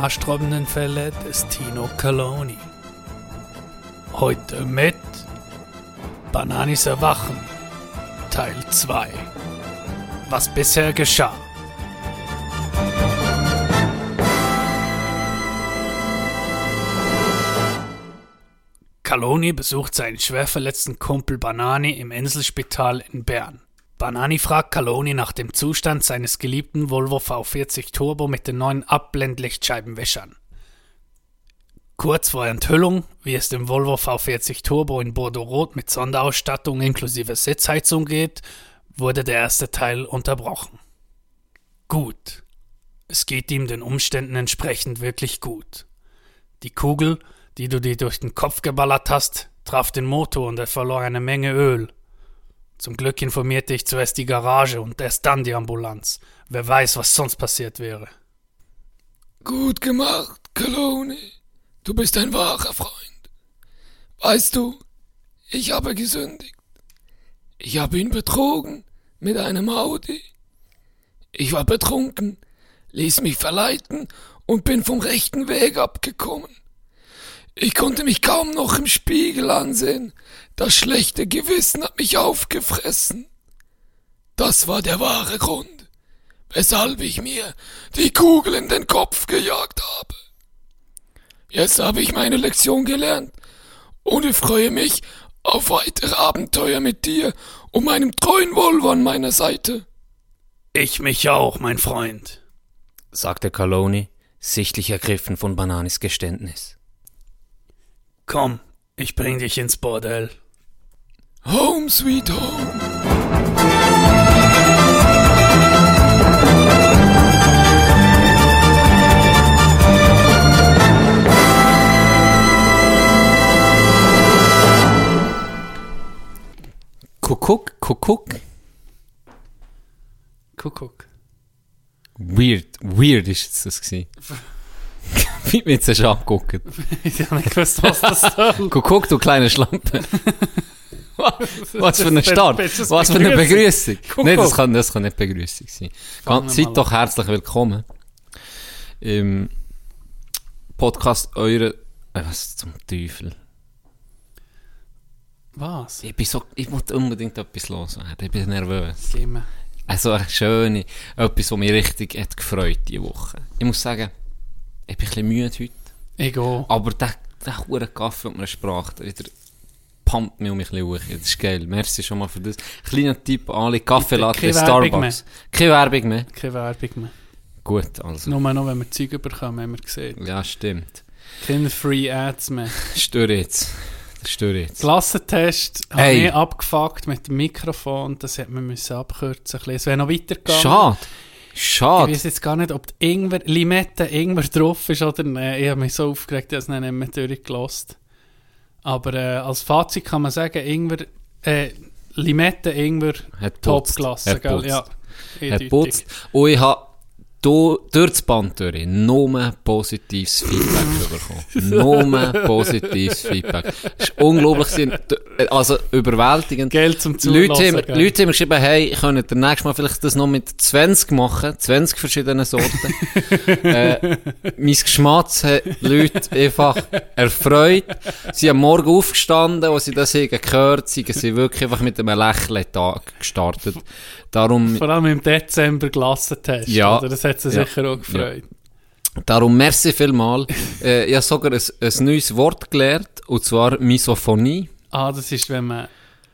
haarsträubenden Fälle des Tino Caloni. Heute mit Bananis Erwachen, Teil 2. Was bisher geschah. Caloni besucht seinen schwer verletzten Kumpel Banani im Inselspital in Bern. Banani fragt Caloni nach dem Zustand seines geliebten Volvo V40 Turbo mit den neuen Abblendlichtscheibenwischern. Kurz vor Enthüllung, wie es dem Volvo V40 Turbo in Bordeaux-Rot mit Sonderausstattung inklusive Sitzheizung geht, wurde der erste Teil unterbrochen. Gut. Es geht ihm den Umständen entsprechend wirklich gut. Die Kugel, die du dir durch den Kopf geballert hast, traf den Motor und er verlor eine Menge Öl. Zum Glück informierte ich zuerst die Garage und erst dann die Ambulanz. Wer weiß, was sonst passiert wäre. Gut gemacht, Caloni. Du bist ein wahrer Freund. Weißt du, ich habe gesündigt. Ich habe ihn betrogen mit einem Audi. Ich war betrunken, ließ mich verleiten und bin vom rechten Weg abgekommen. Ich konnte mich kaum noch im Spiegel ansehen. Das schlechte Gewissen hat mich aufgefressen. Das war der wahre Grund, weshalb ich mir die Kugel in den Kopf gejagt habe. Jetzt habe ich meine Lektion gelernt und ich freue mich auf weitere Abenteuer mit dir und meinem treuen Volvo an meiner Seite. Ich mich auch, mein Freund, sagte Caloni, sichtlich ergriffen von Bananis Geständnis. Komm, ich bring dich ins Bordell. Home sweet home. Kuckuck, Kuckuck. Kuckuck. Weird, weird ist jetzt das gewesen. Wie mir jetzt hast angeguckt. ich habe nicht gewusst, was das soll. Kuckuck, du kleine Schlampe. Was für ein Start. Was für eine Begrüßung. Nein, das kann, das kann nicht Begrüßung sein. Ganz, seid doch herzlich willkommen im Podcast eure. Äh, was zum Teufel? Was? Ich bin so, ich muss unbedingt etwas loswerden. Ich bin nervös. Gimme. Also eine schöne, etwas, was mich richtig hat gefreut diese Woche. Ich muss sagen, ich bin ein bisschen müde heute. Ich auch. Aber der, der Kaffee und meine Sprache, der wieder pumpt mich um mich ein bisschen. Das ist geil. Merci schon mal für das. Kleiner Tipp an alle Kaffeelatte Keine Werbung Starbucks. Keine Werbung mehr. Keine Werbung mehr. Gut, also. Nur noch, wenn wir Zeug bekommen, haben wir gesehen. Ja, stimmt. Keine Free Ads mehr. Störe jetzt. Das störe jetzt. Klassentest habe ich abgefuckt mit dem Mikrofon. Das hat man müssen abkürzen. bisschen. Es wäre noch weitergegangen. Schade. Ich Schade. weiß jetzt gar nicht, ob die Ingwer, Limette Ingwer drauf ist oder nicht. Ich habe mich so aufgeregt, dass ich es nicht mehr durchgelost Aber äh, als Fazit kann man sagen, Ingwer, äh, Limette Ingwer, Hat gell? putzt. Ja, Hat putzt. Und ich habe du, durch das Band durch nur positives Feedback bekommen. nur positives Feedback. Das ist unglaublich. Also überwältigend. Geld zum Leute Zulassen. haben, gell? Leute haben mir geschrieben, hey, könnt ihr nächstes Mal vielleicht das noch mit 20 machen? 20 verschiedene Sorten. äh, mein Geschmatz hat Leute einfach erfreut. Sie haben morgen aufgestanden, als sie das haben gehört sind sie wirklich einfach mit einem Lächeln Tag gestartet. Darum, Vor allem im Dezember Glassentest. Ja. Oder? Das hat sie Ja. sicher auch gefreut. darum merci vielmal. äh, ich habe sogar ein, ein neues Wort gelernt, und zwar Misophonie. Ah, das ist, wenn man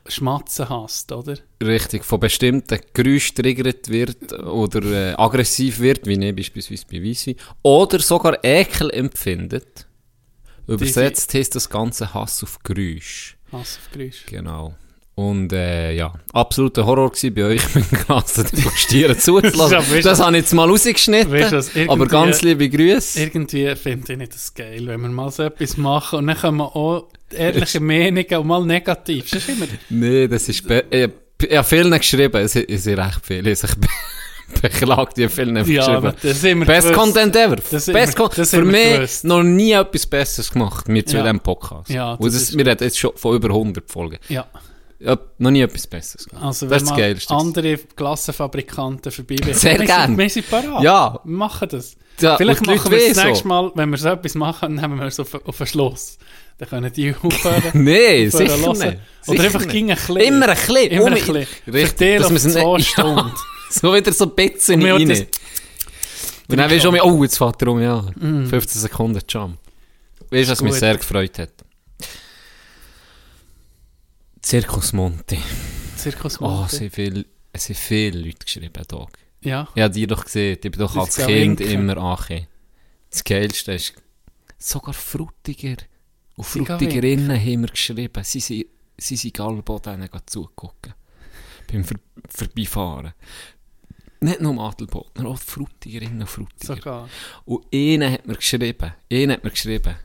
Schmatzen hasst, oder? richtig von bestimmten Geräuschen triggert wird oder äh, aggressiv wird, wie ich beispielsweise bei Weisswein, oder sogar Ekel empfindet. Übersetzt heißt das Ganze Hass auf Geräusch. Hass auf Geräusch. Genau. Und äh, ja, absoluter Horror gewesen bei euch mit dem Glas degustieren zuzulassen. Das du- habe ich jetzt mal rausgeschnitten, Weißt du was, aber ganz liebe Grüße. Irgendwie finde ich nicht das geil, wenn wir mal so etwas machen und dann können wir auch ehrliche Meinungen und mal negativ. Das ist immer... Nee, das ist... Ich, ich habe vielen geschrieben, es sind recht viele, ich be beklagt, habe vielen Ja, geschrieben. das Best gewusst. Content ever. Das Best Con das Für mich gewusst. noch nie etwas Besseres gemacht, zu Ja. diesem Podcast. Ja, das das ist- wir reden jetzt schon von über 100 Folgen. Ja, Ja, noch nie etwas Besseres. gehabt. Also, das wenn ist das Geilste. andere Glassenfabrikanten vorbei sind, Sehr wir gern. sind- Wir sind parat. Ja. Wir machen das. Ja, Vielleicht und machen wir das nächste so. Mal, wenn wir so etwas machen, nehmen wir es auf, auf den Schluss. Dann können die aufhören. Nein, sicher hören. nicht. Oder Sicher einfach nicht. gegen ein bisschen. Immer ein bisschen. Immer ein bisschen. Richtig, dass wir es zwei nicht- Stunden. So wieder so ein bisschen Und rein. das- Und dann weißt du, oh, jetzt fährt er um, ja. 15 Sekunden Jump. Weißt du, was mich sehr gefreut hat? Circus Monte. Zirkus Oh, Monte. es haben viele, es haben viele Leute geschrieben, Tag. Ja. Ich habe die doch gesehen, ich bin doch Das als Kind winken. immer angekommen. Das Geilste ist, sogar Frutiger und Frutigerinnen haben mir geschrieben, sie sind, sie sind Galbo denen zugucken. Beim Ver Vorbeifahren. Nicht nur Adelbodner, auch Frutigerinnen und Frutiger. Sogar. Und einer hat mir geschrieben, einer hat mir geschrieben,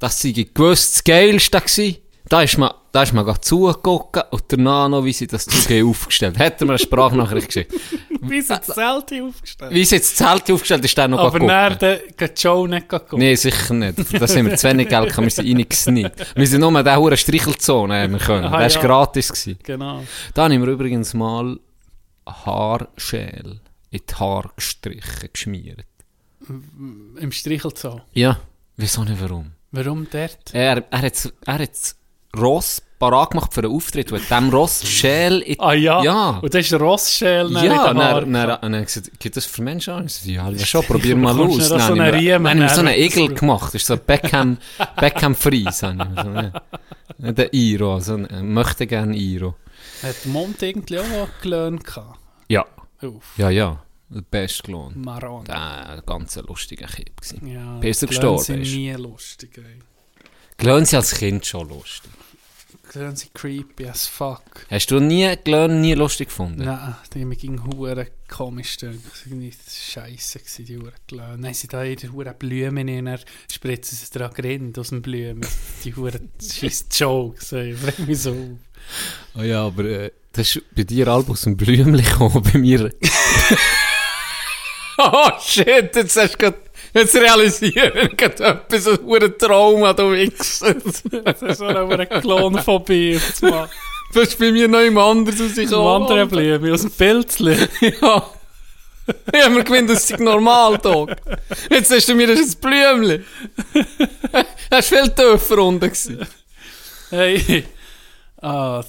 dass sie gewusst das Geilste war. Da ist man, da ist man zugeguckt und danach noch, wie sie das Zugehen aufgestellt hat. er mir eine Sprachnachricht geschickt. Wie sind das Zelt aufgestellt? Wie sie das Zelt aufgestellt ist, der noch Aber dann geht Joe nicht gucken. Nein, sicher nicht. Das haben wir zu wenig Geld, wir sind reingesneakt. Wir sind nur in dieser hohen Strichelzone haben wir können. Aha, das war ja. gratis. Gewesen. Genau. Da haben wir übrigens mal Haarschäl in die Haare gestrichen, geschmiert. Im Strichelzoo. Ja, wieso nicht warum? Warum dort? Er, er hat er hat Ross parat gemacht für einen Auftritt und hat dem Ross Schäl in Ah ja. Ja. Und das ist Rossschäl Ja, in und dann, dann, dann gesagt, gibt das für Menschen an? Ich so, Ja, ja schon, probier mal aus. Dann so habe ich mir- ich so einen Igel gemacht. Das ist so Beckham, Beckham Freeze. habe ich mir so, ein Iro, also ein, möchte gerne Iro. Hat Mont irgendwie auch gelernt? Ja. Uff. Ja, ja. Der beste Lohn. Maron. Der ganz lustiger Kind. Ja, Bist du gestorben, sind ist? nie lustig, ey. Gelöhnt sie als Kind schon lustig. Die sind creepy as fuck. Hast du nie gelöhnt, nie lustig gefunden? Nein, die haben mich gegen Huren komisch gedacht. Das scheisse, gewesen, die Huren gelöhnt. Dann haben sie da ihre Huren Blumen in, dann spritzen sie dran Grind aus den Blumen. Die Huren scheiß Jokes, ey. Bring mich so auf. Oh ja, aber äh, das ist bei dir Album aus dem Blümchen gekommen, bei mir. oh shit, jetzt hast du grad, jetzt realisieren, gerade etwas, ein Trauma, du Wichser. Das ist so eine Klonphobie das Mal. Du hast bei mir noch Aus dem rausgekommen. anderen Blumen, aus dem Pilzli. Ja. Ich hab mir gewinnt, das ist normal, Dog. Jetzt hast du mir das ist ein Blümchen. Das war viel tiefer unten. gewesen. Hey. Ah.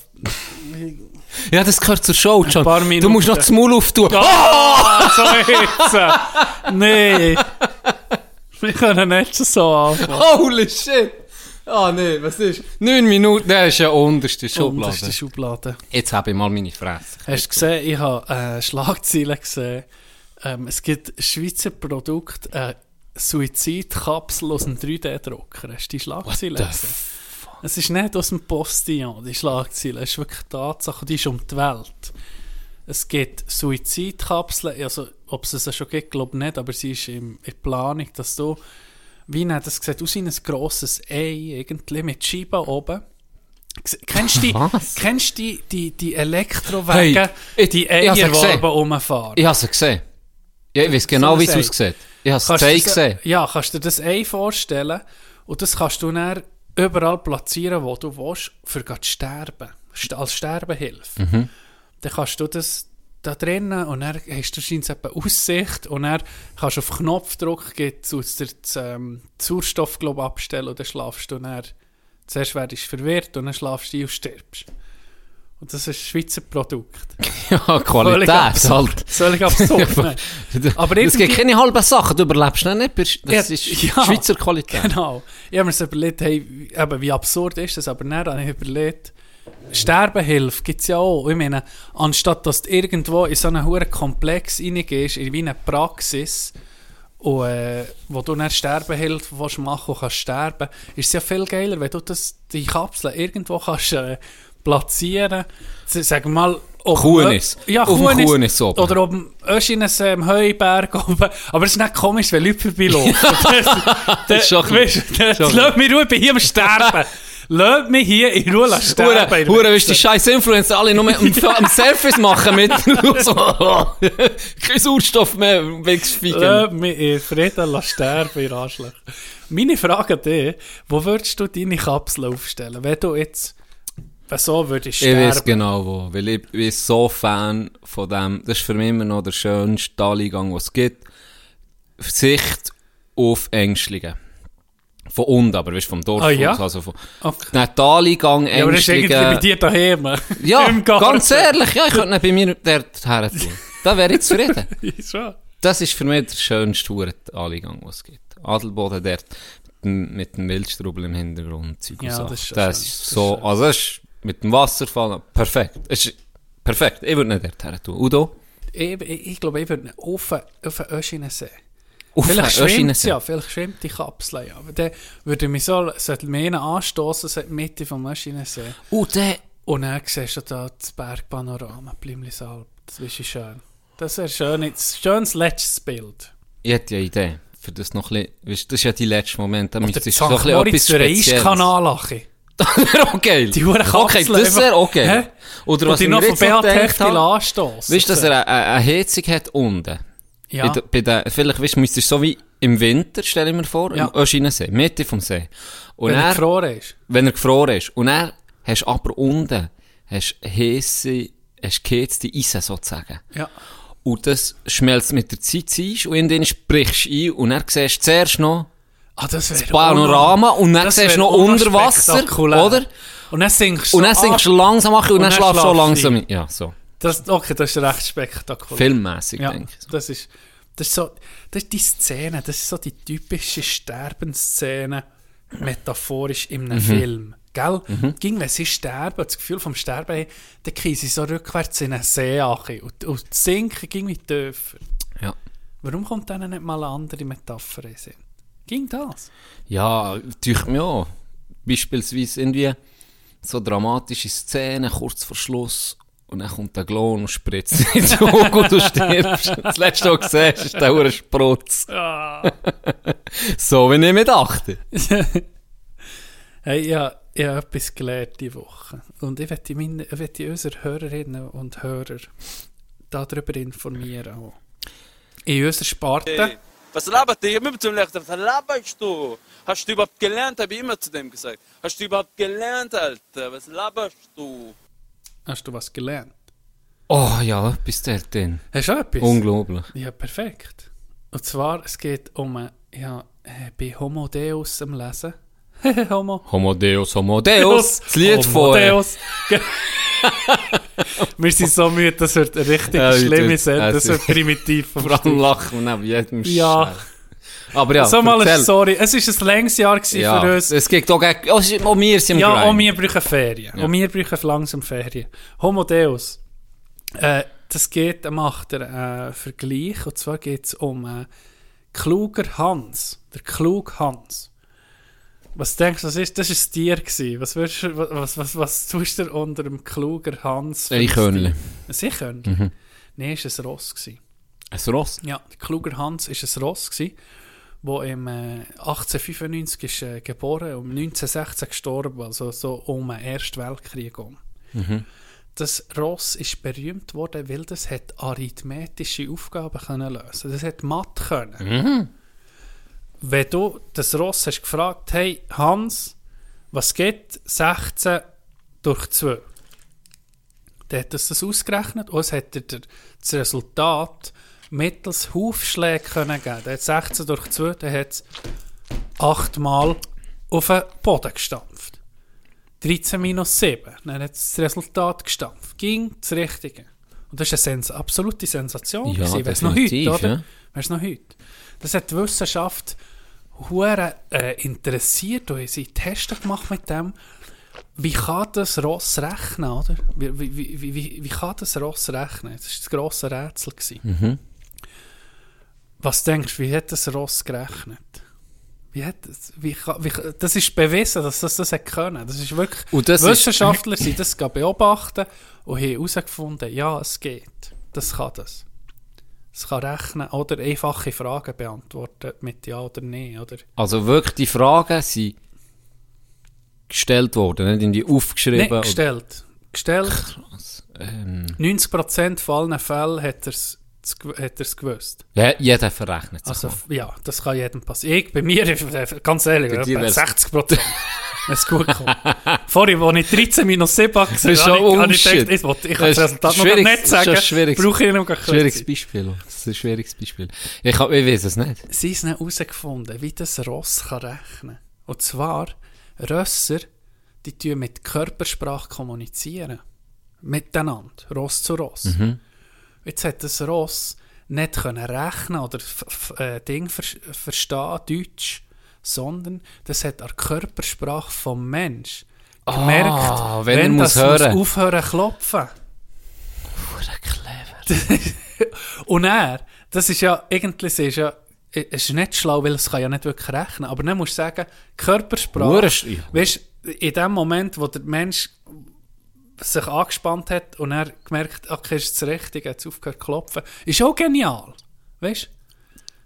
Ja, das gehört zur Show, John. paar Du musst noch das Maul auftun. Ah, so jetzt. Nee. Wir können nicht so anfangen. Holy shit! Ah, nee, was ist? 9 Minuten, der ist ja unterste Schublade. Unterste Schublade. Jetzt habe ich mal meine Fresse. Hast du gesehen, ich habe äh, Schlagzeilen gesehen. Ähm, es gibt ein Schweizer Produkt, eine Suizidkapsel aus einem 3D-Drucker. Hast du die the gesehen? Es ist nicht aus dem Postillon, die Schlagzeile. Es ist wirklich Tatsache, die ist um die Welt. Es gibt Suizidkapseln, also ob es sie schon gibt, glaube ich nicht, aber sie ist im, in Planung, dass du, wie nennt das sieht aus ein grosses Ei, irgendwie, mit Scheiben oben. Kennst du die, kennst die, die, die Elektrowagen, Hey, ich- die Eier, die oben rumfahren? Ich habe sie gesehen. Ja, ich weiß genau, So wie es aussieht. Ich habe es gesehen. Ja, kannst du dir das Ei vorstellen und das kannst du dann überall platzieren, wo du willst, für zu sterben. St- Als Sterbehilfe. Mhm. Dann kannst du das da drinnen und dann hast du scheinbar eben Aussicht und dann kannst du auf Knopfdruck geht zu dir das, ähm, Sauerstoff glaub, abstellen und dann schlafst du dann. Zuerst werdest du verwirrt und dann schlafst du und stirbst. Und das ist ein Schweizer Produkt. Ja, Qualität absurd. halt. Völlig absurd. Aber es gibt keine halben Sachen, du überlebst nicht. Das Ja, ist ja. Schweizer Qualität. Genau. Ich habe mir so überlegt, hey, wie- eben, wie absurd ist das, aber dann habe ich überlegt, Sterbehilfe gibt es ja auch. Ich meine, anstatt dass du irgendwo in so einen hohen Komplex reingehst, in wie eine Praxis, und, äh, wo du dann Sterbehilfe willst machen und kannst sterben, ist es ja viel geiler, wenn du das, die Kapsel irgendwo kannst äh, platzieren. Sagen wir mal, dem Kuhnis. Ja, Auf Kuhnis. Kuhnis oben. Oder dem Öschines ähm, Heuberg oben. Aber es ist nicht komisch, wenn Leute vorbeilaufen. das, das, ist schon weißt, das, schon ein Lass mich Ruhe, ich bin hier am Sterben. Lass mich hier in Ruhe sterben. Hure, weißt du, die scheiß Influencer alle nur am, am Selfies machen mit kein Sauerstoff mehr, wegspiegen. Lass mich in Frieden lassen sterben, ihr Arschloch. Meine Frage an dich, wo würdest du deine Kapsel aufstellen? Wenn du jetzt Wieso würde ich Ich weiß sterben? genau wo, weil ich bin so Fan von dem. Das ist für mich immer noch der schönste Talligang, was es gibt. Sicht auf Ängstlingen. Von unten, aber weißt, vom Dorf Ah, ja? aus. Also von, Okay. Nein, Talligang, Ja, aber das ist irgendwie bei dir daheim. Ja, ganz ehrlich, ja, ich könnte ihn bei mir dort her tun. Da wäre ich zufrieden. Das ist für mich der schönste Tourentalligang, was es gibt. Adelboden dort mit dem, Wildstrubel im Hintergrund. Ja, das ist das schön. ist so, also das ist mit dem Wasserfall perfekt. Es ist perfekt. Ich würde nicht dort her tun. Udo? Ich, ich, ich glaube, ich würde auf, auf den Öschinensee. Auf Vielleicht schwimmt Öschinensee. ja, vielleicht schwimmt die Kapsel ja. Aber dann würde mich so, sollte mir einen anstoßen, so in die Mitte vom Öschinensee. Oh, der... Und dann siehst du da das Bergpanorama, Blimlisalp. Das ist schön. Das wäre schön, ein schönes letztes Bild. Ich hätte ja eine Idee. Für das noch ein bisschen, das ist ja die letzte Moment, da Oder müsstest du so ein bisschen etwas Spezielles. Lachen. Das wäre auch geil. Die Huren Okay, das wäre auch geil. Hä? Oder Und was ich noch von jetzt noch Beat Hechtel anstoßen. weißt du, dass er eine, Heizung hat unten? Ja. Bei der, bei der, vielleicht weißt, du, müsstest du so wie im Winter, stell ich mir vor, Ja. im Öschinensee, Mitte vom See. Und wenn er er, gefroren ist. wenn er gefroren ist. Und er hast aber unten, hast heisse, hast geheizte Eisen sozusagen. Ja. Und das schmelzt mit der Zeit ein und in den sprichst du ein und dann siehst zuerst noch Ah, das wäre Panorama und dann das siehst du noch unter Wasser, oder? Und dann singst du Und dann so sinkst du langsam an und, Und dann dann schlafst du langsam ein. Ja, so. Das, okay, das ist recht spektakulär. Filmmäßig, Ja, denke ich. das ist, das ist so, das ist die Szene, das ist so die typische Sterbensszene, metaphorisch in Mhm. einem Film. Gell? Ging, wenn sie sterben, das Gefühl vom Sterben haben, dann kriegen sie so rückwärts in einen See an. Und, und das Sinken ging wie tiefer. Ja. Warum kommt denen nicht mal eine andere Metapher in Sinn? Ging das? Ja, durch mir auch. Beispielsweise irgendwie so dramatische Szenen kurz vor Schluss und dann kommt der Glon und spritzt dich ins Auge und du stirbst. Das letzte, was du siehst, ist der hure Sprutz. so wie ich mir dachte. Hey, ja, ich habe etwas gelernt diese Woche. Und ich möchte, meine, ich möchte unsere Hörerinnen und Hörer darüber informieren. Auch. In unserer Sparte. Ey, was labert der? Immer zum Lächeln. Was laberst du? Hast du überhaupt gelernt? Habe ich immer zu dem gesagt. Hast du überhaupt gelernt, Alter? Was laberst du? Hast du was gelernt? Oh ja, bis dorthin. Hast du auch etwas? Unglaublich. Ja, perfekt. Und zwar, es geht um, äh, ja, äh, bei Homo Deus am Lesen. Homo. Homo Deus, Homo Deus. Das Lied Homo von... Deus. Wir sind so müde, das wird eine richtig Ja, schlimme Sendung, das es wird primitiv. Vor allem lachen wir neben jedem Ja. Aber ja, so mal, erzähl. sorry, es war ein längeres Jahr ja, für uns. Es geht auch gegen... Oh, auch wir sind Ja, auch wir brauchen Ferien. Ja. Auch wir brauchen langsam Ferien. Homo Deus. Äh, das geht, macht er äh, Vergleich. Und zwar geht es um äh, kluger Hans. Der klug Hans. Was denkst du, was ist? Das war ein Tier. Gewesen. Was, würdest du, was, was, was tust du unter dem kluger Hans? ein Eichhörnchen. Ein Eichhörnchen? Mhm. Nein, es war ein Ross. Gewesen. Ein Ross? Ja, der kluger Hans war ein Ross, gewesen, wo im äh, 1895 ist, äh, geboren und 1916 gestorben, also so um den Ersten Weltkrieg um. Das Ross ist berühmt worden, weil das hat arithmetische Aufgaben können lösen. Das hat Mathe können. Wenn du das Ross hast gefragt, hey Hans, was geht 16 durch 2? Dann hat es das ausgerechnet und es hat dir das Resultat mittels Hufschläge können geben. Der hat 16 durch 2, dann hat es 8 Mal auf den Boden gestampft. 13 minus 7, dann hat es das Resultat gestampft. Ging das Richtige. Und das ist eine Sens absolute Sensation. Ja, gewesen. Wär's noch heute, oder? ja. Wär's noch heute. Das hat die Wissenschaft hure äh, interessiert und sie Tests gemacht mit dem, wie kann das Ross rechnen, oder? Wie, wie, wie, wie, wie, kann das Ross rechnen? Das war das grosse Rätsel. Mhm. Was denkst du, wie hat das Ross gerechnet? Wie hat das, wie, kann- wie, das ist bewiesen, dass das das hat können. Das ist wirklich, das ist- Wissenschaftler sind das beobachten und haben herausgefunden, ja, es geht. Das kann das. Es kann rechnen oder einfache Fragen beantworten mit Ja oder Nein. Oder? Also wirklich, die Fragen sind gestellt worden, nicht irgendwie aufgeschrieben. Nein, oder- gestellt. Gestellt. Krass. Ähm, 90% von allen Fällen hat er es hat er's gewusst. ja, jeder verrechnet sich. Also, mal. ja, das kann jedem passieren. Ich, bei mir, ist- ganz ehrlich, Bei dir etwa wär's- 60%. wenn es gut kommt. Vorhin, als ich 13 minus 7 gesagt Das ist habe, ich, habe ich gedacht, ich, kann Das Resultat noch schwierig- nicht das ist sagen, schwieriges- brauche ich noch Schwieriges. Beispiel. Das ist ein schwieriges Beispiel. Ich, hab- ich weiß es nicht. Sie haben herausgefunden, wie das Ross kann rechnen Und zwar, Rösser, die tun mit Körpersprache kommunizieren. Miteinander, Ross zu Ross. Jetzt hat das Ross nicht können rechnen oder äh, Ding ver verstehen, Deutsch, sondern das hat an der Körpersprache vom Mensch gemerkt, Ah, wenn er muss das hören. muss aufhören klopfen. clever. Und er, das ist ja, sie ist ja, es ist nicht schlau, weil es kann ja nicht wirklich rechnen, aber dann musst du sagen, Körpersprache, weißt in dem Moment, wo der Mensch sich angespannt hat und er gemerkt, okay, ist das Richtige, hat aufgehört zu klopfen, ist auch genial, weißt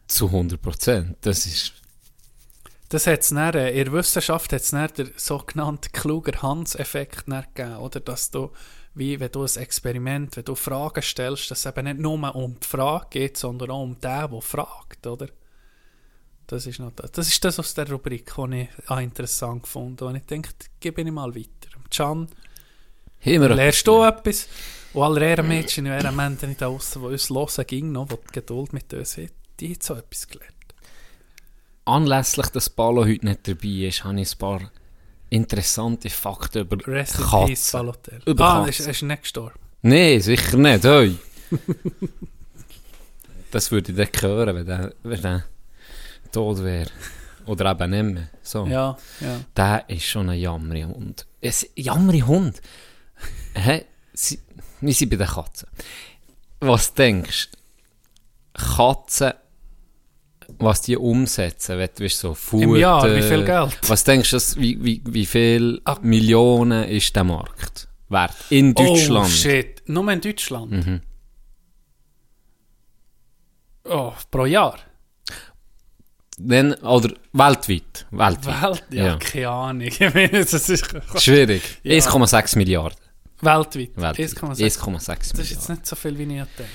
Zu 100 Prozent. Das ist... Das hat es dann, äh, in der Wissenschaft hat es den sogenannten Kluger-Hans-Effekt gegeben, oder? Dass du, wie wenn du ein Experiment, wenn du Fragen stellst, dass es eben nicht nur um die Frage geht, sondern auch um den, der fragt, oder? Das ist, noch das. das ist das aus der Rubrik, die ich auch interessant gefunden habe. Und ich denke, gebe ich mal weiter. Can, lernst du etwas? Und alle Ehrenmädchen und Ehrenmänner da draussen, die uns hören, ging noch, die die Geduld mit uns haben, die haben so etwas gelernt. Anlässlich, dass Palo heute nicht dabei ist, habe ich ein paar interessante Fakten über Rest Katzen. Peace. Über Ah, Katzen. ist, ist nicht gestorben. Nein, sicher nicht. Hey. das würde ich dann hören, wenn der, wenn der tot wäre. Oder eben nicht mehr. So. Ja, ja. Der ist schon ein jammerer Hund. Ein jammerer Hund? Hä? Wir sind bei den Katzen. Was denkst du? Katzen, was die umsetzen, wenn du so Futter... Im Jahr, wie viel Geld? Was denkst du, wie, wie, wie viel Ah. Millionen ist der Markt wert? In Oh, Deutschland. shit. Nur in Deutschland? Mhm. Oh, pro Jahr? Dann, oder weltweit. Weltweit. Welt? Ja, Ja. keine Ahnung. Ich meine, das ist Schwierig. Ja. 1,6 Milliarden. weltweit. Weltweit. 1,6. 1,6 Das ist jetzt Milliarden. nicht so viel, wie ich denke.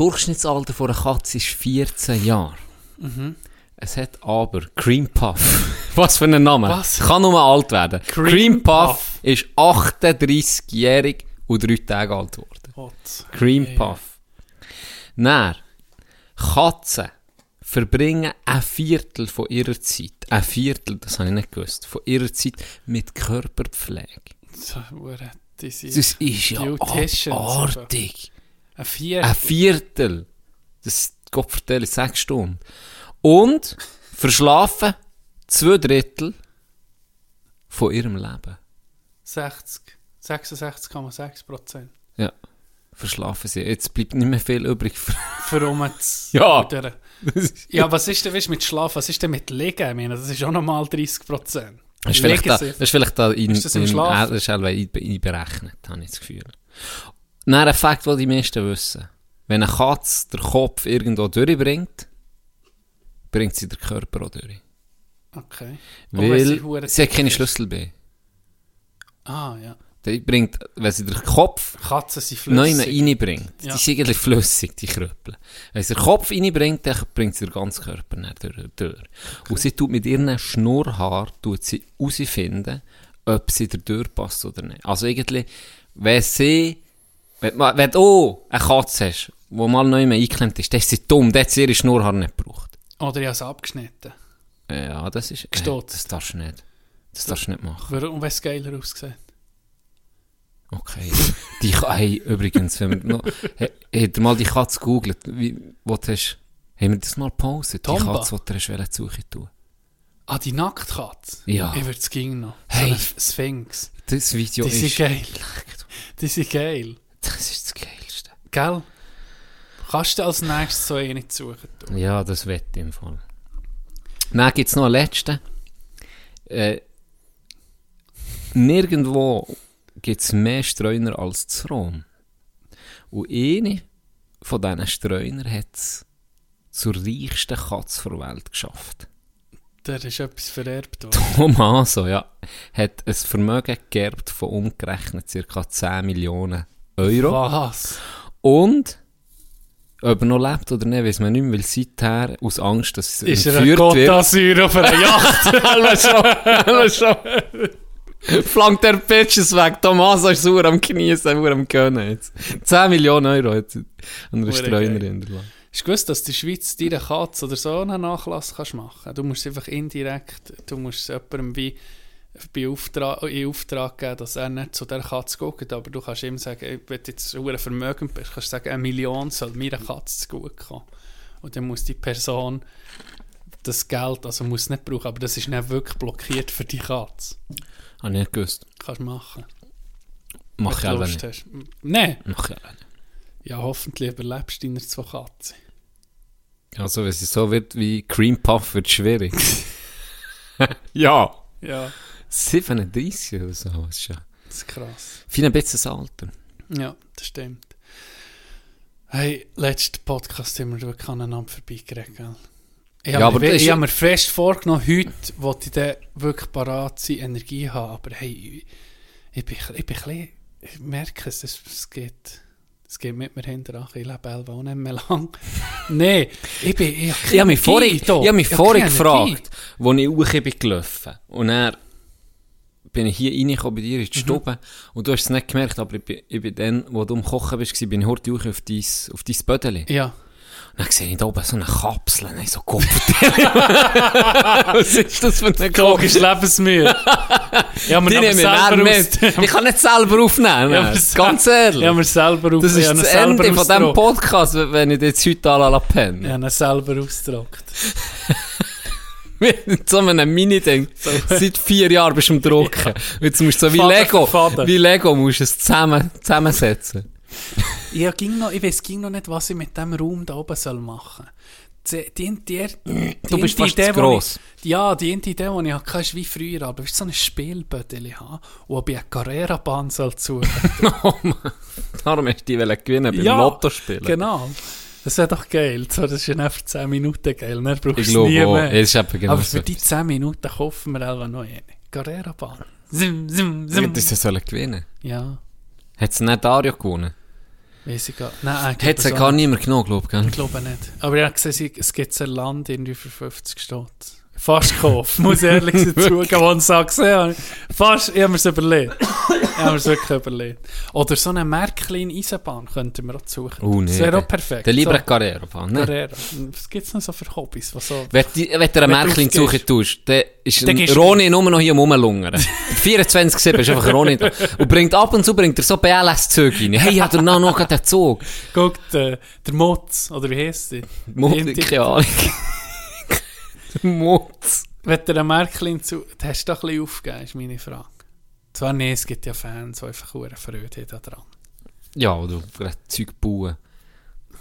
Durchschnittsalter von einer Katze ist 14 Jahre. Mhm. Es hat aber Cream Puff. Was für ein Name. Was? Kann nur alt werden. Cream Cream, Puff, Puff. ist 38-jährig und 3 Tage alt geworden. Gott. Cream Hey. Puff. Dann, Katzen verbringen ein Viertel von ihrer Zeit, ein Viertel, das habe ich nicht gewusst, von ihrer Zeit mit Körperpflege. Das ist ja abartig. Ein Vier. Ein Viertel. Das Gott vertelle sechs Stunden. Und verschlafen zwei Drittel von ihrem Leben. 60. 66,6 Prozent. Ja. Verschlafen sie. Jetzt bleibt nicht mehr viel übrig. für- Für um Ja. Ja, was ist denn weißt, mit Schlafen? Was ist denn mit Liegen? Ich meine, das ist auch nochmal 30 Prozent. Das ist vielleicht da, das ist vielleicht da in, Ist das im in, Schlafen? äh, das ist ein- einberechnet, habe ich das Gefühl. Dann ein Fakt, den die meisten wissen. Wenn eine Katze den Kopf irgendwo durchbringt, bringt sie den Körper auch durch. Okay. Weil sie sie hat keine ist. Schlüssel bei. Ah, ja. Die bringt, wenn sie den Kopf Katzen sind reinbringt, Ja. die sind eigentlich flüssig, die Kröppel. Wenn sie den Kopf reinbringt, dann bringt sie den ganzen Körper nicht durch. durch. Und sie tut mit ihren Schnurrhaar tut sie herausfinden, ob sie da durchpasst oder nicht. Also irgendwie, wenn sie, wenn, wenn du eine Katze hast, die mal neu eingeklemmt ist, dann ist sie dumm, dann hat sie ihre Schnurrhaar nicht gebraucht. Oder ich habe es abgeschnitten. Ja, das ist, äh, Gestutzt. das darfst du nicht. Das darfst du nicht machen. Warum, wenn es geiler aussieht? Okay. Die, hey, übrigens, wenn wir noch, he, hat ihr mal die Katze gegoogelt, wie, wo du hast, haben wir das mal gepostet? Die? Katze, die du hast wollen suchen tun. Ah, die Nacktkatze? Ja. Ich würde es ging noch. Hey. So Sphinx. Das Video Die sind ist, geil. Die sind geil. Das ist das Geilste. Gell? Kannst du als nächstes so eine suchen? Du? Ja, das ich im Fall. Dann gibt es noch einen letzten. Äh, nirgendwo gibt es mehr Streuner als zu Rom. Und eine von diesen Streunern hat es zur reichsten Katze der Welt geschafft. Der ist etwas vererbt worden. Tomaso, ja, hat ein Vermögen geerbt von umgerechnet ca. 10 Millionen Euro. Was? Und Ob er noch lebt oder nicht, weiß man nicht mehr, weil seither, aus Angst, dass er Ist er ein entführt wird, auf einer Yacht? Flankt der Pitches weg. Tommaso ist sauer am Genießen, sauer am Gönnen jetzt. 10 Millionen Euro hat an einer Streunerin hinterlassen. Hast du gewusst, dass die Schweiz deiner Katze oder so einen Nachlass kannst machen Du musst es einfach indirekt, du musst es jemandem wie Auftrag, in Auftrag geben, dass er nicht zu dieser Katze guckt, aber du kannst ihm sagen, ey, wenn du jetzt ein vermögend bist, kannst du sagen, eine Million soll meiner Katze zu gut kommen. Und dann muss die Person das Geld, also muss es nicht brauchen, aber das ist nicht wirklich blockiert für die Katze. Habe ich nicht gewusst. Kannst du machen. Mach ich auch nicht. hast. Nein. Mach ich auch nicht. Ja, hoffentlich überlebst du deine zwei Katzen. Also, wenn es so wird wie Cream Puff, wird es schwierig. ja. Ja, 37 oder so. Das ist ja das ist krass. viel ein bisschen Alter. Ja, das stimmt. Hey, letzten Podcast haben wir wirklich aneinander vorbeigeredet, gell? Ich Ja, habe mir, ich habe mir fest vorgenommen, heute wollte ich dann wirklich parat sein, Energie haben, aber hey, ich, bin, ich bin ein ich merke es, es, geht, es geht mit mir hinterher, ich lebe elf auch nicht mehr lang. Nein, ich bin, ich, habe mich vorhin, ich habe mich vorhin gefragt, als ich hoch bin und dann bin ich hier reingekommen bei dir in die Mhm. Stube und du hast es nicht gemerkt, aber ich bin, ich bin dann, wo du am Kochen bist, bin ich heute hoch auf dein, auf dein Bödeli. Ja, Und dann sehe ich da oben so eine Kapsel und ich so, Gott, was ist das für eine logisch Kapsel? Lebensmühe. Ich habe Die mir nehmen wir selber mit. Ich kann nicht selber aufnehmen, Ja, ganz ehrlich. Ich habe mir selber auf, das ist ihn das Ende von diesem. Podcast, wenn ich jetzt heute alle la pennen. Ich habe ihn selber ausgedruckt. Mit so einem Mini-Ding. Seit vier Jahren bist du am Drucken. Jetzt musst du so wie Faden Lego, Faden. wie Lego musst du es zusammen, zusammensetzen. Ja, ging noch, ich weiß ging noch nicht, was ich mit dem Raum da oben soll machen soll. Die, die, die, Du bist die fast Idee, gross. Ich, ja, die Idee, die ich hatte, ist wie früher, aber willst du so ein Spielbödeli haben, wo ich eine Carrera-Bahn soll suchen oh Mann. Darum hast du die gewinnen beim Ja, Lotto spielen. Genau. Das wäre doch geil. So, das ist ja nicht für 10 Minuten geil. Dann brauchst du Ich es glaube nie auch. mehr. Ist genau aber so. für die 10 Minuten kaufen wir einfach noch eine. Carrera-Bahn. Zim, zim, Ja, zim. Das sollen gewinnen. Ja, Hat es nicht Dario gewonnen? weiß ich gar nicht. Nein, ich Hat es so gar nicht. niemand genommen, glaube ich. gell? Ich glaube nicht. Aber ich habe gesehen, es gibt ein Land irgendwie für 50 Stutz. Fast gekauft, muss ich ehrlich zugeben, als ich es gesehen habe. Fast, ich habe mir es überlegt. ich habe mir es wirklich überlegt. Oder so eine Märklin Eisenbahn könnten wir auch suchen. Oh, nee. Das wäre auch perfekt. Der lieber so, eine Carrera fahren. Ne? Carrera. Was gibt es noch so für Hobbys? Was so Wenn, die, wenn du eine Märklin suchen tust, dann ist Dann Roni nur noch hier Rumlungern. 24-7 ist einfach Roni da. Und bringt ab und zu bringt er so BLS-Züge rein. Hey, hat er noch, noch gerade den Zug? Guckt, äh, der Mutz, oder wie? Mut, Die- die- keine Ahnung. Mutz. Wenn ein Märklin zu... Hast du doch ein bisschen aufgegeben, ist meine Frage. Zwar nicht, es gibt ja Fans, die einfach eine Freude haben daran. Ja, oder Zeug bauen.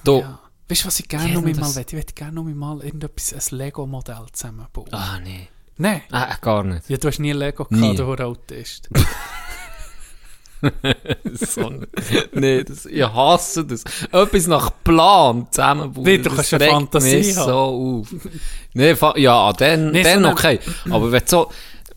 Da. Ja. Weißt du, was ich gerne noch mal das- will? Ich würde gerne noch mal irgendetwas, ein Lego-Modell zusammenbauen. Ah, nee. Nein. Ah, gar nicht. Ja, du hast nie Lego Nie. gehabt, du Autist. So, nee, das, ich hasse das. Etwas nach Plan zusammenbauen. Wie, du kannst ja Fantasie haben. so auf. nee, ja, dann, Nee, dann so eine- okay. Aber wenn du so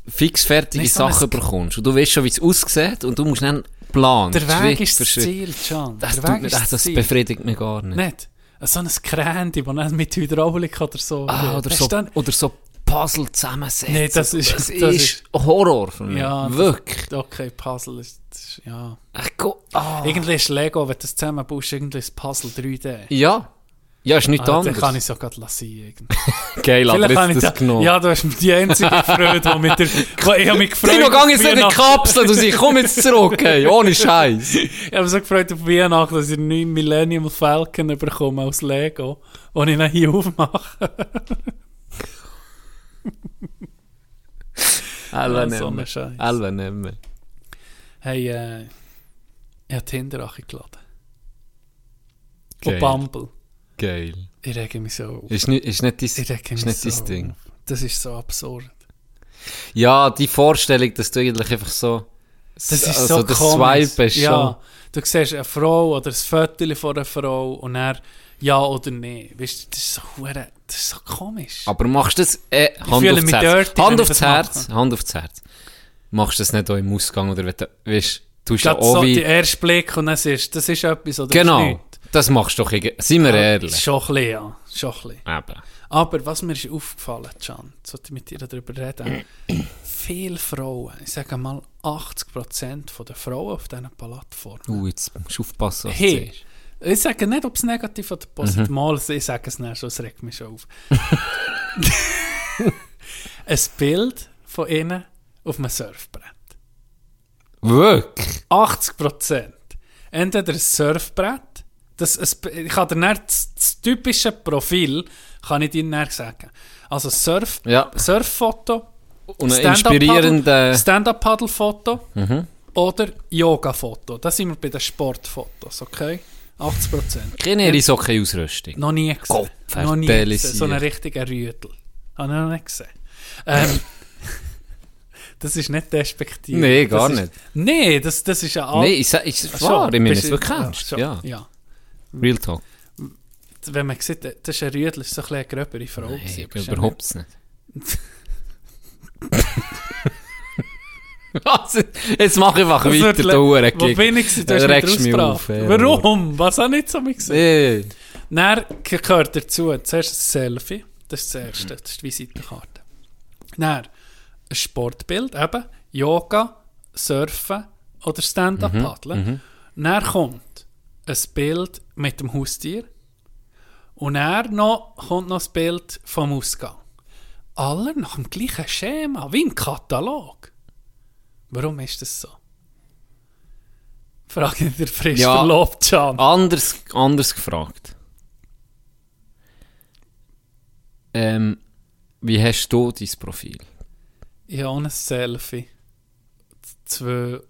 fix fertige Nee, so Sachen bekommst und du weißt schon, wie es aussieht und du musst dann planen. Der Weg ist das. Ziel, Can. Das, Der Weg mir, ist das das befriedigt mich gar nicht. Nicht? So ein Kränti, das nicht mit Hydraulik oder so. Ah, oder, so, dann- oder so Puzzle zusammensetzen. Nee, das ist- das das ist Horror für mich. Ja, das- Wirklich. Okay, Puzzle ist... das ist ja. Ach, Gott. Ah. Irgendwie ist Lego, wenn du das zusammenbaust, irgendwie ein Puzzle 3D. Ja. Ja, ist nichts Ah, dann anderes. kann ich es auch lassen. irgendwie. Geil, aber jetzt ich das da, genommen. Ja, du hast mir die einzige Freude, die mit der... Ich habe mich gefreut... Tino, gang jetzt nicht in die. Kapsel, du siehst, komm jetzt zurück, hey, ohne Scheiß. Ich habe mich so gefreut auf Weihnachten, dass ich einen neuen Millennium Falcon bekomme aus Lego, den ich dann hier aufmache. Alva Ja, so nicht mehr. Hey, äh, ich habe Tinder geladen. Geil. Und Bumble. Geil. Ich rege mich so auf. Ist nicht, ist nicht dein, ist nicht so dein Ding. auf. Das ist so absurd. Ja, die Vorstellung, dass du eigentlich einfach so... Das ist also so das komisch. Swipe ist ja, du siehst eine Frau oder ein Foto von einer Frau und er ja oder nein. Weißt du, das ist so, das ist so komisch. Aber machst du das... Äh, Hand aufs Herz. dirty, Hand aufs Herz. Hand aufs Herz. Machst du das nicht auch im Ausgang oder wenn du... Weißt du, tust ja Gerade auch so wie... die erste Blick und dann siehst du, das ist etwas oder Genau. das ist machst du doch, irgendwie- seien wir ehrlich. Schon ein bisschen, ja. Schon ein bisschen. Eben. Aber was mir ist aufgefallen, Can, sollte ich mit dir darüber reden, viele Frauen, ich sage mal 80% von der Frauen auf diesen Plattformen, Uh, jetzt musst du aufpassen, was Hey. du siehst. Ich sage nicht, ob es negativ oder positiv mal, ich sage es nicht, es regt mich schon auf. ein Bild von ihnen auf einem Surfbrett. Wirklich? 80%. Entweder ein Surfbrett, das, ein, ich kann dir nicht das, das typische Profil, kann ich dir nicht sagen. Also Surf, Ja. Surffoto, Und ein inspirierender... Stand-up-Paddle-Foto Mhm. oder Yoga-Foto. Das sind wir bei den Sportfotos, okay? 80%. Keine Eishockey-Ausrüstung. Noch nie gesehen. Gott, noch nie gesehen. So einen richtigen Rüdel. Habe ich noch nicht gesehen. Ähm, das ist nicht despektiv. Nee, gar das nicht. Ist, nee, das, das ist ja all- Nein, ich sag, ich Ach, wahr, ich meine, es kennst. schon, Ja, ja. Real Talk. Wenn man sieht, das ist ein Rüdel, ist so ein bisschen eine gröbere Frau. Nein, ist überhaupt nicht. Was? Jetzt mach ich einfach Das weiter, du Hure Wo bin ich gewesen? Du hast mich auf, ja. Warum? Was habe ich so mich gesehen? Nee. Dann gehört dazu zuerst ein Selfie. Das ist das Erste. Das ist die Visitenkarte. Dann ein Sportbild, eben Yoga, Surfen oder Stand-Up-Paddeln. Dann kommt ein Bild mit dem Haustier. Und dann noch, kommt noch das Bild vom Ausgang. Alle nach dem gleichen Schema, wie im Katalog. Warum ist das so? Frage ich dir frisch Ja. verlobt, Can. Anders, anders gefragt. Ähm, wie hast du dein Profil? Ich habe ein Selfie. Zwei.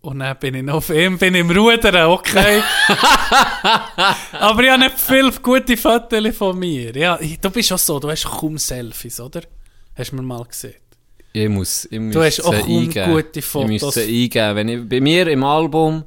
Und dann bin ich noch auf ihm, bin ich im Rudern, okay. Aber ich habe nicht viele gute Fotos von mir. Ja, du bist auch so, du hast kaum Selfies, oder? Hast du mir mal gesehen. Ich muss, ich muss Du hast auch eingeben. gute Ich Fotos. muss sie eingeben. Wenn ich bei mir im Album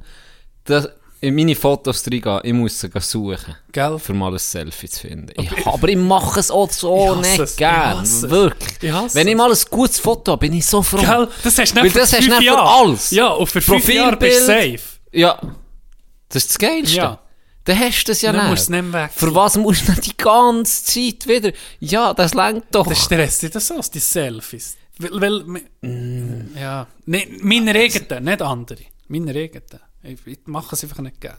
das, in meine Fotos reingehe, ich muss sie suchen, Gell? für mal ein Selfie zu finden. Ich, aber ich mache es auch so Ich nicht es, ich gern. hasse es. Wirklich. Ich Wenn ich es. mal ein gutes Foto habe, bin ich so froh. Gell? Das hast du Weil nicht für das hast nicht für alles. Ja, und für fünf Jahre bist du safe. Ja. Das ist das Geilste. Ja. Dann hast du das ja Dann nicht. es nicht weg. Für was musst du die ganze Zeit wieder? Ja, das lenkt doch. Das stresst dich das aus, die Selfies. Weil, weil Mm. ja, ne, meine eigenen, nicht andere. Meine eigenen. Ich, ich mache es einfach nicht gern.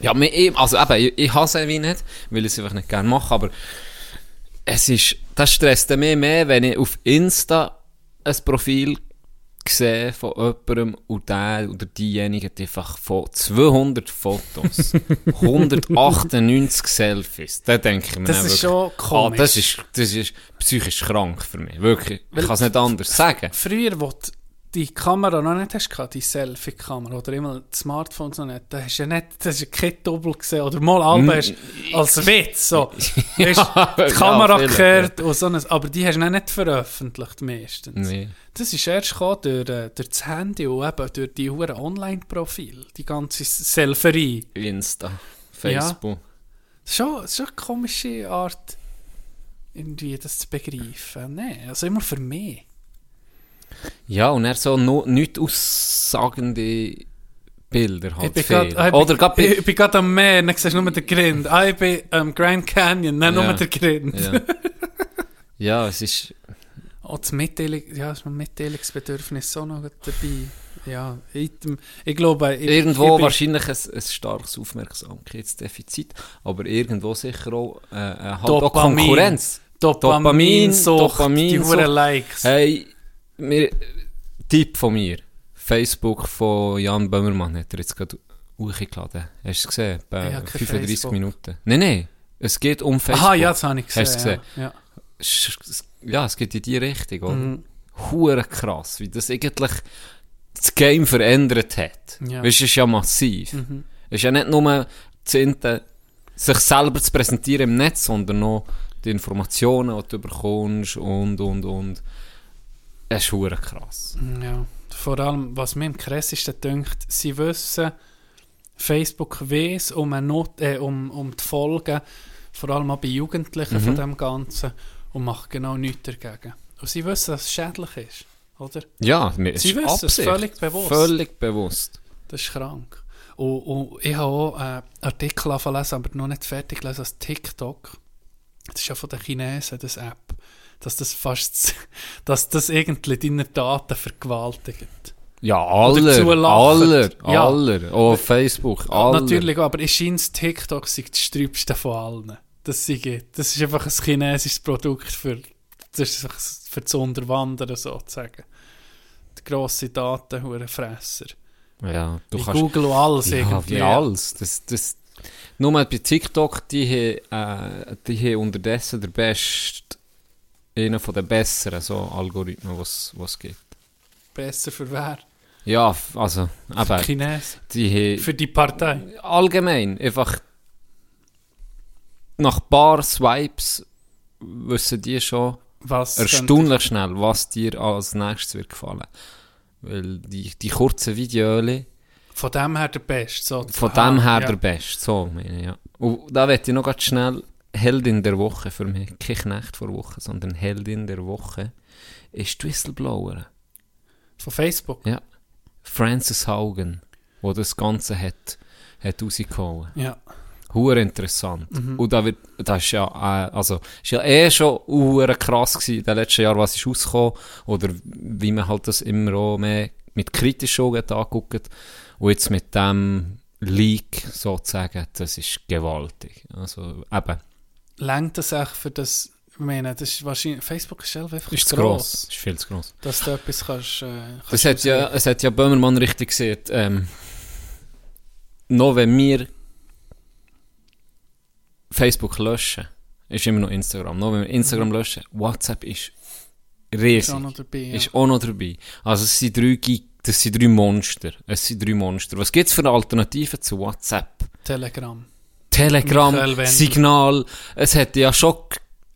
Ja, also eben, ich, ich hasse es nicht, weil ich es einfach nicht gerne mache, aber es ist, das stresst mich mehr, wenn ich auf Insta ein Profil sehe von jemandem und der oder diejenige hat einfach von 200 Fotos 198 Selfies. Da denke ich mir Das ist wirklich, schon komisch. Ah, das, ist, das ist psychisch krank für mich, wirklich. Ich kann es nicht anders sagen. Früher, wo du die Kamera noch nicht hast, gehabt, die Selfie-Kamera oder immer Smartphones noch nicht, da hast du ja nicht, das ist ja kein Doppel gesehen oder mal Alben hast als Witz, so. Weißt, die ja, Kamera vielleicht, gekehrt und so ein, aber die hast du dann nicht veröffentlicht meistens. Nee. Das ist erst gekommen durch, äh, durch das Handy und eben durch die huren Online-Profil, die ganze Selferie. Insta, Facebook. Das ist schon, schon eine komische Art, irgendwie das zu begreifen. Nein, also immer für mich. Ja, und er so no, nicht aussagende Bilder halt. Ich bin viel. grad- ich Oder ich, ich bin gerade am Meer, dann siehst du nur den Grind. Ah, ich bin am Grand Canyon, dann Ja. nur der Grind. Ja. ja, es ist. Auch das Mitteilung, ja, das Mitteilungsbedürfnis auch noch dabei. Ja, ich, ich glaube, ich, Irgendwo ich wahrscheinlich ein, ein starkes Aufmerksamkeitsdefizit, aber irgendwo sicher auch, äh, halt auch Dopamin. Konkurrenz. Dopamin, Dopamin, Sucht, Dopamin, die Likes. Hey, mir, Tipp von mir. Facebook von Jan Böhmermann hat er jetzt gerade hochgeladen. Hast du es gesehen? Bei Ich hab kein 35 Facebook. Minuten. Nein, nein. Es geht um Facebook. Aha, ja, das habe ich gesehen. Hast du gesehen? Ja. Ja. Es geht in die Richtung, oder? Mhm. Hure krass, wie das eigentlich das Game verändert hat. Ja. Weißt du, es ist ja massiv. Mhm. Es ist ja nicht nur Inte, sich selber zu präsentieren im Netz, sondern auch die Informationen, die du bekommst und, und, und. Es ist krass. Ja, vor allem, was mir am krassesten dünkt, sie wissen, Facebook weiss um, eine Not, äh, um, um die Folgen, vor allem auch bei Jugendlichen Mhm. von dem Ganzen, und macht genau nichts dagegen. Und sie wissen, dass es schädlich ist, oder? Ja, mir Sie ist wissen es Absicht. völlig bewusst. Völlig bewusst. Das ist krank. Und, und ich habe auch äh, Artikel angefangen aber noch nicht fertig gelesen, als TikTok. Das ist ja von den Chinesen, das App. Dass das fast, dass das irgendwie deine Daten vergewaltigt. Ja, zulachen. aller, Ja. aller. Auch auf Facebook, aller. Natürlich, aber ich scheint TikTok sei das sträubste von allen. Das, sei, das ist einfach ein chinesisches Produkt für das, ist für das Unterwandern sozusagen. Die grosse Datenhurenfresser. Ja, du Wie kannst... Google und alles Ja, irgendwie. wie alles. Das, das, nur bei TikTok, die haben, äh, die haben unterdessen der beste, einer von den besseren so Algorithmen, was es gibt. Besser für wer? Ja, also, Für eben, Chinesen. die Für die Partei. allgemein einfach nach ein paar Swipes wissen die schon Was erstaunlich schnell, was dir als nächstes wird gefallen. Weil die, die kurzen Videos, Von dem her der Beste. So. Von dem her ja. der Beste, so meine ich, ja. Und da möchte ich noch ganz schnell Heldin der Woche für mich, kein Knecht vor Woche, sondern Heldin der Woche, ist die Whistleblower. Von Facebook. Ja. Frances Haugen, wo das Ganze hat, hat rausgehauen. Ja. Hure interessant. Mhm. Und da wird, das ist ja, äh, also, ist ja eh schon hure krass gewesen, in den letzten Jahren, was ist rausgekommen, oder wie man halt das immer auch mehr mit kritischen Augen hat angeguckt. Und jetzt mit dem Leak sozusagen, das ist gewaltig. Also, eben, Längt das echt für das. Ich meine, das ist wahrscheinlich. Facebook ist einfach ist zu gross, gross. Ist viel zu gross. Dass du etwas kannst. Äh, kannst Es hat ja, es hat ja Böhmermann richtig gesagt, ähm, noch wenn wir Facebook löschen, ist immer noch Instagram. Noch wenn wir Instagram löschen, WhatsApp ist Ist riesig. auch noch dabei. Ja. Ist auch noch dabei. Also es sind drei Gig, das sind drei Monster. Es sind drei Monster. Was gibt es für Alternativen zu WhatsApp? Telegram. Telegram. Signal, es hat ja schon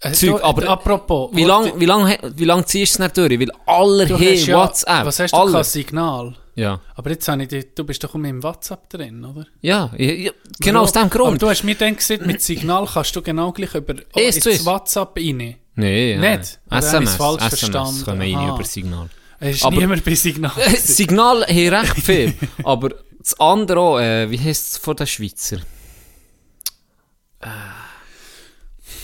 Äh, Zeug, du, aber- apropos. Wie lange wie lang, wie lang ziehst du es nicht durch? Weil alle du haben hast ja, WhatsApp. Was hast du alle. kein Signal? Ja. Aber jetzt habe ich dich, du bist doch auch im WhatsApp drin, oder? Ja, ja, genau aus dem Aber Grund. du hast mir dann gesagt, mit Signal kannst du genau gleich über oh, Ist ins? WhatsApp rein. Nee, ja. Nicht? SMS, falsch SMS verstanden? wir rein Aha. über Signal. Es ist Aber- niemand bei Signal. Signal haben recht viel, aber das andere auch, äh, wie heisst es von den Schweizer? Äh,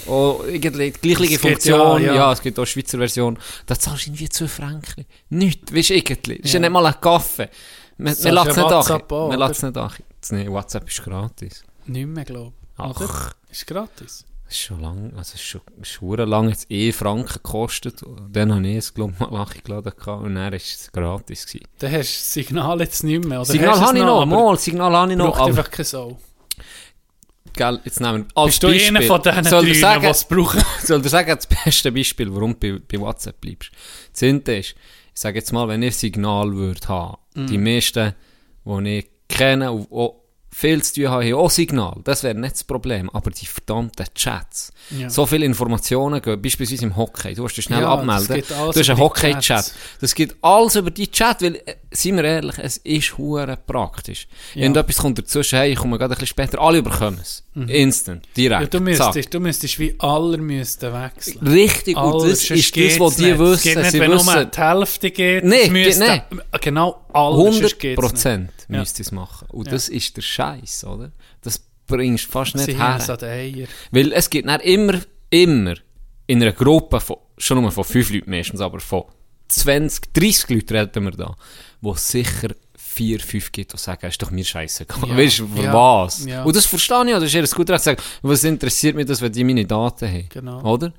oh, irgendwie die gleiche Funktion, ja, ja, ja. es gibt auch eine Schweizer Version. Da zahlst du irgendwie 2 Franken. Nichts, weißt du, irgendwie. Das ist ja nicht mal ein Kaffee. Man, Das man zahlst lässt es nicht an. Man oder? lässt es nicht an. Nee, WhatsApp ist gratis. Nicht mehr, glaube ich. Oder? Ach, Ist gratis. das ist schon lang, also schon, schon lang jetzt eh Franken gekostet. Dann habe ich es, glaube ich, mal nachgeladen und dann war es gratis. Gewesen. Dann hast du das Signal jetzt nicht mehr. Oder Signal habe ich noch, mal, Signal habe ich noch, Braucht einfach keine Sau. Gell, jetzt nehmen wir als Bist du einer von diesen soll drei, sagen, es brauchen? soll ich sagen, das beste Beispiel, warum du bei, bei WhatsApp bleibst. Das Zehnte ist, ich sage jetzt mal, wenn ich Signal würde haben, Mhm. die meisten, die ich kenne und auch viel zu tun haben, auch Signal. Das wäre nicht das Problem. Aber die verdammten Chats. Ja. So viele Informationen gehen, beispielsweise im Hockey. Du musst dich schnell Ja, das abmelden. Du hast einen Hockey-Chat. Das geht alles über die Chat, weil, äh, seien wir ehrlich, es ist hure praktisch. Ja. Wenn etwas kommt dazwischen, hey, ich komme gerade ein bisschen später, alle überkommen es. Instant, direkt. Mhm. Ja, du, zack. müsstest, du müsstest wie aller müssten wechseln. Richtig, und Aller, das sonst ist das, was die nicht. Es wissen. geht nicht, Sie wenn nur wissen, die Hälfte geht. Nee, es müsste, Genau alles, sonst 100 geht's Prozent Ja. müsst ihr es machen. Und Ja. das ist der Scheiß, oder? Das bringst du fast nicht. Sie haben es her. an den Eier. Weil es gibt dann immer, immer in einer Gruppe von, schon nur von 5 Leuten meistens, aber von 20, 30 Leuten reden wir da, wo es sicher 4, 5 gibt, die sagen, ist doch mir scheißegal. Ja. Weißt du, für Ja. was? Ja. Und das verstehe ich das ist ihr gut recht zu sagen, was interessiert mich das, wenn die meine Daten haben? Genau. Oder?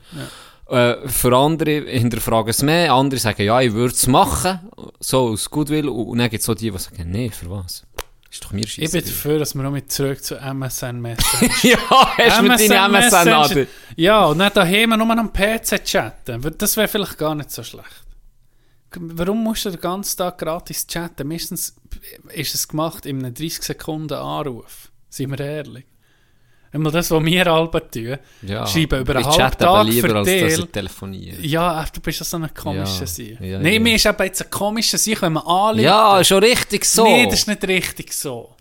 Äh, für andere hinterfragen es mehr, andere sagen, ja, ich würde es machen, so aus Goodwill, und, und dann gibt es auch die, die sagen, nee, für was? Ist doch mir Ich bin scheiße. dafür, dass wir noch mit zurück zu MSN Messenger. ja, hast du mit deinen MSN Messenger. Ja, und nicht daheim nur am PC chatten. Das wäre vielleicht gar nicht so schlecht. Warum musst du den ganzen Tag gratis chatten? Meistens ist es gemacht in einem 30 Sekunden Anruf. Seien wir ehrlich. Einmal das, was wir alle tun, ja, schreiben über einen halben Tag lieber, als dass ich verteilt. telefoniere. Ja, du bist ja so ein komischer Ja, Sie. ja, Nein, ja. mir ist eben jetzt ein komischer Sie, wenn man anlegt. Ja, schon richtig so. Nein, das ist nicht richtig so.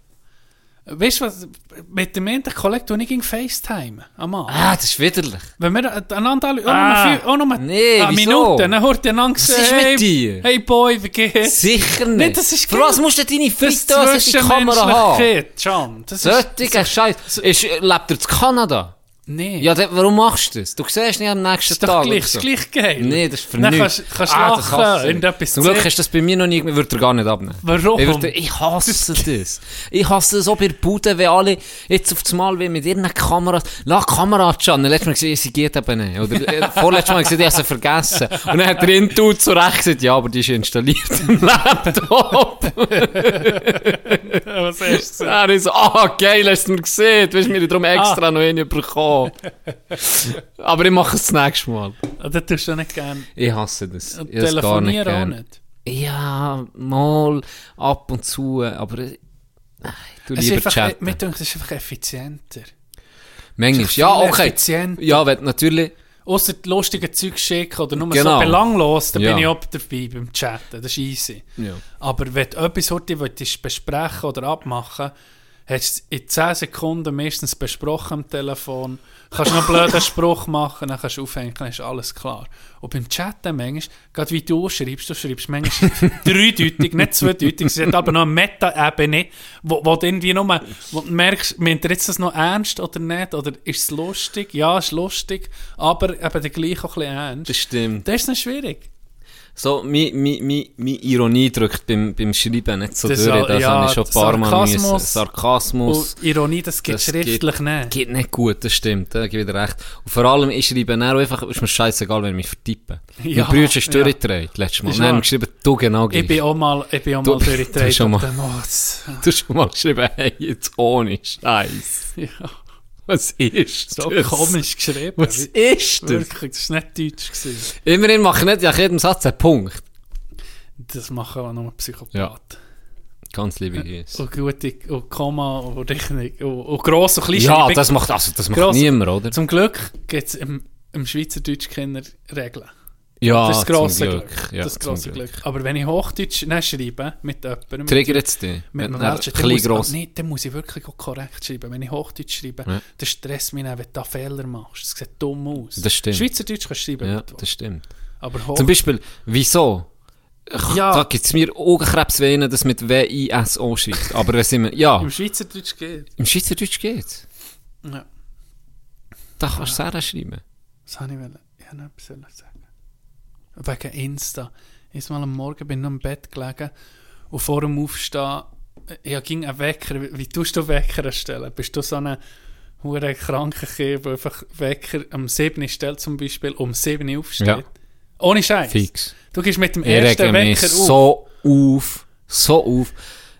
Weißt du was? Mit dem einen Kollegen tue ich gegen FaceTime am Abend. Ah, das ist widerlich. Wenn wir einander alle, auch Ah. noch, vier, auch noch mal Nee, eine wieso? Minute, dann hört ihr einander Was ist mit hey, dir? Hey Boy, wie geht's? Sicher nicht. Nee, das ist Für was musst du deine Das Fritteuse in die Kamera haben? Zwischenmenschlichkeit, John. Das ist, Solche Scheiß. Ist, lebt er in Kanada? Nee. Ja, dann, warum machst du das? Du siehst nicht am nächsten ist doch Tag. gleich, so. ist gleich geil. Nee, das ist für Dann nichts. kannst, kannst Ah, das lachen, ich. irgendetwas Zum Glück hast du das bei mir noch nie, ich würde gar nicht abnehmen. Warum? Ich, würde, ich hasse das. Ich hasse das auch bei der Bude, wenn alle jetzt auf das Mal wie mit ihren Kameras, la Kamera an, letztes Mal gesehen, sie geht eben nicht. Oder äh, vorletztes Mal gesehen, ich habe sie vergessen. Und dann hat der Intu zurecht gesagt, ja, aber die ist installiert im Laptop. Was hast du Er ist so, ah, geil, hast du mir gesehen, du hast mir darum extra noch einen bekommen. aber ich mache es das nächste Mal. gesagt? Das tust du nicht gerne. Ich hasse das. Ich habe es gar nicht telefonieren auch gern. nicht. Ja, mal ab und zu, aber äh, ich tu Es ist lieber einfach, chatten. mir denkt, es ist einfach effizienter. Manchmal, es ja, okay. effizienter. Ja, wenn natürlich, Außer die lustigen Zeug schicken oder nur Genau. so belanglos, da Ja. bin ich auch dabei beim Chatten. Das ist easy. ja. Aber wenn du etwas heute willst besprechen oder abmachen, hast in 10 Sekunden meistens besprochen am Telefon. Kannst noch einen blöden Spruch machen, dann kannst du aufhängen, dann ist alles klar. Und beim Chatten manchmal, gerade wie du schreibst, du schreibst manchmal dreideutig, nicht zweideutig, es hat aber noch eine Meta-Ebene, wo, wo du irgendwie nur, wo du merkst, meint er jetzt das noch ernst oder nicht, oder ist es lustig? Ja, es ist lustig, aber eben dann gleich auch ein bisschen ernst. das stimmt. Das ist noch schwierig. So, meine mi, mi, mi Ironie drückt beim, beim Schreiben nicht so Das durch. Das ja, habe ich schon ein paar Mal müssen. Sarkasmus. Und Ironie, das Das schriftlich geht, nicht. geht nicht gut, das stimmt, da gebe ich dir recht. Und vor allem, ich schreibe dann einfach, ist mir scheißegal, wenn ich mich vertippe. Ja, mein Bruder ist ja. durchgedreht, letztes Mal. Ist wir geschrieben, du genau gleich. Ich bin auch mal, ich bin auch mal du durchgedreht. schon mal- oh, Du hast schon mal geschrieben, hey, jetzt ohne Scheiß. ja, Was ist so das? komisch geschrieben. Was ist das? Wirklich, das war nicht deutsch. Gewesen. Immerhin mache ich nicht nach jedem Satz einen Punkt. Das machen auch nur Psychopathen. Ganz liebe Grüße. Und gute, und Komma, und richtig, und, und gross und klein. Ja, das macht, also, das macht niemand, oder? Zum Glück gibt es im, im Schweizerdeutsch keine Regeln. Ja, das ist das grosse zum Glück. Glück. Ja, das das grosse Glück. Aber wenn ich Hochdeutsch nicht schreibe, mit jemandem, Triggert es dich? mit einem ein dann muss, gross... nee, dann muss ich wirklich auch korrekt schreiben. Wenn ich Hochdeutsch schreibe, Ja. dann stresst mich dann, wenn du da Fehler machst. Es sieht dumm aus. Das stimmt. Schweizerdeutsch kannst du schreiben, Ja, das stimmt. aber Hoch Zum Beispiel, wieso? Ja. Da gibt es mir Augenkrebs, wenn einer das mit W-I-S-O schreibt. Aber wenn wir, ja, im Schweizerdeutsch geht. im Schweizerdeutsch geht's. Ja, Da kannst du Sarah schreiben. was habe ich wollen? Ich habe noch etwas sagen. Wegen Insta. Ich mal am Morgen bin ich noch im Bett gelegen und vor dem Aufstehen, ja, ging ein Wecker. Wie, wie tust du Wecker erstellen? Bist du so eine hure kranke Kind, der einfach Wecker am 7. Uhr stellt zum Beispiel, um 7 Uhr aufsteht? Ja. Ohne Scheiß. Fix. Du gehst mit dem Ich ersten Wecker auf. so auf, so auf,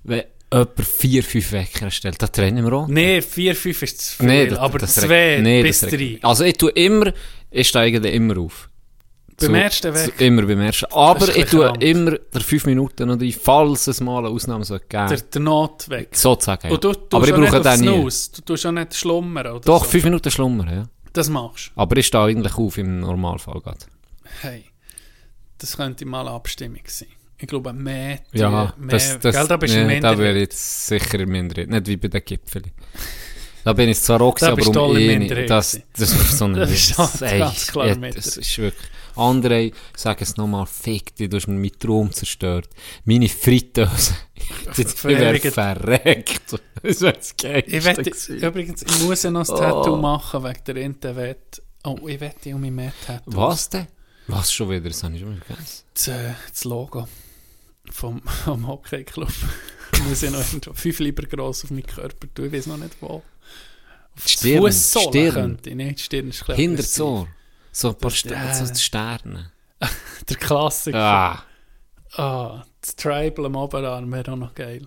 wenn jemand vier, fünf Wecker stellt. Da trennen wir auch. Nein, 4, 5 ist zu viel, Nee, das- aber das 2 regt- nee, bis das 3. regt- Also ich tue immer, ich steige dann immer auf. Beim Zu- ersten zu- Wecker. Immer beim ersten. Aber ich tue immer der 5 Minuten rein, falls es mal eine Ausnahme geben. Der, der Notwecker. Sozusagen. Ja. Und du tust Aber ich brauche den nie. Du tust auch nicht schlummern oder Doch, so. 5 Minuten schlummern, ja. Das machst du. Aber ich stehe eigentlich auf im Normalfall gerade. Hey, das könnte mal eine Abstimmung sein. Ich glaube, mehr, Ja, mehr das, das, gell, da bist du nee, da wäre jetzt sicher im Minderheit. Nicht wie bei den Gipfeln. Da bin ich zwar auch aber du um eh nicht. Das, das ist so ein Das ist Ey, ganz klar Minderheit. Das ist wirklich... Andere sagen es nochmal, fick dich, du hast mir meinen Traum zerstört. Meine Fritteuse. Ich wäre verreckt. Das wäre das Geilste Ich wette, übrigens, ich muss ja noch ein Oh. Tattoo machen wegen der Internet. Oh, ich wette um mich mehr Tattoos. Was denn? Was schon wieder? Das habe ich schon wieder vergessen. Das, äh, das Logo vom, vom Hockeyclub. muss ich noch irgendwo fünf lieber gross auf meinen Körper tun. Ich weiß noch nicht wo. Die Stirn, Stirn. könnte ich nicht. Stirn ist ein bisschen Hinter aggressiv. So. Ein paar Sterne. So Sterne. Der Klassiker. Ah. Ah, das Tribal am Oberarm wäre auch noch geil.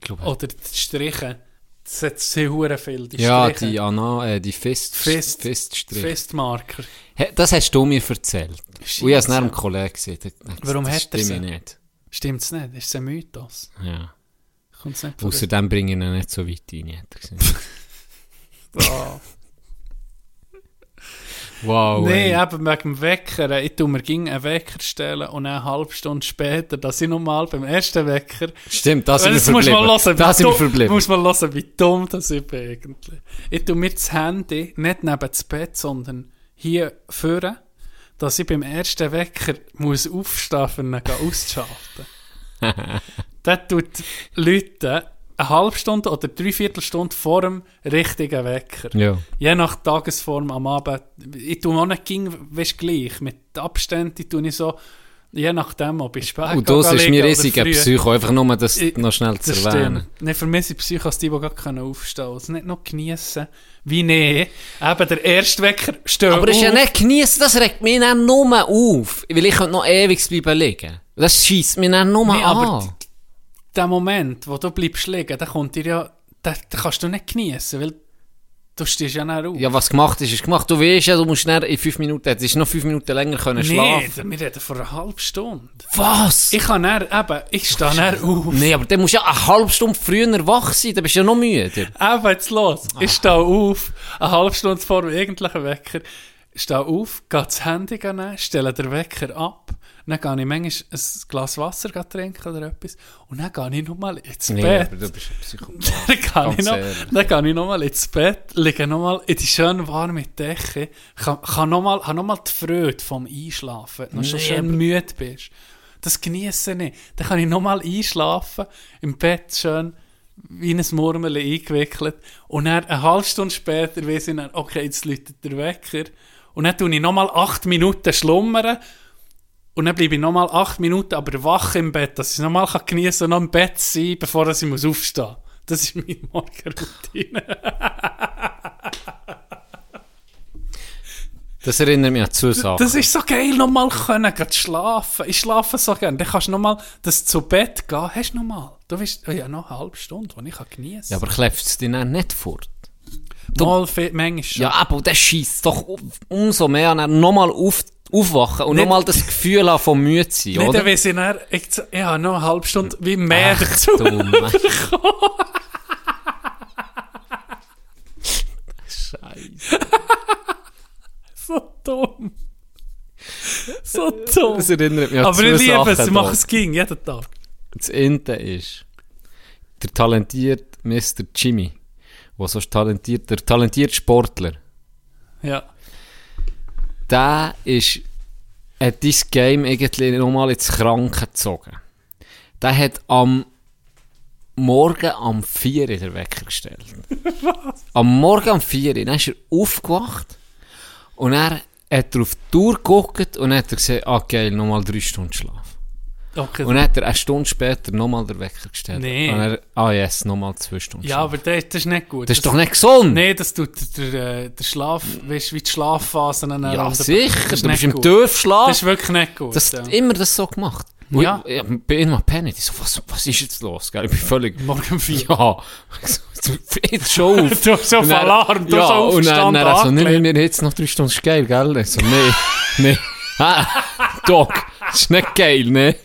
Glaube, Oder die Striche. Das hat sehr viel. Die ja, Striche. die Anna, äh, die Fist, Fist- Fiststrich. Festmarker. Hey, das hast du mir erzählt. Und ich habe es nach einem Kollegen gesehen. Das- Warum das hat er stimmt sie? nicht. Stimmt's nicht? Ist es ein Mythos? Ja. Außerdem bringe ich ihn nicht so weit rein, hat er gesagt. Ah. Wow. Nee, ey. eben wegen dem Wecker. Ich tue mir ging einen Wecker stellen und eine halbe Stunde später, dass ich nochmal beim ersten Wecker. Stimmt, das Jetzt muss man verblieben. hören, Da sind wir dumm, verblieben. muss man hören, wie dumm das ich bin eigentlich. Ich tue mir das Handy nicht neben das Bett, sondern hier führen, dass ich beim ersten Wecker muss aufstehen, um ihn auszuschalten. das tut Leute eine halbe Stunde oder dreiviertel Stunde vor dem richtigen Wecker. Ja. Je nach Tagesform am Abend. Ich tue auch nicht ging, weißt, gleich. Mit Abständen tue ich so, je nachdem, ob ich spät Und das gehe ist mir früh. Psycho, einfach nur das Ich- noch schnell zu Das erwähnen. stimmt. Für mich sind Psychos die, die gar können aufstehen können. Also nicht noch geniessen. Wie nee. Eben der erste Wecker steht Aber das ist ja nicht genießen, das regt mich dann nur auf. Weil ich könnte noch ewig bleiben liegen. Das schießt mich dann nur Nee, an. Der Moment, wo du bleibst liegen, der kommt dir ja, den, den kannst du nicht geniessen, weil du stehst ja nicht auf. Ja, was gemacht ist, ist gemacht. Du weißt ja, du musst dann in fünf Minuten, hättest noch fünf Minuten länger können nee, schlafen. wir reden vor einer halben Stunde. Was? Ich kann dann, eben, ich stehe dann auf. Nee, aber dann musst du ja eine halbe Stunde früher wach sein, dann bist du ja noch müde. Eben, jetzt los. Ich stehe auf, eine halbe Stunde vor dem eigentlichen Wecker, stehe auf, gehe das Handy nehmen, stelle den Wecker ab, dann gehe ich manchmal ein Glas Wasser trinken oder etwas und dann gehe ich nochmal ins Bett. du bist ein Psychopath. dann gehe ich, noch, dann gehe ich nochmal ins Bett, liege nochmal in die schöne warme Decke, kann, kann nochmal, habe nochmal die Freude vom Einschlafen, wenn du schon Nee, schön aber- müde bist. Das genieße ich. Dann kann ich nochmal einschlafen, im Bett schön wie ein Murmeli eingewickelt und dann eine halbe Stunde später weiss ich dann, okay, jetzt läutet der Wecker und dann tue ich nochmal acht Minuten schlummern und dann bleibe ich nochmal acht Minuten aber wach im Bett, dass ich nochmal genießen und noch im Bett sein bevor ich muss aufstehen muss. Das ist meine Morgenroutine. Das erinnert mich an zwei Sachen. Das ist so geil, nochmal können, gehen schlafen. Ich schlafe so gerne. Dann kannst du nochmal das zu Bett gehen. Hast du nochmal? Du weißt, oh ja, noch eine halbe Stunde, die ich kann genießen ja, kann. aber kleft es dich dann nicht fort? Mal, viel- manchmal. Ja, aber das schießt doch umso mehr an, nochmal auf, aufwachen und Nicht- nochmal das Gefühl haben von müde zu sein, Nicht, oder? dann weiss ich ich, habe noch eine halbe Stunde wie mehr Ach, dazu. du. Scheiße. So dumm. So dumm. Das erinnert mich an Aber ich liebe es, ich mache es ging, jeden Tag. Das Ende ist, der talentierte Mr. Jimmy, der so talentiert, der talentierte Sportler, Ja. der ist, hat dieses Game irgendwie nochmal ins Kranke gezogen. Der hat am Morgen am 4 Uhr den Wecker gestellt. Am Morgen um 4 Uhr, dann ist er aufgewacht und er hat er auf die Tour geguckt und hat er gesehen, ah geil, nochmal drei Stunden Schlaf. Okay. Und dann hat er eine Stunde später nochmal den Wecker gestellt. Nee. Und er, ah yes, nochmal zwei Stunden ja, Schlaf. aber das, das ist nicht gut. Das ist doch nicht gesund! Nein, das tut der, der, der Schlaf, weißt du, wie die Schlafphasen ja, sicher, das ist du bist im. Tiefschlaf. Das ist wirklich nicht gut. Das ja. immer das so gemacht. Und Ja. Ich, ich bin immer paniert. Ich so, was, was ist jetzt los? Gell? Ich bin völlig... Morgen vier. Ja. Jetzt schon auf. Du hast so Und dann- Alarm, du ja, hast so und dann, dann so, nee, jetzt noch drei Stunden ist geil, gell? Ich so, nee, nee. Ah, Doc, das ist nicht geil, ne?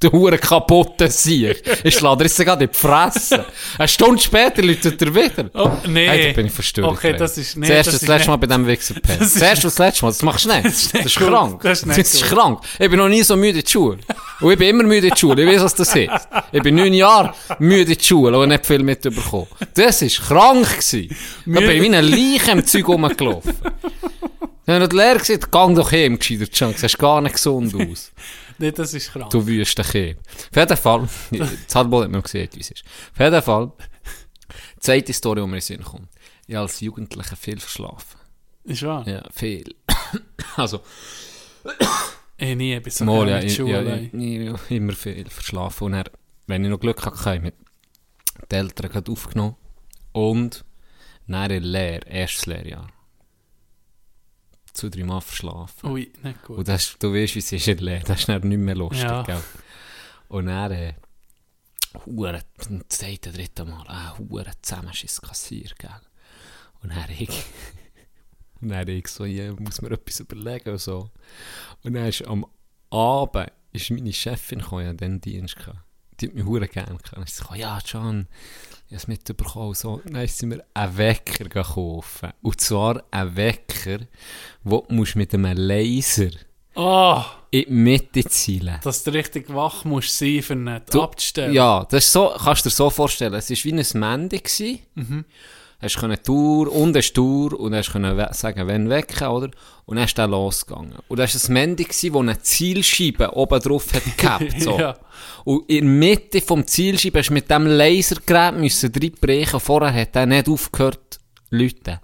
Du hure kaputte Sieg. Ich schlage dir gerade in die Fresse. Eine Stunde später läutet er wieder. Oh, nee. Hey, da bin ich verstört. Okay, das ist- Das erste das das ist letzte nicht- Mal bei diesem Wichser pennt. Das Das ist- das letzte Mal, das machst du nicht. Das nicht ist, gut. krank. Das ist nicht Das ist krank. Ich bin noch nie so müde in der Schule. Und ich bin immer müde in der Schule. Ich weiß, was das heißt. Ich bin neun Jahre müde in der Schule und nicht viel mitbekommen. Das war krank. Gewesen. Da bin ich wie ein Leiche im Zeug rumgelaufen. Wenn du die Lehrer gesagt gang doch heim, gescheiter Chunk. Siehst gar nicht gesund aus. Nee, das ist krank. Du wüste Kind. Auf jeden Fall, das hat wohl nicht mehr gesehen, wie es ist. Auf jeden Fall, die zweite Story, die mir in den Sinn kommt. Ich habe als Jugendlicher viel verschlafen. Ist wahr? Ja, viel. also, Ich nie, bis so mal, ja, ich, Schule. ja, ich, ich, immer viel verschlafen. Und dann, wenn ich noch Glück hatte, habe ich mit den Eltern gerade aufgenommen. Und dann in Lehre, erstes Lehrjahr. Zu drei Mal verschlafen. Ui, nicht gut. Und das, du weißt, wie es ist in. Das ist dann nicht mehr lustig, Ja. gell? Und dann, äh, hure, das zweite, dritte Mal, ah, hure Zusammenschiss kassiert, gell? Und dann ich, und dann ich so, ja, muss mir etwas überlegen und so. Und dann ist am Abend, ist meine Chefin gekommen, ja, den Dienst gehabt. die hat mich hure gerne gehabt. Ich so, ja, John, es mitbekommen. So, dann sind wir einen Wecker kaufen. Und zwar einen Wecker, wo du musst mit einem Laser Oh, in die Mitte zielen dass du richtig wach musst sein, für nicht Du- abzustellen. Ja, das ist so, kannst du dir so vorstellen. Es war wie ein gsi. Mhm. Hast können Tour und eine Tour und hast können sagen, wenn wecken, oder? Und dann ist der losgegangen. Und das war ein Mandy, gsi, wo eine Zielscheibe oben drauf hat gehabt, so. Ja. Und in der Mitte vom Zielscheibe hast du mit dem Lasergerät müssen reinbrechen. Vorher hat er nicht aufgehört, Leute.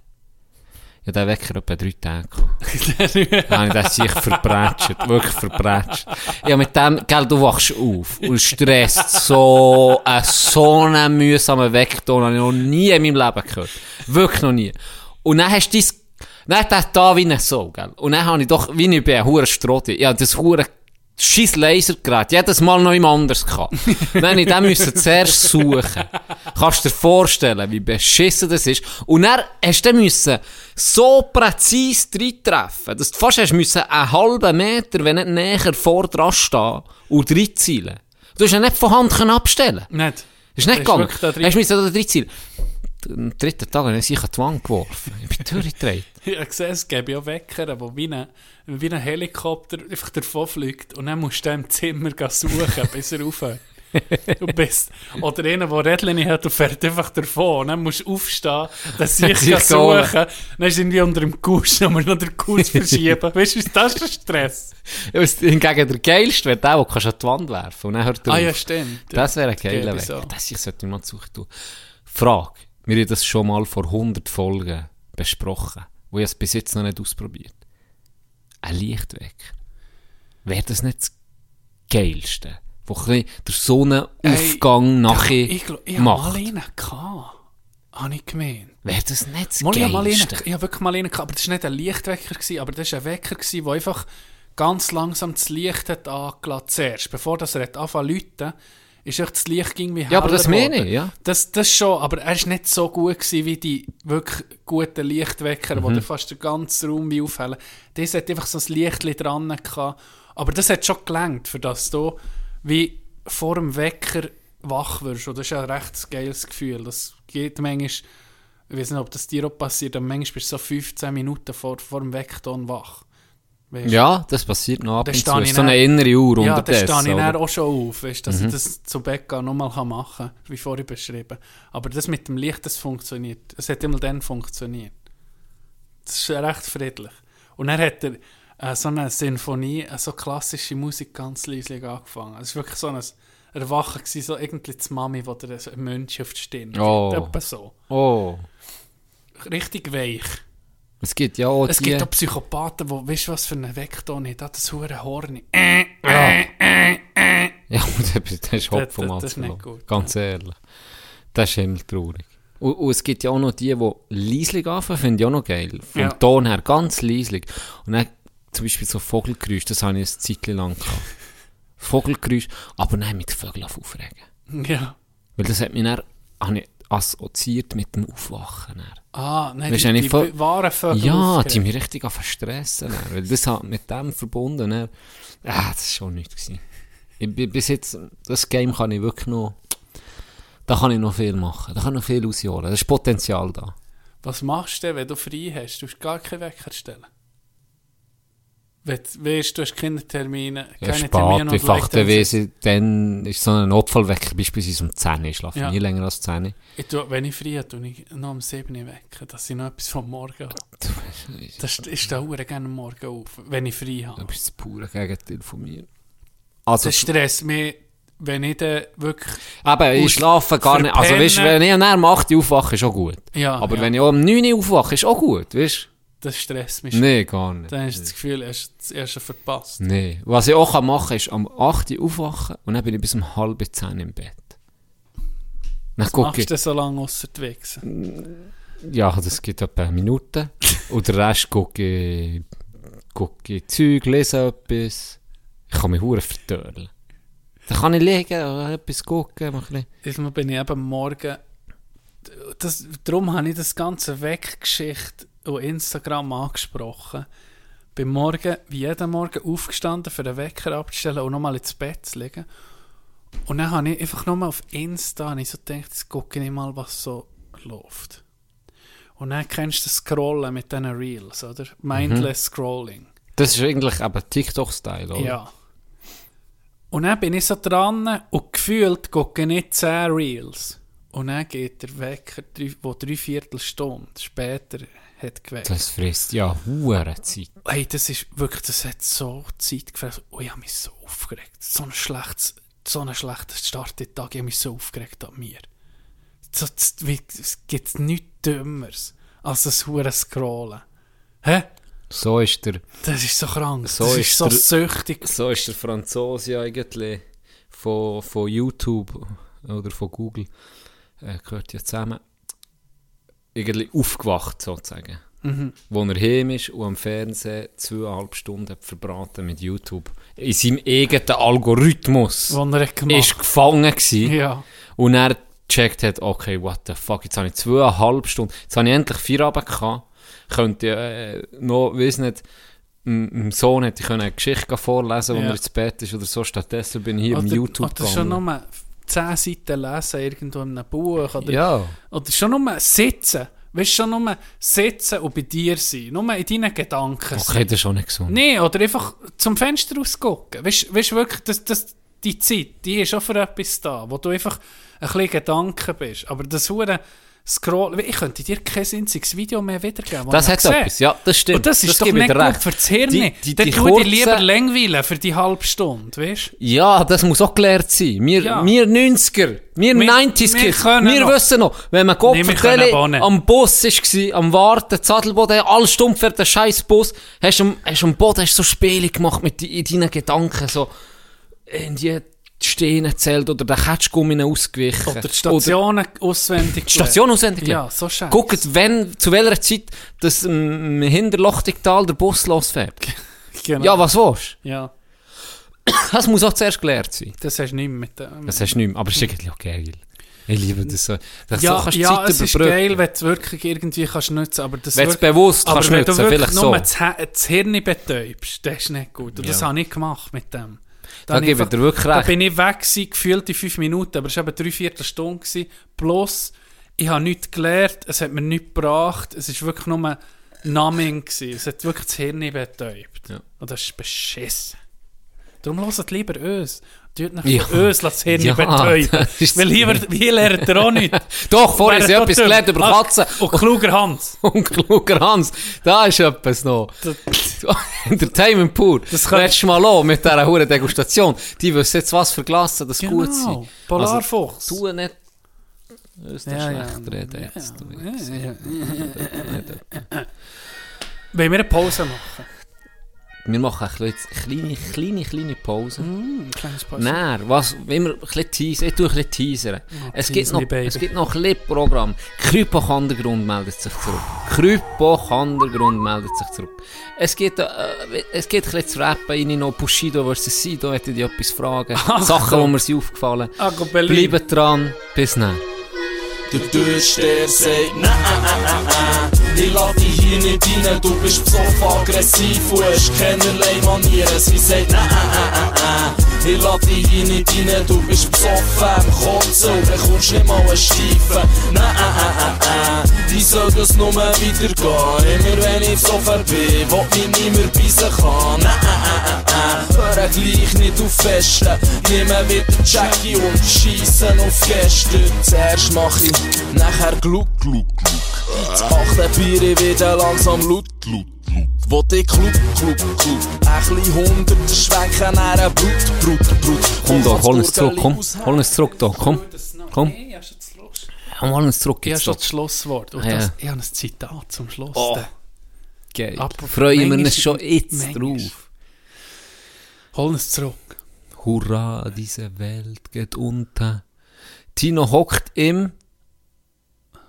Ja, der Wecker etwa drei Tage gehabt. Dann habe ich sich verbrätscht. Wirklich verbrätscht. Ja, mit dem, gell, du wachst auf und stresst so, ein so einen mühsamen Weckton habe ich noch nie in meinem Leben gehört. Wirklich noch nie. Und dann hast du dein, dann hat er da wie ein so, gell. Und dann habe ich doch, wie ich bin, ein Strotti. Ja, das hure scheiß Lasergerät, jedes Mal noch jemand anders gehabt. Habe ich den müssen zuerst suchen. Kannst du dir vorstellen, wie beschissen das ist. Und dann hast du müssen so präzise treffen, dass du fast hast müssen einen halben Meter, wenn nicht näher vor dran stehen und reinzielen. Du hast ihn nicht von Hand abstellen. Nicht. Ist nicht Das ist gegangen. da drin. Hast du müssen da reinzielen. Am dritten Tag habe ich sich an die Wand geworfen. Ich bin durchgedreht. Ich habe gesehen, es gäbe ja Wecker, der wie ein, wie ein Helikopter einfach davon fliegt und dann musst du im Zimmer suchen, bis er aufhört. Du bist, oder einer, der Rädchen hat und fährt einfach davon. Und dann musst du aufstehen, das sich Sich gehen holen. suchen. Dann ist irgendwie unter dem Kuss, musst du noch den Kuss verschieben. Weißt du, das ist Stress? Ja, Hingegen der geilste wäre der, den kannst du an die Wand werfen und dann hört er Ah auf. ja, stimmt. Das wäre ein geiler ich Weg. so. Das ich sollte ich mal suchen. Frage. Wir haben das schon mal vor 100 Folgen besprochen. Wo ich es bis jetzt noch nicht ausprobiert. Ein Lichtwecker. Wäre das nicht das Geilste? Wo ein der Sonnenaufgang nachher Ich glaube, ich habe mal macht. einen gehabt. Habe ich gemeint. Wäre das nicht das Mal, ich habe mal einen, Geilste? ich habe wirklich mal einen gehabt, aber das war nicht ein Lichtwecker, gewesen, aber das war ein Wecker, gewesen, der einfach ganz langsam das Licht hat angelassen zuerst. Bevor das er hat angefangen zu ist echt das Licht irgendwie Ja, aber das heller meine ich, ja. Das, das schon, aber er war nicht so gut gewesen, wie die wirklich guten Lichtwecker, Mhm. die fast den ganzen Raum wie aufhellen. Das hat einfach so ein Licht dran gehabt. Aber das hat schon gelangt, für das du wie vor dem Wecker wach wirst. Und das ist ja ein recht geiles Gefühl. Das geht manchmal, ich weiß nicht, ob das dir auch passiert, aber manchmal bist du so 15 Minuten vor, vor dem Weckton wach. Weisst du? Ja, das passiert noch ab und zu. so eine innere Uhr Ja, da unterdessen. stehe ich dann? Mhm. auch schon auf, weißt, dass ich das zu gehen nochmal machen kann, wie vorhin beschrieben. Aber das mit dem Licht, das funktioniert. Es hat immer dann funktioniert. Das ist recht friedlich. Und dann hat er äh, so eine Sinfonie, äh, so klassische Musik ganz leise angefangen. Es war wirklich so ein Erwachen, gewesen, so irgendwie die Mami, die dir ein Mönch auf die Stirn Oh. Etwa so. Oh. Richtig weich. Es gibt ja auch Es die... gibt auch Psychopathen, die, weißt du was für einen Vekton hat, das hure Horn. Äh, äh, äh, äh. Ja, das das ist Hopf Das- vom das- das ist nicht Apfel. gut, Ganz ehrlich. Das ist immer traurig. Und, und es gibt ja auch noch die, die leislich anfangen, finde ich auch noch geil. Vom Ja. Ton her ganz leislich. Und dann zum Beispiel so Vogelgeräusch, das habe ich eine Zeit lang gehabt. Vogelgeräusch, aber nein, mit Vögeln aufregen. Ja. Weil das hat mich dann habe ich assoziiert mit dem Aufwachen. Dann. Ah, nein, Weisst die, die, voll- wahren Vögel Ja, aufgeregt. die mich richtig an verstressen. Weil das hat mit dem verbunden. Dann, ah, das war schon nichts. gewesen. Ich, bin bis jetzt, das Game kann ich wirklich noch, da kann ich noch viel machen. Da kann ich noch viel ausjahren. Da ist Potenzial da. Was machst du denn, wenn du frei hast? Du hast gar keinen Wecker stellen. Wenn du weißt, du hast keine Termine, Ja, keine spät, Termine wie Faktenwesen, dann ist so ein Notfallwecker beispielsweise um 10 Uhr. Ich schlafe Ja. nie länger als 10 Uhr. Ich tu, wenn ich frei habe, tue ich noch um 7 Uhr wecken, dass ich noch etwas vom Morgen habe. Das ist da hure gerne am Morgen auf, wenn ich frei Du habe. bist das pure Gegenteil von mir. Also, Das stresst mich, wenn ich dann wirklich... eben, ich schlafe gar nicht. Also, weißt, du, wenn ich am 8 Uhr aufwache, ist auch gut. Ja, Aber ja, wenn ich auch um 9 Uhr aufwache, ist auch gut, weißt das stresst mich du? schon. Nee, gar nicht. Dann hast du das Gefühl, du hast das erste verpasst. Nee. Was ich auch machen kann, ist am 8 Uhr aufwachen und dann bin ich bis um halb 10 im Bett. Dann Was machst ich, du denn so lange ausser die Wichsen? ja, das gibt etwa eine Minute. und den Rest gucke ich, gucke ich Zeug, lese etwas. Ich kann mich hure vertörlen. Dann kann ich liegen, oder etwas gucken, ein bisschen. Bin ich eben Morgen. Das, darum habe ich das ganze Weggeschichte und Instagram angesprochen. Bin morgen, wie jeden Morgen, aufgestanden, für den Wecker abzustellen und nochmal ins Bett zu legen. Und dann habe ich einfach nochmal auf Insta ich so gedacht, jetzt gucke ich mal, was so läuft. Und dann kennst du das Scrollen mit diesen Reels, oder? Mindless Scrolling. Das ist eigentlich eben TikTok-Style, oder? Ja. Und dann bin ich so dran und gefühlt gucke ich nicht 10 Reels. Und dann geht der Wecker, drei- wo drei Viertelstunde später hat geweckt. Das frisst ja hure Zeit. Hey, das ist wirklich, das hat so Zeit gefressen. Oh, ich habe mich so aufgeregt. So ein schlechtes, so ein schlechter Start den Tag. Ich habe mich so aufgeregt an mir. So, Es gibt nichts Dümmeres als das hure Scrollen. Hä? So ist der, Das ist so krank. So das ist ist so der- süchtig. so ist der Franzose eigentlich von, von YouTube oder von Google, äh, gehört ja zusammen, irgendwie aufgewacht sozusagen. Mhm. Wo er heim ist und am Fernsehen zweieinhalb Stunden verbraten mit YouTube. In seinem eigenen Algorithmus. Was er gemacht ist gefangen gewesen. Ja. Und er gecheckt hat, okay, what the fuck, jetzt habe ich zweieinhalb Stunden, jetzt habe ich endlich vier Abend gehabt, könnte ich, äh, noch, weiss nicht, dem Sohn hätte ich eine Geschichte vorlesen, wenn Ja. er ins Bett ist oder so, stattdessen bin ich hier im Oder, YouTube oder schon gegangen. nur 10 Seiten lesen irgendwo in einem Buch. Oder, Ja, oder schon nur sitzen. Weißt du, schon nur sitzen und bei dir sein. Nur in deinen Gedanken sein. okay, das ist schon nicht gesund. Nee, oder einfach zum Fenster rausgucken. Weißt du wirklich, das, das, die Zeit, die ist auch für etwas da, wo du einfach ein bisschen Gedanken bist. Aber das hure Scroll, ich könnte dir kein einziges Video mehr wiedergeben. Das hat gesehen. etwas, ja, das stimmt. Und das ist doch nicht gut für das Hirn. Die- die- Dann die tu ich kurzen- lieber Längweilen für die halbe Stunde, weißt du? Ja, das muss auch gelernt sein. Wir, Ja. wir 90er, wir, Wir- 90s wir wir noch. wissen noch, wenn man Gott Nee, vertelle, am Bus war, am Warten, Zadelboden, alles stumpf für den scheiß Bus, hast du am, hast am Boden hast so Spiele gemacht mit die, in deinen Gedanken, so, in die Stehen erzählt oder den Ketschgummi ausgewichen. Oder die Stationen auswendig. die Station auswendig Ja, so scheiße. Guckt, wenn, zu welcher Zeit das im Hinterlochtigtal der Bus losfährt. Genau. Ja, was willst Ja, du? Das muss auch zuerst gelernt sein. das hast du nicht mit dem. Das hast du nicht mehr, aber es ist irgendwie auch geil. Ich liebe das so. Das ja, so kannst du ja Zeit es ist geil, wenn du wirklich irgendwie kannst nutzen aber das Wenn du bewusst kannst wenn nutzen, du vielleicht nur so. das, He- das Hirn betäubst, das ist nicht gut. Und das Ja. habe ich gemacht mit dem. Da habe gebe ich dir wirklich Da recht. bin ich weg gewesen, gefühlt in fünf Minuten, aber es war eben drei Viertelstunde. Gewesen. Plus, ich habe nichts gelernt, es hat mir nichts gebracht, es war wirklich nur numbing. Gewesen. Es hat wirklich das Hirn betäubt. Ja. Und das ist beschissen. Darum hört lieber uns. Tut nicht Ja. uns das Hirn Ja, betäuben. ist- Weil hier, hier lernt ihr auch nichts. Doch, vorher doch etwas gelernt über Ah, Katzen. Und kluger Hans. Und kluger Hans, da ist etwas noch. Entertainment pur. Das du mal an mit dieser hohen Degustation. Die wissen jetzt, was für Glassen das gut Genau, sind. Polarfuchs. Also, tu nicht... Das ist Ja, ja. schlecht reden jetzt. du jetzt. Wollen wir eine Pause machen? Wir machen bisschen, kleine, kleine, kleine Pause. Mm, ein kleines Pause. Nein, was, wenn wir ein bisschen teasern, ich tue ein bisschen teasern. es, tease gibt noch, baby. es gibt noch ein bisschen Programm. Krypo Kandergrund meldet sich zurück. Krypo Kandergrund meldet sich zurück. Es geht, äh, es geht ein bisschen zu rappen, rein noch Bushido vs. Sido, hätte ich etwas fragen. Sachen, die mir sind aufgefallen. Ah, Berlin. Bleibt dran, bis dann. Der Türsteher sagt, nein, ich lade dich hier nicht rein, du bist besoffen aggressiv und hast keinerlei Manieren. Sie sagt, nein, ich lade dich hier nicht rein, du bist besoffen am Kotzen und dann kommst nicht mal einen Stiefen. Nein, die soll das nur wieder gehen, immer wenn ich besoffen bin, wo mich niemand beißen kann. Nein, hör gleich nicht auf Festen, nehmen wieder Jackie und schiessen auf Gäste. Zuerst mach ich, nachher gluck, gluck, gluck. Das achte Bier wieder langsam laut, laut. Wo die kluck, kluck, kluck. Ein bisschen Hunderte schwenken einem Brut, Brut, Brut. Komm da, hol uns zurück, komm. Hol uns zurück da, komm. Komm. Schluss. Hol uns zurück Ich habe schon da. das Schlusswort. Und ja. das, ich habe ein Zitat zum Schluss. Oh. Geil. Freuen wir uns schon jetzt manchmal. drauf. Hol uns zurück. Hurra, diese Welt geht unter. Tino hockt im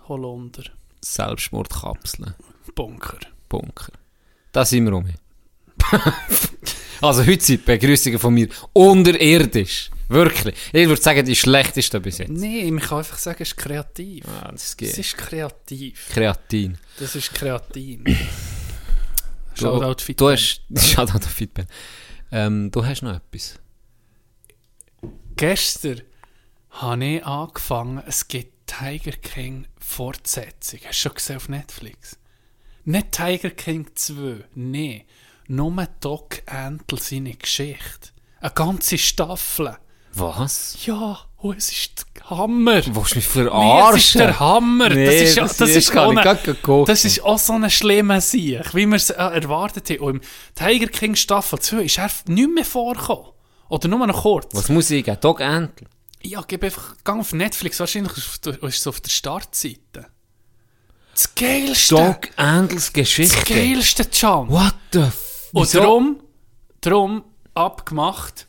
Holunder. Selbstmordkapsel. Bunker. Bunker. Da sind wir um. also heute sind die Begrüßungen von mir unterirdisch. Wirklich. Ich würde sagen, die schlechteste bis jetzt. Nee, ich kann einfach sagen, es ist kreativ. Ah, das Es geht. ist kreativ. Kreatin. Das ist kreativ. Du, Shoutout du Fitbel. hast, Shoutout auf Fitbel. Ähm, du hast noch etwas. gestern habe ich angefangen, es gibt Tiger King Fortsetzung. Hast du schon gesehen auf Netflix? Nicht Tiger King 2, nee. Nur Doc Antle seine Geschichte. Eine ganze Staffel. Was? Ja, oh, es ist der Hammer. Willst du mich Nee, es ist verarschen? der Hammer. Nee, das ist, das das ist ist, gar auch nicht eine- das ist auch so ein schlimmer Sieg, wie wir es äh, erwartet haben. Und im Tiger King Staffel 2 ist er nicht mehr vorgekommen. Oder nur noch kurz. Was muss ich geben? Dog Antle. Ja, gib einfach, geh auf Netflix, wahrscheinlich ist es auf der Startseite. Das geilste. Dog Antles Das Geschichte. geilste Jump. What the f... Und Wieso? darum, darum abgemacht,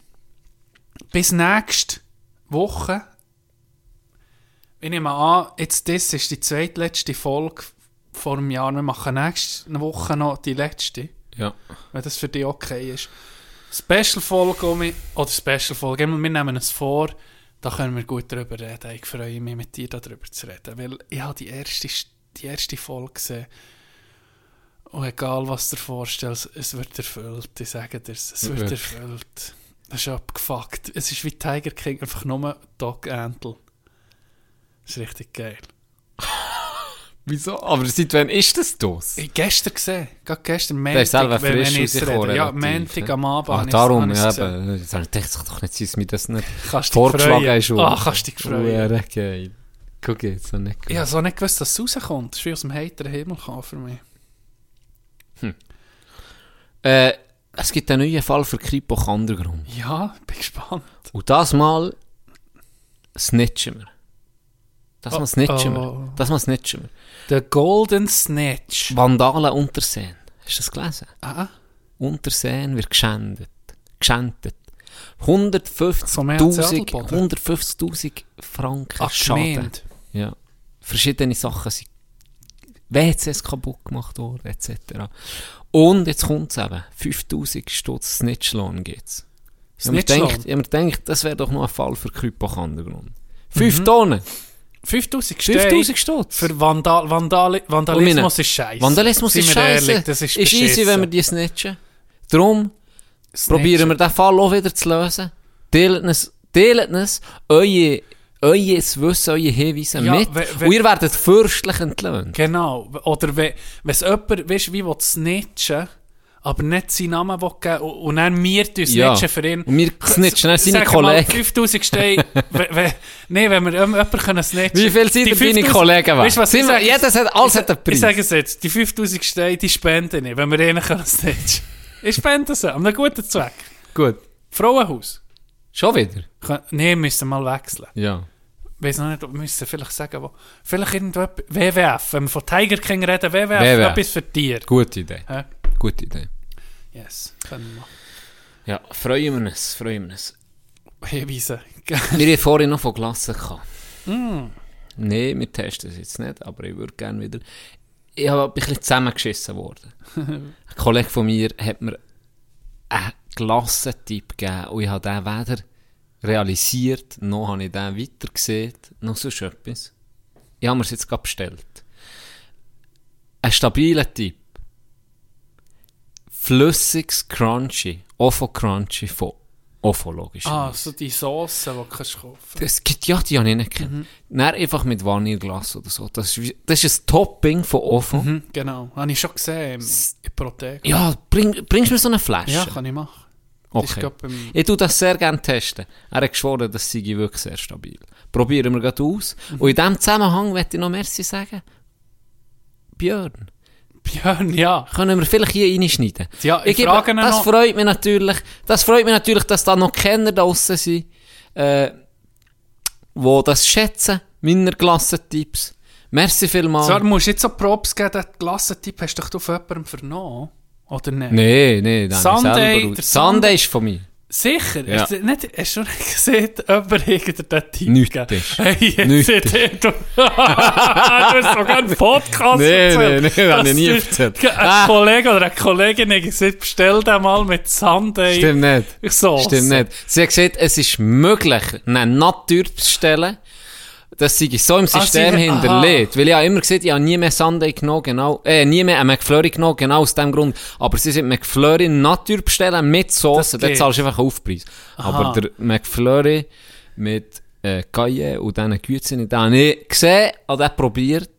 bis nächste Woche, ich nehme an, jetzt das ist die zweitletzte Folge vor einem Jahr. Wir machen nächste Woche noch die letzte, Ja. wenn das für dich okay ist. Special-Folge, oder Special-Folge, wir nehmen es vor, da können wir gut darüber reden. Ich freue mich, mit dir darüber zu reden, weil ich habe die erste, die erste Folge gesehen und egal was du dir vorstellst, es wird erfüllt. Ich sage dir, es wird Wirklich? erfüllt. Das ist abgefuckt. Es ist wie Tiger King, einfach nur Doc Antle. Das ist richtig geil. Wieso? Aber seit wann ist das das? Ich gestern gesehen, gerade gestern, Der ist selber frisch rausgekommen. Ja, Montag am Abend. Ach, darum, ja, es eben. Jetzt habe ich gedacht, es kann doch nicht sein, dass mir das nicht vorgeschlagen schon. Ah, kannst dich freuen. Geil. Guck jetzt, so nicht Ich habe so nicht gewusst, dass es rauskommt. Das ist wie aus dem heiteren Himmel gekommen für mich. Äh, es gibt einen neuen Fall für Kripo Undergrund. Ja, bin gespannt. Und das Mal snitchen wir. Das Mal Oh, snitchen oh. wir. Das Mal snitchen wir. Der Golden Snatch. Vandalen Unterseen. Hast du das gelesen? Ah, Unterseen wird geschändet. Geschändet. Vom RC 150.000 Adelboden? 150.000 Franken ach, Schaden. gemeint. Ja. Verschiedene Sachen sind WCs kaputt gemacht worden, etc. Und jetzt kommt es eben. 5000 Stutz Snitchlohn gibt's. Ich habe mir gedacht, das wäre doch noch ein Fall für Krypach Undergrund. 5 Tonnen, 5000 5000 Stutz. Für Vandal Vandal Vandalismus ist scheiße. Vandalismus ist scheiße. das ist, ist easy, wenn wir die snitchen. Darum Snitchen. probieren wir den Fall auch wieder zu lösen. Teilt es, teilt es, eure, euer Wissen, eure Hinweise Ja, mit. we- we- und ihr werdet fürstlich entlöhnt. Genau. Oder wenn es jemand, weißt du, wie will snitchen, aber nicht seinen Namen will geben und, und dann wir snitchen Ja. für ihn. Und wir snitchen dann seine Kollegen. 5000 Steine. Nein, wenn wir jemanden können snitchen. Wie viel sind deine 5000 Kollegen? Weißt was, Sind ich wir- sage- jedes hat- alles ich- hat einen Preis. Ich sage es jetzt, die 5000 Steine, die spenden nicht, wenn wir ihnen können snitchen. Ich spende sie, an einem guten Zweck. Gut. Frauenhaus. Schon wieder? Nein, wir müssen mal wechseln. Ja. Weiß noch nicht, wir müssen vielleicht sagen, wo. Vielleicht irgendwo WWF, wenn wir von Tiger King reden, WWF, WWF. etwas für Tiere. Gute Idee. Hä? Gute Idee. Yes, können wir machen. Ja, freuen wir uns, freuen wir uns. Hinweisen. Wir hatten vorhin noch von Glassen gehabt. mm. Nein, wir testen es jetzt nicht, aber ich würde gerne wieder... Ich habe ein bisschen zusammengeschissen worden. ein Kollege von mir hat mir einen Glassentipp gegeben und ich habe den weder realisiert, noch habe ich den weiter gesehen, noch sonst etwas. Ich habe mir es jetzt gerade bestellt. Ein stabiler Tipp. Flüssiges Crunchy. Ofo Crunchy von Ofo, logisch. Ah, so die Sauce, die du kannst kaufen Das gibt ja, die habe ich nicht gekannt. Dann einfach mit Vanilleglas oder so. Das ist, das ist ein Topping von Ofo. Mhm, genau. Habe ich schon gesehen im, im Protego. Ja, bring, bringst du mir so eine Flasche? Ja, kann ich machen. Okay. Ich tue das sehr gerne testen. Er hat geschworen, das sei wirklich sehr stabil. Probieren wir gerade aus. Und in diesem Zusammenhang möchte ich noch Merci sagen. Björn, Björn, ja. können wir vielleicht hier reinschneiden? Ja, ich, gebe- frage ihn das noch. freut mich natürlich. Das freut mich natürlich, dass da noch Kenner draussen sind, äh, wo das schätzen, meine Glassentipps. Merci vielmals. So, du musst jetzt so Props geben, den Glassentipp hast du doch von jemandem vernommen. Oder nicht? Nee, nee, dann Sunday, der Sunday ist von mir. Sicher? Ja. Hast, du nicht, hast du nicht gesehen, jemand irgendeinen den Tipp Nichts ist. Hey, Nichts ihr, du, du hast sogar einen Podcast Nee, erzählt. nee, nee, hab ich dass nie erzählt. Ein Ah. Kollege oder eine Kollegin hat gesagt, bestell den mal mit Sunday. Stimmt nicht. Sauce. Stimmt nicht. Sie hat gesagt, es ist möglich, eine Natur zu stellen, dass sie so im Ah, System sie- hinterlegt. Weil ich habe immer gesagt, ich habe nie mehr Sunday genommen, genau, äh, nie mehr einen McFlurry genommen, genau aus dem Grund. Aber sie sind McFlurry Natur bestellen mit Sauce, Das dann zahlst du einfach Aufpreis. Aber der McFlurry, mit äh, Gaille und diesen Gützen. Den habe ich gesehen, und den probiert.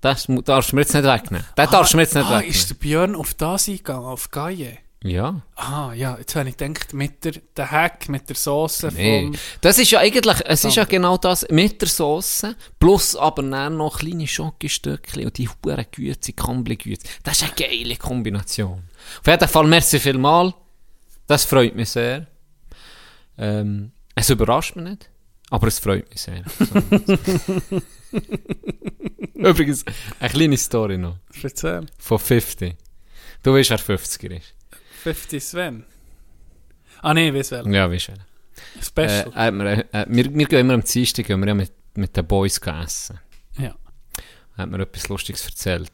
Das darfst du mir jetzt nicht wegnehmen. Den darfst du mir jetzt nicht ah, wegnehmen. ist der Björn auf das eingegangen, auf Gaie? Ja. Ah, ja, jetzt habe ich gedacht, mit der, der Hack, mit der Soße Nee. vom... Das ist ja eigentlich, es ist ja genau das, mit der Sauce, plus aber dann noch kleine Schokostückchen und die hure Güte, Kombli-Güte. Das ist eine geile Kombination. Auf jeden Fall, merci vielmal. Das freut mich sehr. Ähm, es überrascht mich nicht, aber es freut mich sehr. Übrigens, eine kleine Story noch. Erzähl. Von 50. Du weißt, wer 50er ist. 50 Sven. Ah, nee, ich weiß wel. Ja, du. Äh, Special. äh, wir, äh, wir, wir gehen immer am Dienstag gehen wir ja mit, mit den Boys essen. Ja. Er hat mir etwas Lustiges erzählt.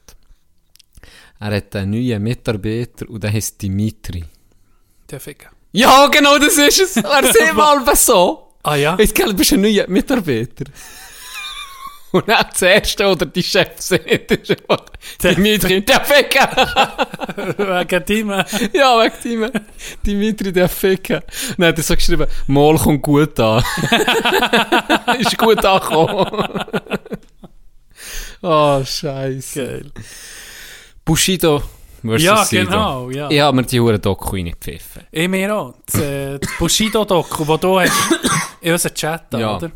Er hat einen neuen Mitarbeiter und der heißt Dimitri. Der Ficker. Ja, genau das ist es. Er sieht mal was so. Ah ja? Jetzt du bist ein neuer Mitarbeiter. Und dann das erste oder die Chef sieht, ist einfach Dimitri, der Ficker. Wegen dem. ja, wegen Tim. Dimitri, der Ficker. Dann hat er so geschrieben, Mal kommt gut an. ist gut angekommen. oh, scheiße. Geil. Bushido versus Ja, Sido. genau, ja. Ich habe mir die Huren Doku reingepfiffen. Ich mir auch. Das, äh, das Bushido-Doku, wo du hast... in unserem Chat, da, Ja. oder?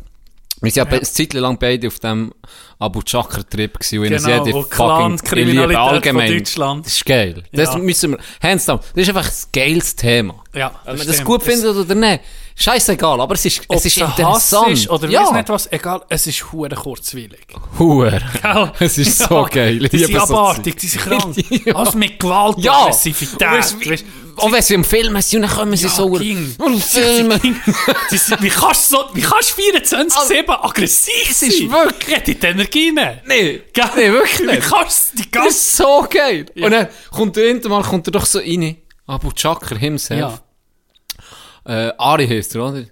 Wir waren ja, eine Zeit lang beide auf dem Abu Chakra-Trip gewesen und Genau, jede fucking liebe allgemein. von Deutschland. Das ist geil. Das Ja. müssen wir, hands down, das ist einfach das geilste Thema. Ja, Wenn man das stimmt. gut findet oder nicht, scheißegal, aber es ist, Ob es ist interessant. ist oder ja. weiss nicht was, egal, es ist hure kurzweilig. Huer. Gell? Es ist so geil. Die sind abartig, die sind krank. Ja. Also mit Gewalt Ja. Aggressivität. Und wie- Weisst- Auch wenn sie im Film sind, dann kommen sie Ja, so King. und. Die sind- Wie kannst du so, wie kannst du 24-7 aggressiv sein? ist wirklich- die Energie nicht. Nee, Gell? nee, wirklich Wie nicht. kannst du die Das ganze... ist so geil. Ja. Und dann kommt er irgendwann kommt er doch so rein. Abu Chakra himself. Ja. Äh, Ari heißt er, oder?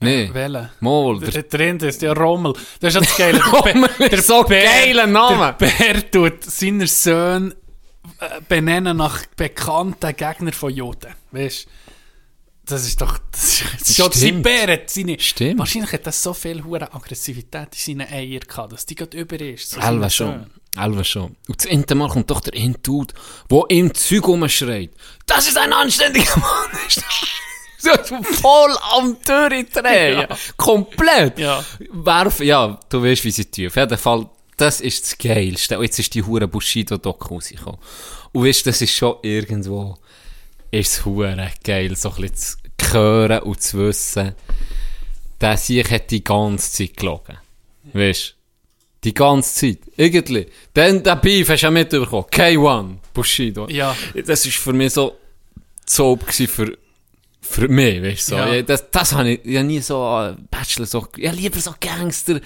Nee. Welche? Mol. Der Der drin ist ja Rommel. Das ist ja das Geile. Rommel ist so Bär- geiler Name. Der Bär tut seine Söhne äh, benennen nach bekannten Gegnern von Juden. Weißt das ist doch. Das ist, schon sein Stimmt. Bär hat seine. Stimmt. Wahrscheinlich hat das so viel hure Aggressivität in seinen Eiern gehabt, dass die gerade über ist. zu Elva schon. Elva schon. Und das Ende Mal kommt doch der Intud, wo ihm Zeug rumschreit. Das ist ein anständiger Mann. so voll am Türe drehen. Ja. Komplett. Ja. Werf, ja, du weißt, wie sie tun. Auf jeden Fall, das ist das Geilste. Und jetzt ist die hure Bushido-Doku rausgekommen. Und weißt, das ist schon irgendwo, ist es hure geil, so ein bisschen zu hören und zu wissen, der sich hat die ganze Zeit gelogen. Weißt die ganze Zeit. Irgendwie. Dann der Beef hast du ja mitbekommen. K1, Bushido. Ja. Das ist für mich so Zob für, für mich, weißt du. So. Ja. Das, das habe ich, ich hab nie so, äh, Bachelor, so, ja, lieber so Gangster,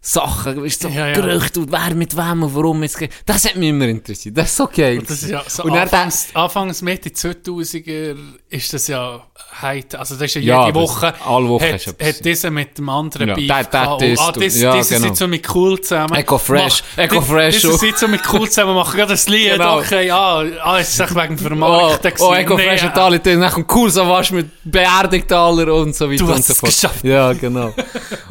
Sachen, weißt du, so Ja, ja. Gerüchte und wer mit wem und warum jetzt geht. Das hat mich immer interessiert. Das ist so geil. Das ist ja so und dann anfangs, anfangs Mitte 2000er ist das ja heute, also das ist ja Ja, jede das- Woche, alle Woche hat, hat dieser mit dem anderen Ja, Beef der gehabt. disst ah, das, Ja, diese genau. sind so mit cool zusammen. Eco Fresh, Mach- Eco Fresh Diese sind so mit cool zusammen, machen gerade das Lied, Genau. okay, ja, ah, ist echt wegen Oh, Vermarkten oh, Eco Nee, Fresh äh, hat alle, dann nach dem Kurs warst mit Beerdigtaler und so weiter und so fort. geschafft. Ja, genau.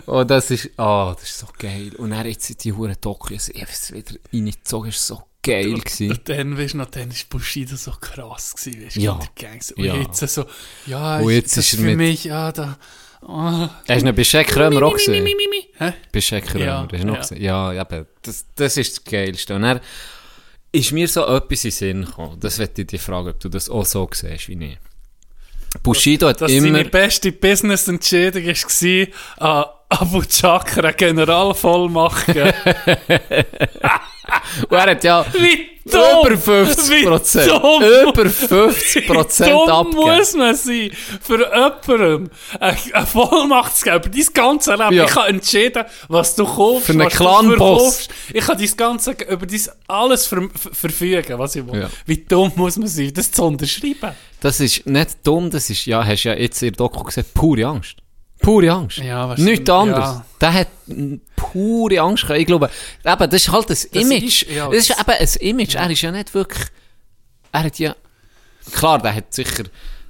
oh, das ist, oh, das ist so geil. Und dann jetzt die Huren Doku, ich wieder reingezogen, ist so geil gewesen. Und dann, weißt du noch, dann ist Bushido so krass gewesen, weißt du, Ja. der Gangs. Und Ja. jetzt so, ja, Und jetzt das ist er für mit- mich, ja, da, oh. Hast du noch bei Shaq Römer auch gesehen? Hä? Bei Shaq Ja, Römer, hast du noch ja. gesehen? Ja, eben, das, das ist das Geilste. Und dann ist mir so etwas in den Sinn gekommen. Das möchte ich dich fragen, ob du das auch so siehst wie ich. Bushido hat dass immer... seine beste Business-Entscheidung war, an Abu Chakra Generalvollmacht geben. Und er hat ja Wie dumm! über 50 Wie Prozent. dumm! Über 50 Prozent dumm abgegeben. muss man sein, für jemandem eine, Vollmacht zu geben, dein ganzes Leben. Ja. Ich kann entscheiden, was du kaufst, Für einen was du verkaufst. Ich kann dein ganze, über dein alles ver, verfügen, was ich will. Ja. Wie dumm muss man sein, das zu unterschreiben? Das ist nicht dumm, das ist, ja, hast ja jetzt in der Doku gesehen, pure Angst. Pure Angst. Ja, wahrscheinlich, Nichts anderes. ja. Der hat pure Angst gehabt. Ich glaube, eben, das ist halt ein Image. ist- ja, das ist das- eben ein Image. Er ist ja nicht wirklich, er hat ja, klar, der hat sicher,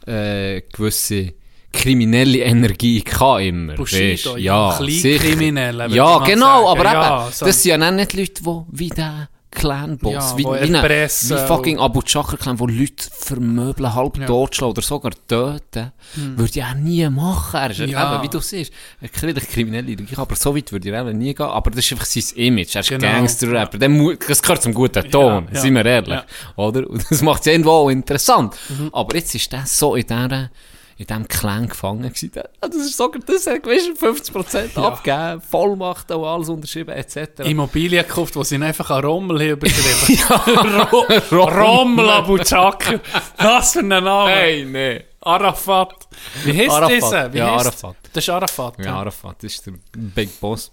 äh, gewisse, kriminelle Energie gehabt, immer. Bushido, ja, ja, Kleinkriminelle, würde Ja, genau, sagen. aber Ja, eben, so- das sind ja nicht Leute, die wie der Clan-Boss, Ja, wie, wie, eine- wie fucking Abu Chakra-Clan, wo Leute vermöbeln, halb Ja. totschlagen oder sogar töten, würde ich auch nie machen. Er ist ja. Ja. eben, wie du siehst, ein kriminelle Energie, aber so weit würde ich eben nie gehen. Aber das ist einfach sein Image, er ist Genau. Gangster-Rapper, das gehört zum guten Ton, Ja, sind wir ja, ehrlich. ja. Oder? Und das macht es irgendwo auch interessant. Aber jetzt ist das so in dieser, in diesem Clan gefangen gewesen. Da- Das ist sogar, das hat gewiss 50% abgegeben, Vollmacht und alles unterschrieben, etc. Immobilien gekauft, die ihn einfach an Rommel haben überschrieben. Ro Rommel Abu Chaka. Was für ein Name. Hey, nee. Arafat. Wie heißt Arafat. dieser? Wie Ja, heisst- Arafat. Das ist Arafat. Ja, Arafat, das ist der Big Boss.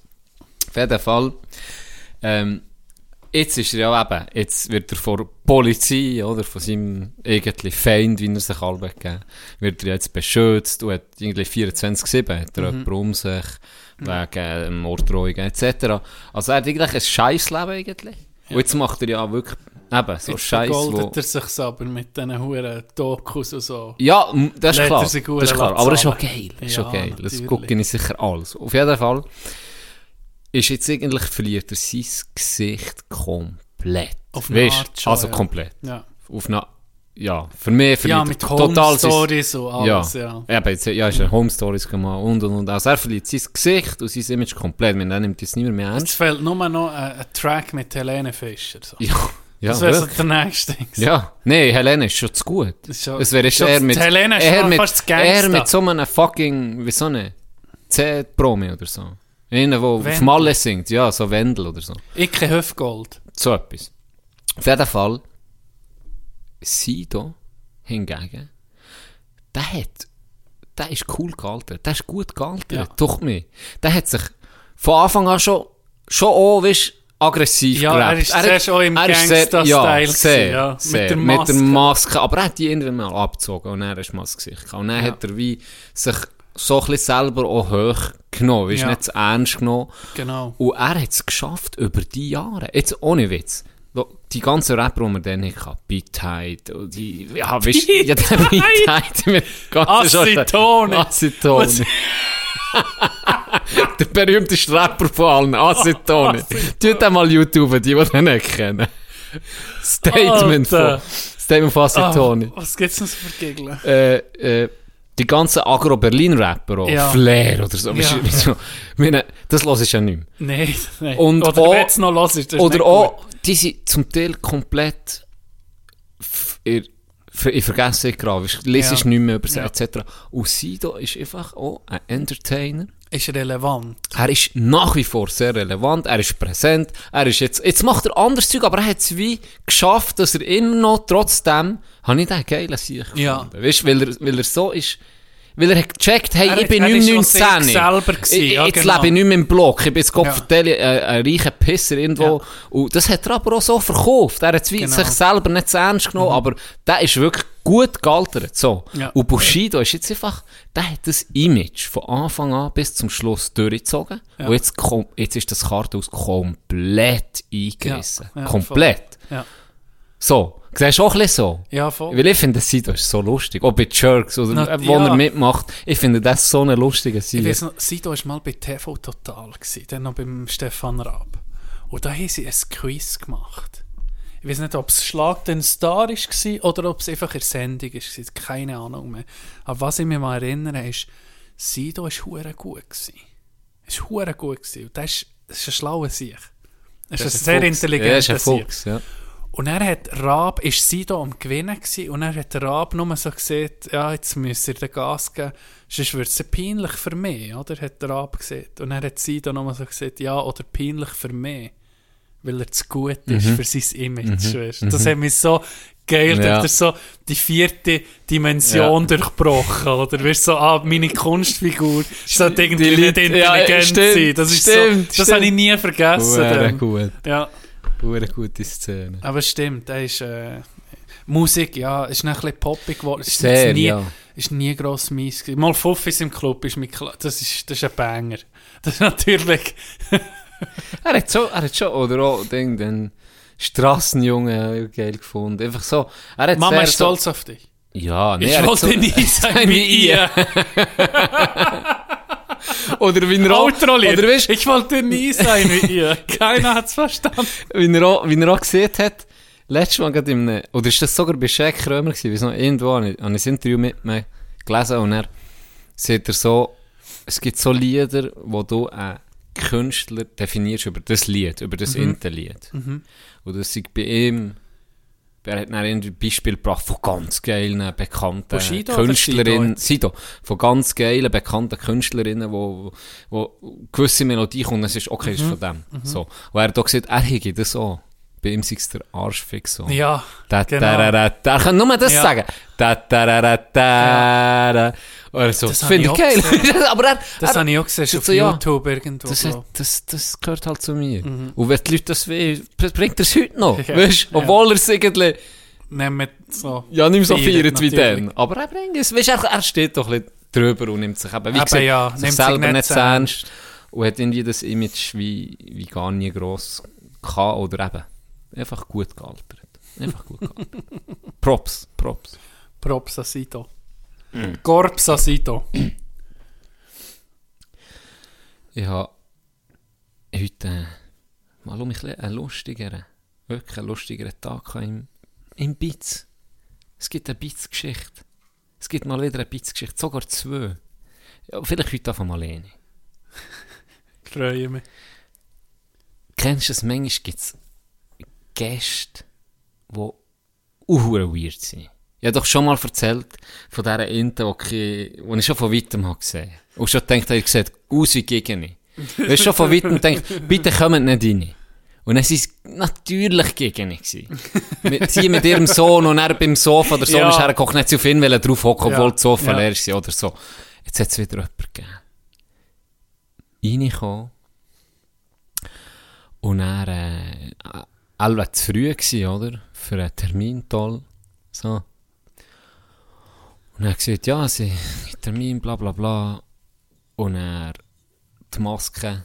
Auf jeden Fall. Ähm, jetzt ist er ja eben, jetzt wird er von der Polizei, oder, von seinem eigentlichen Feind, wie er sich alle gegeben wird er jetzt beschützt und hat irgendwie 24-7, hat er jemanden um sich, wegen ähm, Morddrohungen etc. Also er hat eigentlich ein Scheißleben eigentlich. Und jetzt macht er ja wirklich eben so Jetzt Scheiß, wo... vergoldet er sich aber mit diesen huren Dokus und so. Ja, das ist klar. Das ist klar. Aber das ist auch geil. Das ist auch Ja, geil. Das gucke ich sicher alles. Auf jeden Fall ist jetzt eigentlich verliert er sein Gesicht komplett. Auf eine? Art schon, Also ja. komplett. Ja, Auf eine, ja, für mich verliert ja er mit total sein- Home Stories und alles, ja. Ja, aber jetzt, ja, ist ein Home Stories gemacht und und und. Also er verliert sein Gesicht und sein Image komplett. Man nimmt das nicht mehr, ernst. fehlt nur noch ein, ein Track mit Helene Fischer. So. Ja, ja, das wäre so der nächste Ding. Ja, nee, Helene ist schon zu gut. Schon- Es wäre schon- eher mit, Helene ist eher schon mit, fast eher Gangster. mit so einem fucking, wie so eine C-Promi oder so. Einer, der auf. Malle singt, ja, so Wendel oder so. Icke Höfgold. So etwas. Auf jeden Fall, Sido hingegen, der hat, der ist cool gealtert, der ist gut gealtert, Ja. durch mich. Der hat sich von Anfang an schon, schon auch, weißt, aggressiv Ja, gerappt. er ist zuerst auch im er ist sehr- ja, sehr, ja, mit der Mit der Maske. Maske. Aber er hat die irgendwann mal abgezogen und er ist mal das Gesicht gehabt. Und dann Ja. hat er wie sich so ein bisschen selber auch hoch genommen, ist Ja. nicht zu ernst genommen. Genau. Und er hat es geschafft über die Jahre. Jetzt ohne Witz. Die ganzen Rapper, die man dann hatte, Beatheit, die, ja, weißt du, ja, der Beatheit, Acetone. Acetone. Der berühmteste Rapper von allen, Acetone. Tut einmal YouTube, die, die den nicht kennen. Statement Alter. von, Statement von Acetone. Ah, was gibt's noch so für Gegner? Äh, äh, die ganzen Agro-Berlin-Rapper, auch, Ja. Flair oder so. Ja. so. Meine, das lasse ich ja nicht mehr. Nein, nein. Und Oder auch- es noch ist, das Oder auch, die sind zum Teil komplett in, in Vergessenheit geraten. Lesest Ja. nicht mehr über sie, Ja. etc. Und Sido ist einfach auch ein Entertainer. Ist relevant. Er ist nach wie vor sehr relevant, er ist präsent, er ist jetzt, jetzt macht er anderes Zeug, aber er hat es wie geschafft, dass er immer noch, trotzdem, habe ich den geilen Sieg Ja. gefunden. Weißt, weil er, weil er so ist, weil er hat gecheckt, hey, Er ich bin er nicht ist mehr auch sich 19. selber gewesen, Ich- ja, jetzt genau. lebe ich nicht mehr im Block, ich bin jetzt Gott Ja. vertelle, ein, reicher Pisser irgendwo. Ja. Und das hat er aber auch so verkauft. Er hat Genau. sich selber nicht zu ernst genommen, aber der ist wirklich gut gealtert. So. Ja. Und Bushido ist jetzt einfach, der hat das Image von Anfang an bis zum Schluss durchgezogen. Ja. Und jetzt, kom- jetzt ist das Kartenhaus komplett eingerissen. Komplett. So. Siehst du auch ein bisschen so? ja voll. Weil ich finde, Sido ist so lustig. Auch bei Jerks, oder Na, äh, wo ja. er mitmacht. Ich finde das so eine lustige Ich Sido. weiss noch, Sido war mal bei TV Total, gewesen, dann noch beim Stefan Raab. Und da haben sie ein Quiz gemacht. Ich weiß nicht, ob es Schlag den Star war oder ob es einfach in der Sendung war. Keine Ahnung mehr. Aber was ich mich mal erinnere, ist, Sido war hure gut. Es war hure gut. Und das ist, das ist ein schlauer Sieg. Das ist ein sehr Ja, intelligenter ist ein Sieg. Fuchs, ja. Und er hat Raab, ist Sido am Gewinnen gewesen, und er hat Raab nur so gesagt, ja, jetzt müsst ihr den Gas geben, sonst wird es peinlich für mich, oder? Hat der Raab gesagt. Und er hat Sido nur so gesagt, ja, oder peinlich für mich, weil er zu gut ist Mhm. für sein Image. du. Das hat mich so geil, Ja. dass er so die vierte Dimension durchbrochen, oder? Du, so, ah, meine Kunstfigur sollte irgendwie Die nicht ja, intelligent stimmt, sein. Das ist stimmt, so, das stimmt. habe ich nie vergessen. Dann. gut. Ja. Hure gute Szene. Aber es stimmt, er ist, äh, Musik, ja, ist ein bisschen poppig geworden. Es Ist Sehr, nie, ja. ist nie gross mies gewesen. Mal Fuffis im Club ist mir klar, das ist, das ist ein Banger. Das ist natürlich, Er hat schon, er hat schon, oder auch, Ding, den Strassenjunge geil gefunden. Einfach so. Er hat Mama ist so, stolz auf dich. Ja, nee, Ich er hat wollte so- nie sein wie ihr. Oder wie er auch, oder weißt, Ich wollte nie sein wie ihr. Keiner hat's verstanden. wie er auch, wie er auch gesehen hat, letztes Mal gerade in einem, oder ist das sogar bei Shaq Krömer gewesen, wie noch irgendwo, habe ich, habe ich ein Interview mit ihm gelesen und er sagt er so, es gibt so Lieder, wo du einen Künstler definierst über das Lied, über das Mhm. Interlied. Und das ist bei ihm, er hat dann ein Beispiel gebracht von ganz geilen, bekannten Bushido Künstlerinnen, Sido, von ganz geilen, bekannten Künstlerinnen, wo, wo gewisse Melodie kommt, und es ist okay, ist von dem. So. Und er hat auch gesagt, er hätte das auch. Bei ihm sei es der Arschfix so. Ja, Da, genau. da, da, da, da. Er kann nur das Ja. sagen. Da, da, da, da, da, da. Oder so. Das finde ich geil. Aber er, das habe ich auch gesehen, so, auf ja. YouTube irgendwo. das, hat, das, das gehört halt zu mir. Und wenn die Leute das will, bringt er es heute noch. Ja. Weißt du? Ja. Obwohl er es irgendwie so. ja, nicht so Feiert wie dann. Aber er bringt es. Weißt du, er, steht doch ein bisschen drüber und nimmt sich eben, wie Eben, gesagt, ja, sich selber nicht nicht ernst. Und hat irgendwie das Image wie, wie gar nie gross gehabt. Oder eben einfach gut gealtert. Einfach gut gealtert. Props, Props. Props a Sito. Mm. Corps a Sito. Ich habe heute äh, mal um einen lustigeren, wirklich einen lustigeren Tag im, im Bitz. Es gibt eine Bitz-Geschichte. Es gibt mal wieder eine Bitz-Geschichte, sogar zwei. Ja, vielleicht heute von alleine. Freue mich. Kennst du es? Manchmal gibt es Gäste, die unhure weird sind. Ich habe doch schon mal erzählt von dieser Inte, die ich, die ich schon von weitem habe gesehen Und schon gedacht, ich sieht aus wie gegen. Weißt du, schon von weitem denkt, bitte kommt nicht rein. Und dann war es natürlich gegen gewesen. mit, sie mit ihrem Sohn und er beim Sofa, der Sohn Ja. ist hergekocht, nicht zu auf ihn wollen drauf hocken, obwohl Ja. das Sofa Ja. leer war oder so. Jetzt hat es wieder jemanden gegeben. Reingekommen. Und er, äh, er war zu früh gewesen, oder? Für einen Termin, toll. So. Und er hat gesagt, ja, sie, Termin, bla bla bla. Und er, die Maske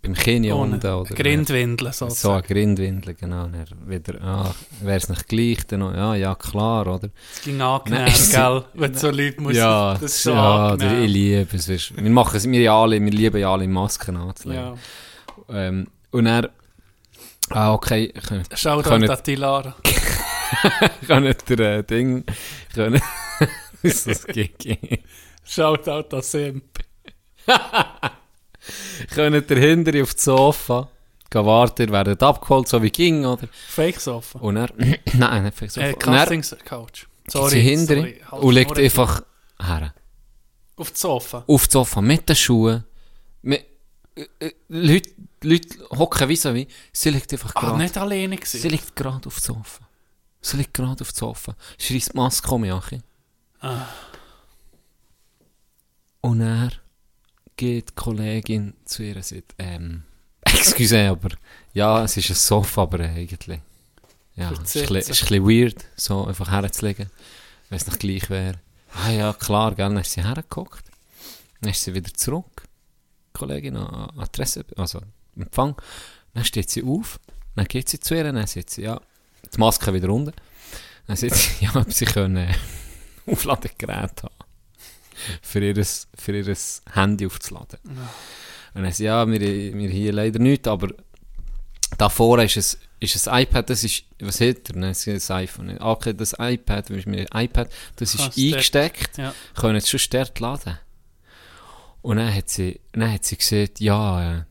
beim Kinn Ohne unten, oder? Grindwindeln So sozusagen. ein Grindwindel, genau. Und er wieder, ah, wäre es nicht gleich? Dann, noch, ja, ja, klar, oder? Es ging angenehm, gell? Wenn so Leute muss ja, das ist so ja der, ich angenehm. liebe es. weisst. Wir machen es, wir, ja alle, wir lieben ja alle Masken anzulegen. Ja. Ähm, und er, ah, okay, Schau doch an die Lara. können der äh, Ding, können, ist das? Schaut auch das Simp. können der hinter auf das Sofa gehen warten, ihr werdet abgeholt, so wie ging, oder? Fake-Sofa. Und er, nein, nicht fix. Äh, und er Casting-Couch. geht Sorry. sie hinter sorry. Halt und legt einfach her. Auf das Sofa. auf das Sofa mit den Schuhen. Mit, äh, äh, Leute, Leute hocken wie so wie. Sie liegt einfach Ah, gerade. nicht alleine sie gewesen. liegt gerade auf dem Sofa. Sie liegt gerade auf dem Sofa. Schreist die Maske um, Jachi. Ah. Und er geht die Kollegin zu ihr und sagt, ähm, excuse, aber, ja, es ist ein Sofa, aber eigentlich, ja, es ist, ein bisschen- weird, so einfach herzulegen, wenn es nicht gleich wäre. Ah ja, klar, gell, dann ist sie hergeguckt, dann ist sie wieder zurück, die Kollegin an, Adresse, also Empfang, dann steht sie auf, dann geht sie zu ihr, dann sagt sie, ja, die Maske wieder runter, dann sagt sie, ja, ob sie können Aufladegerät haben für ihr, für ihr Handy aufzuladen. Und dann sie, ja, wir, wir hier leider nicht, aber da vorne ist es ist ein iPad, das ist, was hat er? Nein, es ist ein iPhone. Okay, das iPad, das ist mir iPad, das ist Ah, steckt. eingesteckt, Ja. können jetzt schon dort laden. Und dann hat sie, dann hat sie gesagt, ja, äh,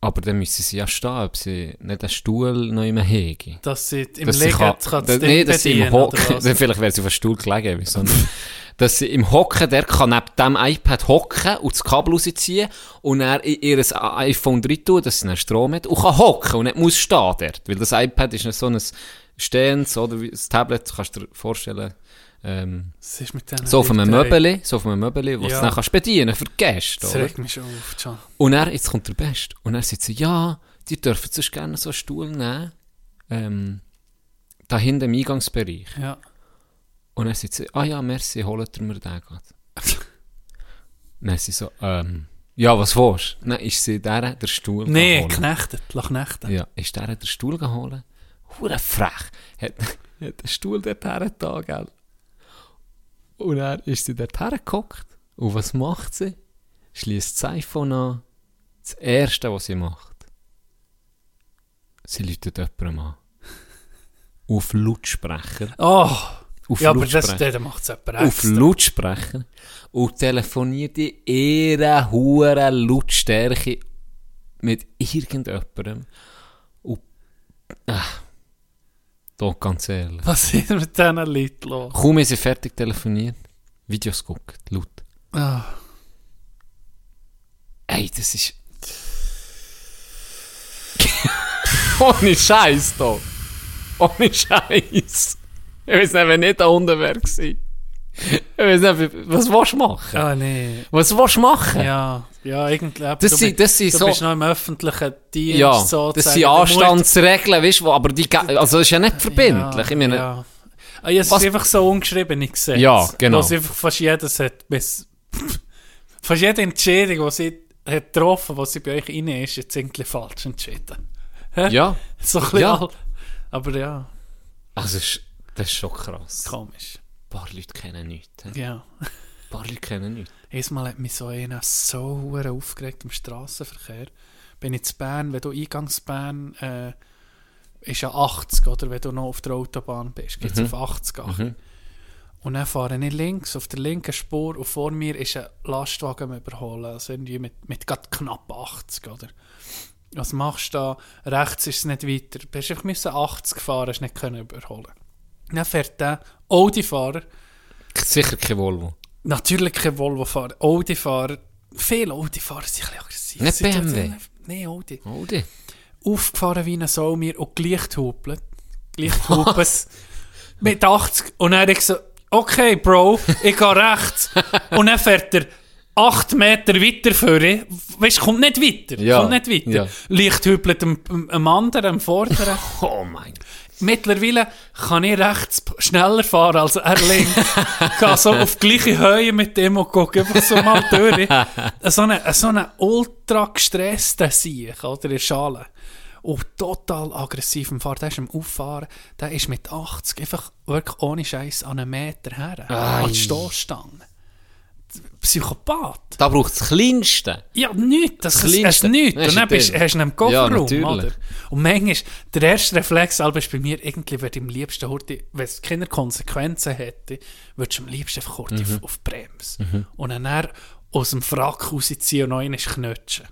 aber dann müssen sie ja stehen, ob sie nicht einen Stuhl noch immer hegen. Dass sie im Dass Liegen kann- kann, da- das nee, Ding dass sie im Hocken, vielleicht wäre sie auf einen Stuhl gelegen, sondern dass sie im Hocken, der kann neben dem iPad hocken und das Kabel rausziehen und er in ihr iPhone drin tun, dass sie einen Strom hat und kann hocken und nicht muss stehen dort, weil das iPad ist nicht so ein stehendes, oder? Wie das Tablet, kannst du dir vorstellen, ähm, Was ist mit denen so auf einem? Möbeli, so auf einem Möbeli, wo Ja. du dann kannst bedienen für Gäste, Das oder? regt mich schon auf, John. Und er, jetzt kommt der Best. Und er sagt so, ja, die dürfen sonst gerne so einen Stuhl nehmen. Ähm, da hinten im Eingangsbereich. Ja. Und er sagt so, ah ja, merci, holt ihr mir den gerade. Dann sie so, ähm, ja, was willst du? Dann ist sie der, der Stuhl Nee, geholt. knechtet, lach knechten. Ja, ist der der Stuhl geholt? Hure frech. Hat, hat den Stuhl dort her da, gell? Und dann ist sie dort hergehockt. Und was macht sie? Schließt das iPhone an. Das Erste, was sie macht, sie läutet jemandem an. Auf Lautsprecher. Oh, Auf ja, aber das, Lautsprecher. das macht es jemand auf. Lautsprecher und telefoniert in ihrer hohen Lautstärke mit irgendjemandem. Und, ah, doch ganz ehrlich. Was ist mit diesen Leuten los? Kaum ist sie fertig telefoniert, Videos guckt, laut. Ah, Ey, das ist... Ohne Scheiß doch. Ohne Scheiß. Ich weiß nicht, wenn nicht da unten wäre was willst du machen? ah nee. Was willst du machen? Ja, ja, irgendwie. aber Das du sind- das sind du so- bist noch im öffentlichen Dienst. Ja, sozusagen. das sind Anstandsregeln, weißt du, aber die, also das ist ja nicht verbindlich. ich meine, ja. Ah, ja, es Was- ist einfach so ungeschriebene Gesetze. Ja, genau. Was einfach fast jedes hat, bis, fast jede Entscheidung, die sie hat getroffen, was sie bei euch rein ist, jetzt irgendwie falsch entschieden. Hä? ja, So ein bisschen Ja. Aber ja, also das ist, schon krass. Ein paar Leute kennen nichts. hä? Ja. Ein paar Leute kennen nichts. Einmal hat mich so einer so hure aufgeregt im Straßenverkehr. Bin ich zu Bern, wenn du eingangs Bern äh, ist ja 80, oder? Wenn du noch auf der Autobahn bist, geht es Mhm. auf 80 an. Mhm. Und dann fahre ich links auf der linken Spur und vor mir ist ein Lastwagen überholen, also irgendwie mit, mit grad knapp 80, oder? Was machst du da? Rechts ist es nicht weiter. Du müssen 80 fahren, hast nicht können überholen. Dann fährt der Audi-Fahrer, Sicher kein Volvo. natürlich kein Volvo-Fahrer, Audi-Fahrer, viele Audi-Fahrer sind ein bisschen aggressiv. Nicht BMW? Nein, Audi. Die. Aufgefahren wie ein Sau mir und gleich hupelt. Gleich hupelt. mit 80. Und dann habe ich so, okay, Bro, ich gehe rechts. und dann fährt er 8 Meter weiter vorne. Weißt du, kommt nicht weiter. Ja, Kommt nicht weiter. ja. Leicht hüpelt am anderen, am vorderen. Oh mein Gott. Mittlerweile kann ich rechts schneller fahren als er links. Ich gehe so auf gleiche Höhe mit dem und gucke einfach so mal durch. So einen so eine ultra gestressten Sieg, oder, in Schale. Und total aggressiv im Fahren. Der ist am Auffahren, der ist mit 80 einfach wirklich ohne Scheiß an einen Meter her. An die Stoßstange. Psychopath. Da braucht es das Kleinste. Ja, nichts. Das, Das ist Kleinste. nichts. Und dann bist, hast du Ja, Kofferraum, natürlich. oder? Und manchmal, der erste Reflex Alba, ist bei mir, irgendwie würde ich am liebsten, heute, wenn es keine Konsequenzen hätte, würde ich am liebsten einfach kurz Mhm. auf, auf Bremse. Und dann, dann aus dem Frack rausziehen und noch einen knutschen.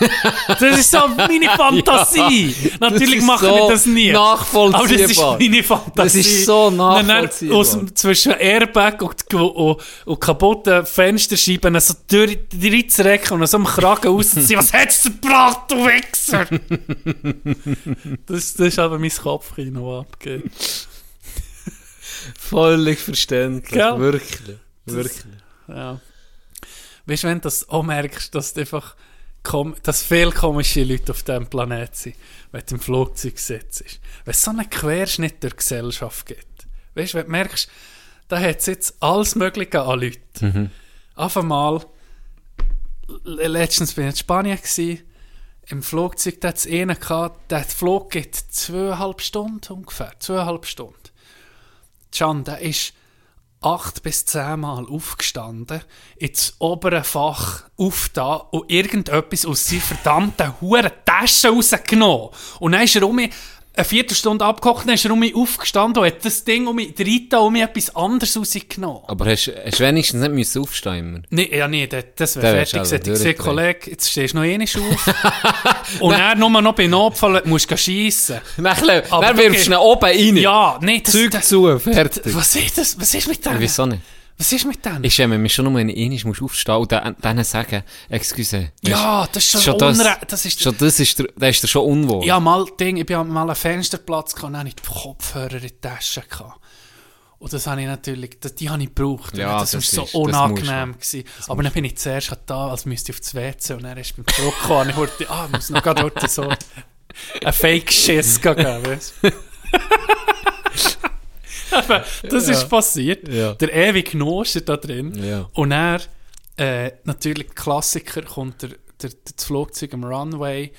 das ist so meine Fantasie. Natürlich ist mache so ich das nie. nachvollziehbar. Aber das ist meine Fantasie. Das ist so nachvollziehbar. Aus dem, zwischen Airbag und, und, und kaputten Fensterscheiben so durch reinzurecken und so am Kragen rauszuziehen. Was hättest du gebracht, du Wichser? das, das ist aber mein Kopfkino, das abgeht. Völlig verständlich. Gell? Wirklich. Wirklich. Ja. Weißt du, wenn du das auch merkst, dass, einfach dass viele komische Leute auf diesem Planeten sind, wenn du im Flugzeug sitzt. Wenn es so einen Querschnitt die Gesellschaft gibt. Weißt du, wenn du merkst, da hat es jetzt alles Mögliche an Leuten. Mhm. Auf einmal, letztens bin ich in Spanien gewesen, im Flugzeug, da hat es einen gehabt, der Flug geht zweieinhalb Stunden ungefähr, zweieinhalb Stunden. Can, der ist acht bis zehnmal aufgestanden, ins obere Fach aufgetan und irgendetwas aus seiner verdammten huren Tasche rausgenommen. Und dann ist er um mich eine Viertelstunde abgekocht, dann ist er um mich aufgestanden und hat das Ding um mich dritten um mich etwas anderes rausgenommen. Aber hast du wenigstens nicht müssen aufstehen immer? Nee, ja, nee, das, das Der wäre fertig gewesen. Ich sehe. Kollege, jetzt stehst du noch einmal auf. und dann nur noch bei Notfall musst du schiessen. Dann, wirfst du ihn oben rein. Ja, nee, das, Zeug das, zu, fertig. Was ist das? Was ist mit denen? Wieso nicht? Was ist mit denen? Ich schäme mich schon nur, wenn ich einmal aufstehen und dann, dann sagen, excuse. ja, das ist schon, schon das. Das ist schon das ist der, der ist der schon unwohl. Ja, mal Ding, ich bin mal einen Fensterplatz gehabt und dann hatte ich die Kopfhörer in die Tasche. Gehabt. Und das habe ich natürlich, das, die habe ich gebraucht. Ja, das, das war ist- so das unangenehm. gewesen. Aber dann bin ich zuerst halt da, als müsste ich aufs WC und dann ist beim Zurückkommen, ich wollte, ah, ich muss noch gerade heute so einen Fake-Schiss geben, weißt du? Das ist passiert. Ja. Der ewige Noscher da drin. Ja. Und er, äh, natürlich Klassiker, kommt der, der, das Flugzeug am Runway,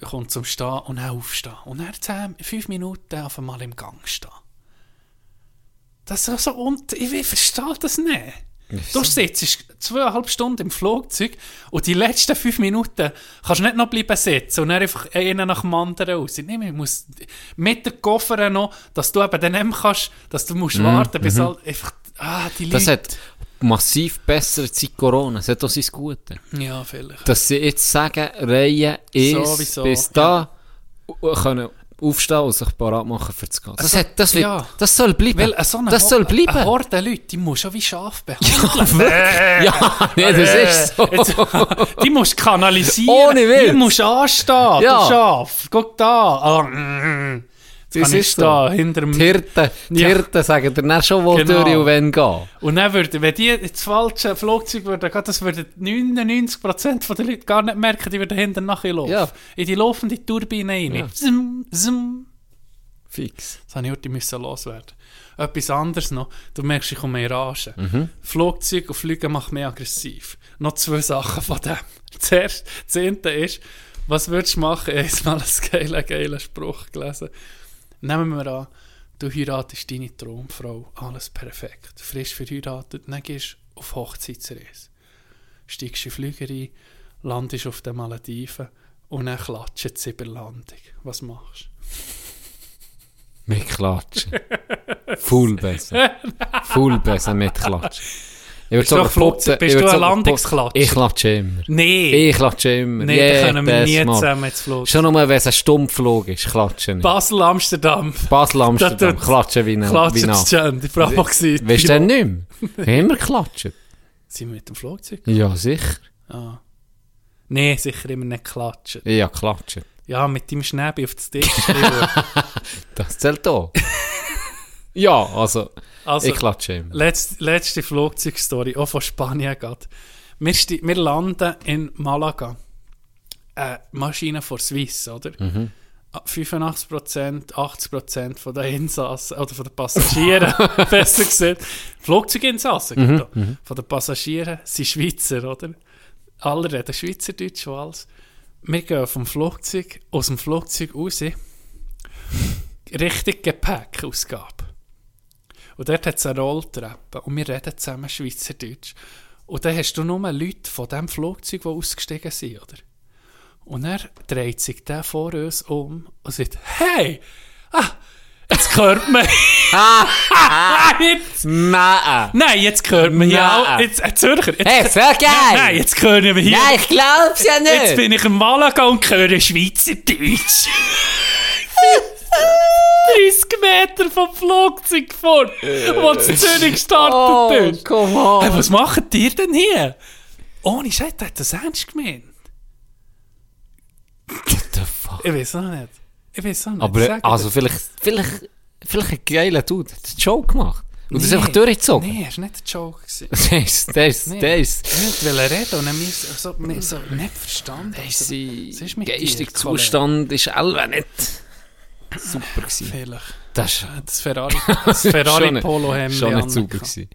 kommt zum Stehen und dann aufstehen. Und er zehn, fünf Minuten auf einmal im Gang stehen. Das ist so und ich verstehe das nicht. Du sitzt zweieinhalb Stunden im Flugzeug und die letzten fünf Minuten kannst du nicht noch bleiben sitzen und dann einfach einen nach dem anderen raus. Nein, man muss mit den Koffer noch, dass du eben dann nicht kannst, dass du musst warten, bis halt einfach, ah, die Das Leute. hat massiv bessere seit Corona. Das hat auch sein Gute. ja, vielleicht. Dass sie jetzt sagen, Reihe ist Sowieso, bis da und können aufstehen und sich parat machen für das Gehen. Das, Also, hat, das, wird, ja. das soll bleiben. Weil äh, so eine das soll Ho- Eine bleiben. Horde Leute, die musst du schon wie Schaf behandeln. Ja, nee, das ist so. Jetzt, die musst du kanalisieren. Ohne Witz. Die musst du anstehen, Ja. du Schaf. Guck da. Das ist so. da hinter dem... Die Hirten, die Ja. Hirten sagen dir dann schon, wo Genau. durch und wenn gehen. Und dann würde, wenn die ins falsche Flugzeug würden gehen, das würden 99% der Leute gar nicht merken, die würden hinten nachher laufen. Ja. In die laufende Turbine rein. Ja. Zum, zum. Fix. Das habe ich heute müssen loswerden. Etwas anderes noch. Du merkst, ich komme in Rage. Mhm. Flugzeug und Fliegen macht mich aggressiv. Noch zwei Sachen von dem. Zuerst, das zehnte ist, was würdest du machen? Ich habe mal einen geilen, geilen Spruch gelesen. Nehmen wir an, du heiratest deine Traumfrau. Alles perfekt. Frisch verheiratet. Dann gehst du auf Hochzeitsreise. Steigst in Flüger ein, landest auf den Malediven und dann klatscht bei der Landung. Was machst Mit Klatschen. Full besser. Full besser mit Klatschen. Ich Bist du Flugzeug- bist ich du ein Landungsklatscher? Ich klatsche immer. Nee! Ich klatsche immer. Nee, da können wir nie Mal. zusammen ins Flugzeug. Schon nur, wenn es ein Stummflug ist, klatschen nicht. Basel, Amsterdam. Basel, Amsterdam, tut- klatschen wie ein wie Klatschen schön. Die Frau war gewesen. Weißt du denn nicht mehr? Immer geklatscht. Sind wir mit dem Flugzeug? Ja, sicher. Ah. Nee, sicher immer nicht klatschen. Ja, klatschen. Ja, mit deinem Schnäbi auf das Tisch. Das zählt auch. Ja, also, also, ich klatsche immer. letzte, letzte Flugzeugstory, auch von Spanien geht. Wir, wir landen in Malaga. Äh, Maschine von Swiss, oder? Mhm. 85%, 80% von den Insassen, oder von den Passagieren, besser gesagt, Flugzeuginsassen, Mhm, genau. von den Passagieren sind Schweizer, oder? Alle reden Schweizerdeutsch und alles. Wir gehen vom Flugzeug, aus dem Flugzeug raus, richtig Gepäckausgabe. Und dort hat es eine Rolltreppe und wir reden zusammen Schweizerdeutsch. Und dann hast du nur Leute von dem Flugzeug, die ausgestiegen sind, oder? Und er dreht sich der vor uns um und sagt, hey, ah, jetzt hört man... jetzt, Nein! nein, jetzt hört man ja. Jetzt, äh, Zürcher, jetzt, Hey, sehr geil! Nein, jetzt hören wir hier... Nein, ich glaub's ja nicht! Jetzt bin ich in Malaga und höre Schweizerdeutsch. 30 Meter vom Flugzeug vor, wo das Zürich gestartet oh, ist. come on! Hey, was macht ihr denn hier? Ohne Scheiß, der hat das ernst gemeint. What the fuck? Ich weiß auch nicht. Ich weiß auch nicht. Aber, also, vielleicht, vielleicht, vielleicht ein geiler Dude. Hat einen Joke gemacht. Und das Nee. einfach durchgezogen. Nee, das war nicht ein Joke. Der ist, der ist, der ist, Ich wollte reden und dann mir so, so, mir so nicht verstanden. der ist, geistiger? Zustand ist alle nicht super gewesen. Vielleicht. Das Das Ferrari, das Ferrari Polo Hemd. schon nicht super gewesen.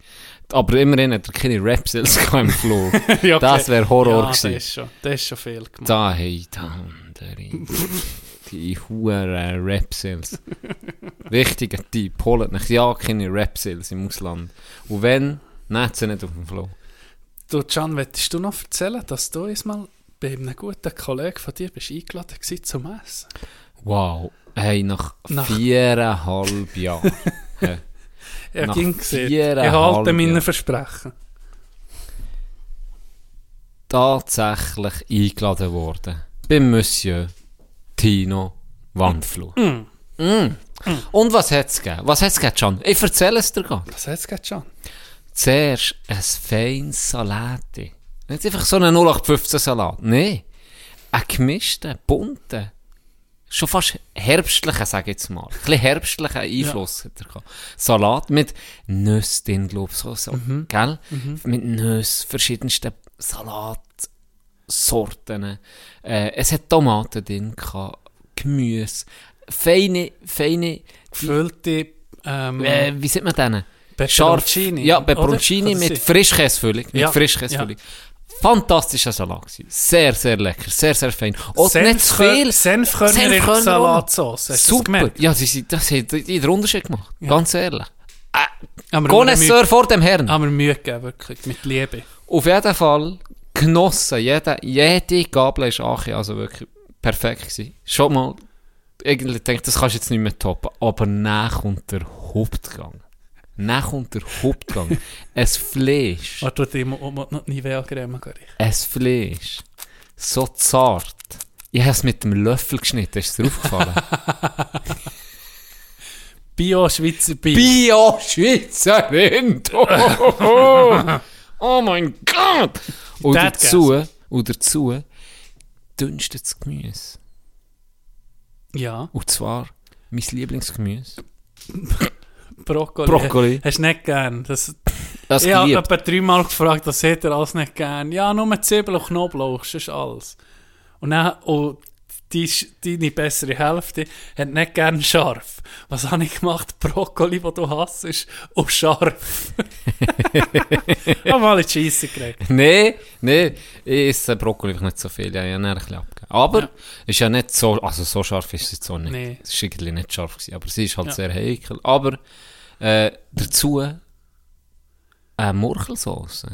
Aber immerhin hat er keine Rap-Sales im Flug. ja, okay. Das wäre Horror ja, gewesen. Das ist schon, das ist schon viel gemacht. Da, hey, da, andere. Die huren Rap-Sales. Wichtiger Tipp, holt euch ja keine Rap-Sales im Ausland. Und wenn, nehmt sie nicht auf dem Flug. Du, Can, möchtest du noch erzählen, dass du einmal bei einem guten Kollegen von dir bist eingeladen warst zum Essen? Wow. Hey, nach, Nach- viereinhalb Jahren. Hä? Er Nach ging gesehen. Ich halte meine. Versprechen. tatsächlich eingeladen worden. Beim Monsieur Tino Wandflug. Mm. Und was hat es gegeben? Was hat es gegeben? Ich erzähle es dir gerade. Was hat es schon? Zuerst ein feines Salati. Nicht einfach so einen 0815-Salat. Nein. Ein gemischter, bunter, schon fast herbstlicher, sage ich jetzt mal. Ein bisschen herbstlicher Einfluss hat er gehabt. Salat mit Nüssen drin, glaube ich, so, so gell? Mit Nüssen, verschiedensten Salatsorten. Äh, es hat Tomaten drin gehabt, Gemüse, feine, feine, Gefüllte ähm, äh, wie sagt man denen? Peperoncini, Ja? Peperoncini das mit? Frischkäsefüllung. Mit Ja, Frischkäsefüllung. Fantastischer Salat gewesen. Sehr, sehr lecker. Sehr, sehr fein. Und nicht zu viel. Senfkörner in Salatsauce. Das Super. Ja, sie, das hat den Unterschied gemacht. Ganz ehrlich. Aber Connoisseur vor dem Herrn. Haben wir Mühe gegeben, wirklich, mit Liebe. Auf jeden Fall genossen. Jede, jede Gabel ist Achi, also wirklich perfekt gewesen. Schon mal, irgendwie denke das kannst du jetzt nicht mehr toppen. Aber nach kommt der Hauptgang. Nach kommt der Hauptgang. ein Fleisch. Warte, du immer noch Nivea-Creme. Ein Fleisch. So zart. Ich habe es mit dem Löffel geschnitten. Ist es dir aufgefallen? Bio-Schweizer Bier. Bio-Schweizer Rind. Oh, oh mein Gott. Und dazu, und dazu dünstetes Gemüse. ja, Und zwar mein Lieblingsgemüse. Brokkoli. Brokkoli. Hast du nicht gern? Das, Das ich habe etwa dreimal gefragt, was hat er alles nicht gern? Ja, nur Zwiebel und Knoblauch, das ist alles. Und dann, und die, deine bessere Hälfte hat nicht gern scharf. Was habe ich gemacht? Brokkoli, den du hasst, und scharf. habe mal in die Scheisse gekriegt. Nee, nee, ich esse Brokkoli nicht so viel. Ja, ich habe ihn ein bisschen abgegeben. Aber Ja. ist ja nicht so, also so scharf ist jetzt auch nicht. Nee. Es ist irgendwie nicht scharf gewesen, aber sie ist halt Ja. sehr heikel. Aber äh, dazu eine Murchelsauce.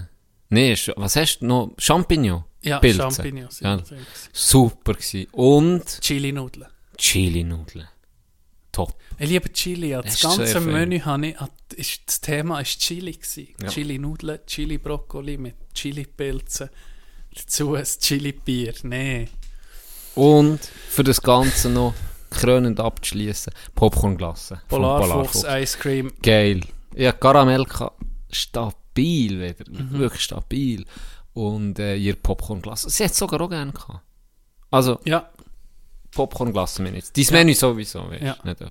Nee, ist- was hast du noch? Champignon. Ja, Pilze. Champignons. Ja. Super gewesen. Und Chili-Nudeln. Chili-Nudeln. Top. Ich liebe Chili. Ja. Das ganze. Menü habe ich, ist, das Thema ist Chili gewesen. Ja. Chili-Nudeln, Chili-Brokkoli mit Chili-Pilzen. Dazu ein Chili-Bier. Nee. Und für das Ganze noch krönend abzuschließen, Popcornglasse. vom Polarfuchs, Ice Cream. Geil. Ja, Karamell stabil wieder. Mhm. Wirklich stabil. Und äh, ihr Popcornglas. Sie hat es sogar auch gerne gehabt. Also, Ja, Popcornglas ich. Dein Menü sowieso, weißt Ja. nicht etwa.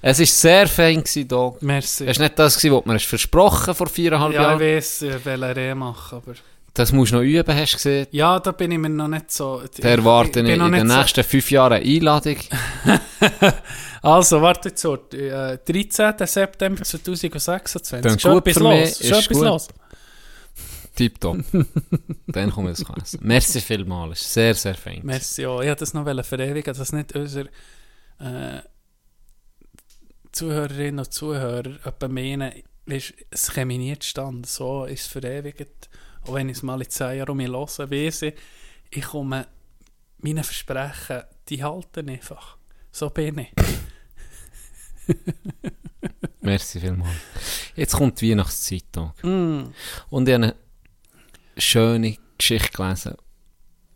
Es war sehr fein da. merci. Es war nicht das, was hast versprochen vor viereinhalb ja, ich Jahren. weiß, ich will eine Reh machen, aber... Das musst du noch üben, hast du gesehen. Ja, da bin ich mir noch nicht so... Da erwarte ich, noch in den nicht so- nächsten fünf Jahren eine Einladung. Also, warte jetzt so. Äh, 13. September 2026. Dann Schon gut etwas für mich, los. ist Schon etwas gut. los. Tipptopp. Dann kommen wir das essen. Merci vielmals. Sehr, sehr fein. Merci, ja. Ich wollte das noch verewigen, dass nicht unsere äh, Zuhörerinnen und Zuhörer etwa meinen, weißt, es käme nie zustande. So ist es verewigt. Auch wenn ich es mal in 10 Jahren um mich höre, weiss ich, ich komme, meine Versprechen, die halten einfach. So bin ich. Merci vielmals. Jetzt kommt die Weihnachtszeit. Mm. Und ich habe schöne Geschichte gelesen.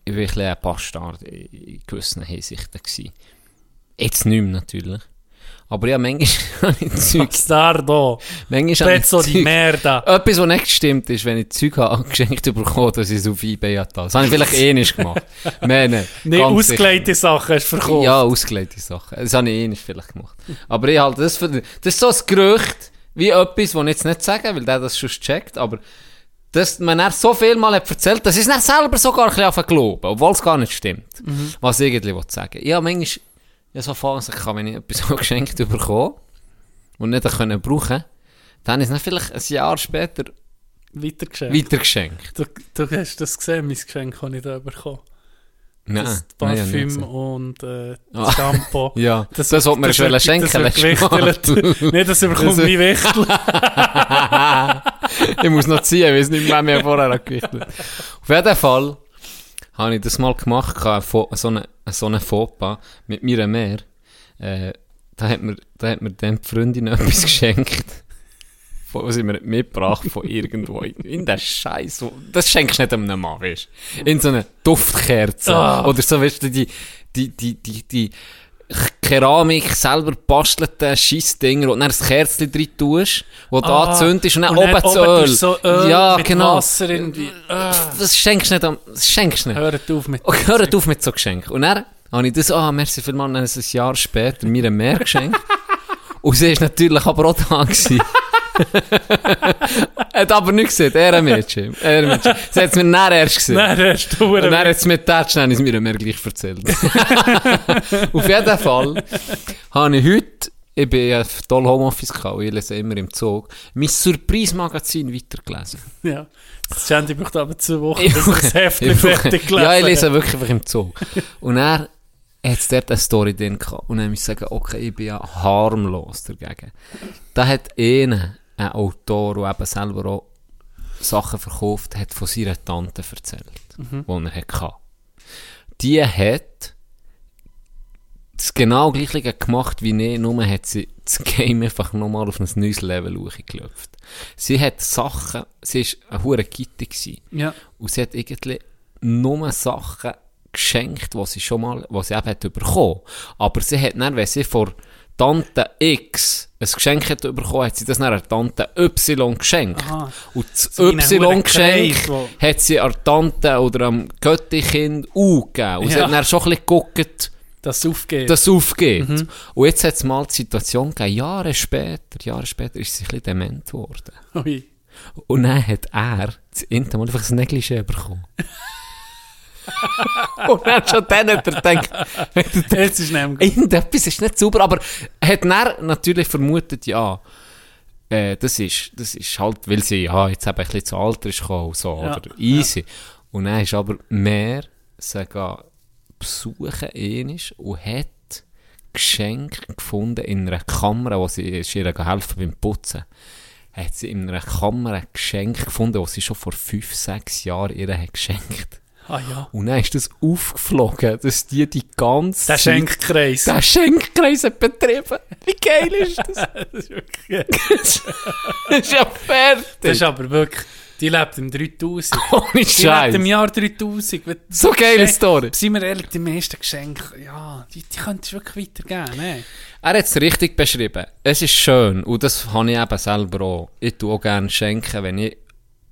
Ich war ein bisschen ein Bastard in gewissen Hinsichten. Gewesen. Jetzt nicht mehr natürlich. Aber ja, manchmal habe ich Zeug... Bastardo. Manchmal habe ich Pezzo Zeug- merda. Etwas, was nicht gestimmt ist, wenn ich Zeug habe geschenkt bekommen, dass ich es auf Ebay habe. Das habe ich vielleicht eh nicht gemacht. Meine, Nee, ausgelegte Sachen hast du verkauft. Ja, ausgelegte Sachen. Das habe ich eh nicht vielleicht gemacht. Aber ich halte das für, das ist so ein Gerücht, wie etwas, das ich jetzt nicht sagen weil der das schon checkt, aber dass man dann so viel mal hat erzählt, dass ich es dann selber sogar ein bisschen glauben, obwohl es gar nicht stimmt. Was ich irgendwie will sagen. Ja, manchmal, ja, so Phasen kann, wenn ich etwas geschenkt bekomme und nicht können brauchen, dann ist es dann vielleicht ein Jahr später Weitergeschenkt. weitergeschenkt. Du, du hast das gesehen, mein Geschenk, das ich da bekommen Nein, Das nein, habe Parfüm gesehen. und äh, Ah. das Shampoo. Ja, das, das wollte man das schon schenken das. Nicht, dass bekommt Das- mein Wichtel. ich muss noch ziehen, weil es nicht mehr, mehr vorher gewichtet Auf jeden Fall habe ich das mal gemacht, so eine, so eine Fauxpas mit meiner Mehr. Äh, da hat mir, da hat mir dann die Freundin etwas geschenkt. Von- Was sie mir mitgebracht von irgendwo. In den Scheiß. Das schenkst du nicht einem Mann, weißt. In so eine Duftkerze. Ah. Oder so, weißt du, die, die, die, die, die Keramik selber bastelten Scheissdinger, wo du dann ein Kerzchen drin tust, wo du Ah, anzündest und dann und dann oben das oben Öl. so Öl ja, genau. Wasser irgendwie. Ah. Das schenkst du nicht am, das schenkst nicht. Hört auf mit Und hört auf mit so Geschenken. Und dann habe ich das, ah, merci vielmals, dann ist ein Jahr später mir mehr geschenkt. Und sie ist natürlich aber auch da gewesen. hat aber nicht gesehen, er ein Mädchen. Er ein Mädchen. Sie hat es mir dann erst gesehen. Nein, hast du Und dann hat es mir tätscht, dann ist mir mehr gleich erzählt. Auf jeden Fall habe ich heute, ich bin ja toll Homeoffice gehabt, ich lese immer im Zug, mein Surprise-Magazin weitergelesen. Ja. Das Shandy braucht aber zwei Wochen, Ich bis er das Heftchen Ich- fertig gelesen Ja, ich lese wirklich einfach im Zug. Und er hat es dort eine Story drin gehabt. Und dann muss ich sagen, okay, ich bin ja harmlos dagegen. Da hat einer ein Autor, der eben selber auch Sachen verkauft, hat von seiner Tante erzählt, die er hatte. Die hat das genau gleiche gemacht wie ich, nur hat sie das Game einfach nochmal auf ein neues Level hochgeklopft. Sie hat Sachen, sie war eine hure Gitte. Ja. Und sie hat irgendwie nur Sachen geschenkt, die sie schon mal, die sie eben hat bekommen. Aber sie hat dann, wenn sie vor Tante X ein Geschenk hat bekommen, hat sie das dann an Tante Y geschenkt. Aha. Und das So Y-Geschenk hat sie an Tante oder am Göttikind U gegeben. Und sie Ja. hat dann schon ein bisschen geguckt, Dass es aufgeht. das aufgeht. Und jetzt hat es mal die Situation gegeben, Jahre später, Jahre später ist sie ein bisschen dement geworden. Ui. Und dann hat er das Inter mal einfach ein Negligé bekommen. Und dann schon dann hat er gedacht, wenn du denkst, Jetzt ist nämlich irgendetwas ist nicht sauber, aber er hat dann natürlich vermutet, ja, äh, das ist, das ist halt, weil sie ja jetzt eben ein bisschen zu alt ist gekommen so, Ja, oder easy. Und dann ist aber mehr, sie gehen besuchen ähnlich und hat Geschenk gefunden in einer Kamera, wo sie ist ihr helfen beim Putzen. Hat sie in einer Kamera ein Geschenk gefunden, das sie schon vor fünf, sechs Jahren ihr hat geschenkt. Ah ja. Und dann ist das aufgeflogen, dass die die ganze Der Schenkkreis. den Schenkkreis hat betrieben. Wie geil ist das? Das ist wirklich... das ist ja fertig. Das ist aber wirklich... Die lebt im 3000. Ohne Die lebt im Scheiß. Jahr 3000. Wenn- So geile Story. Seien wir ehrlich, die meisten Geschenke, ja, die, die könntest du wirklich weitergeben, ne? Er hat es richtig beschrieben. Es ist schön. Und das habe ich eben selber auch. Ich tue auch gerne schenken, wenn ich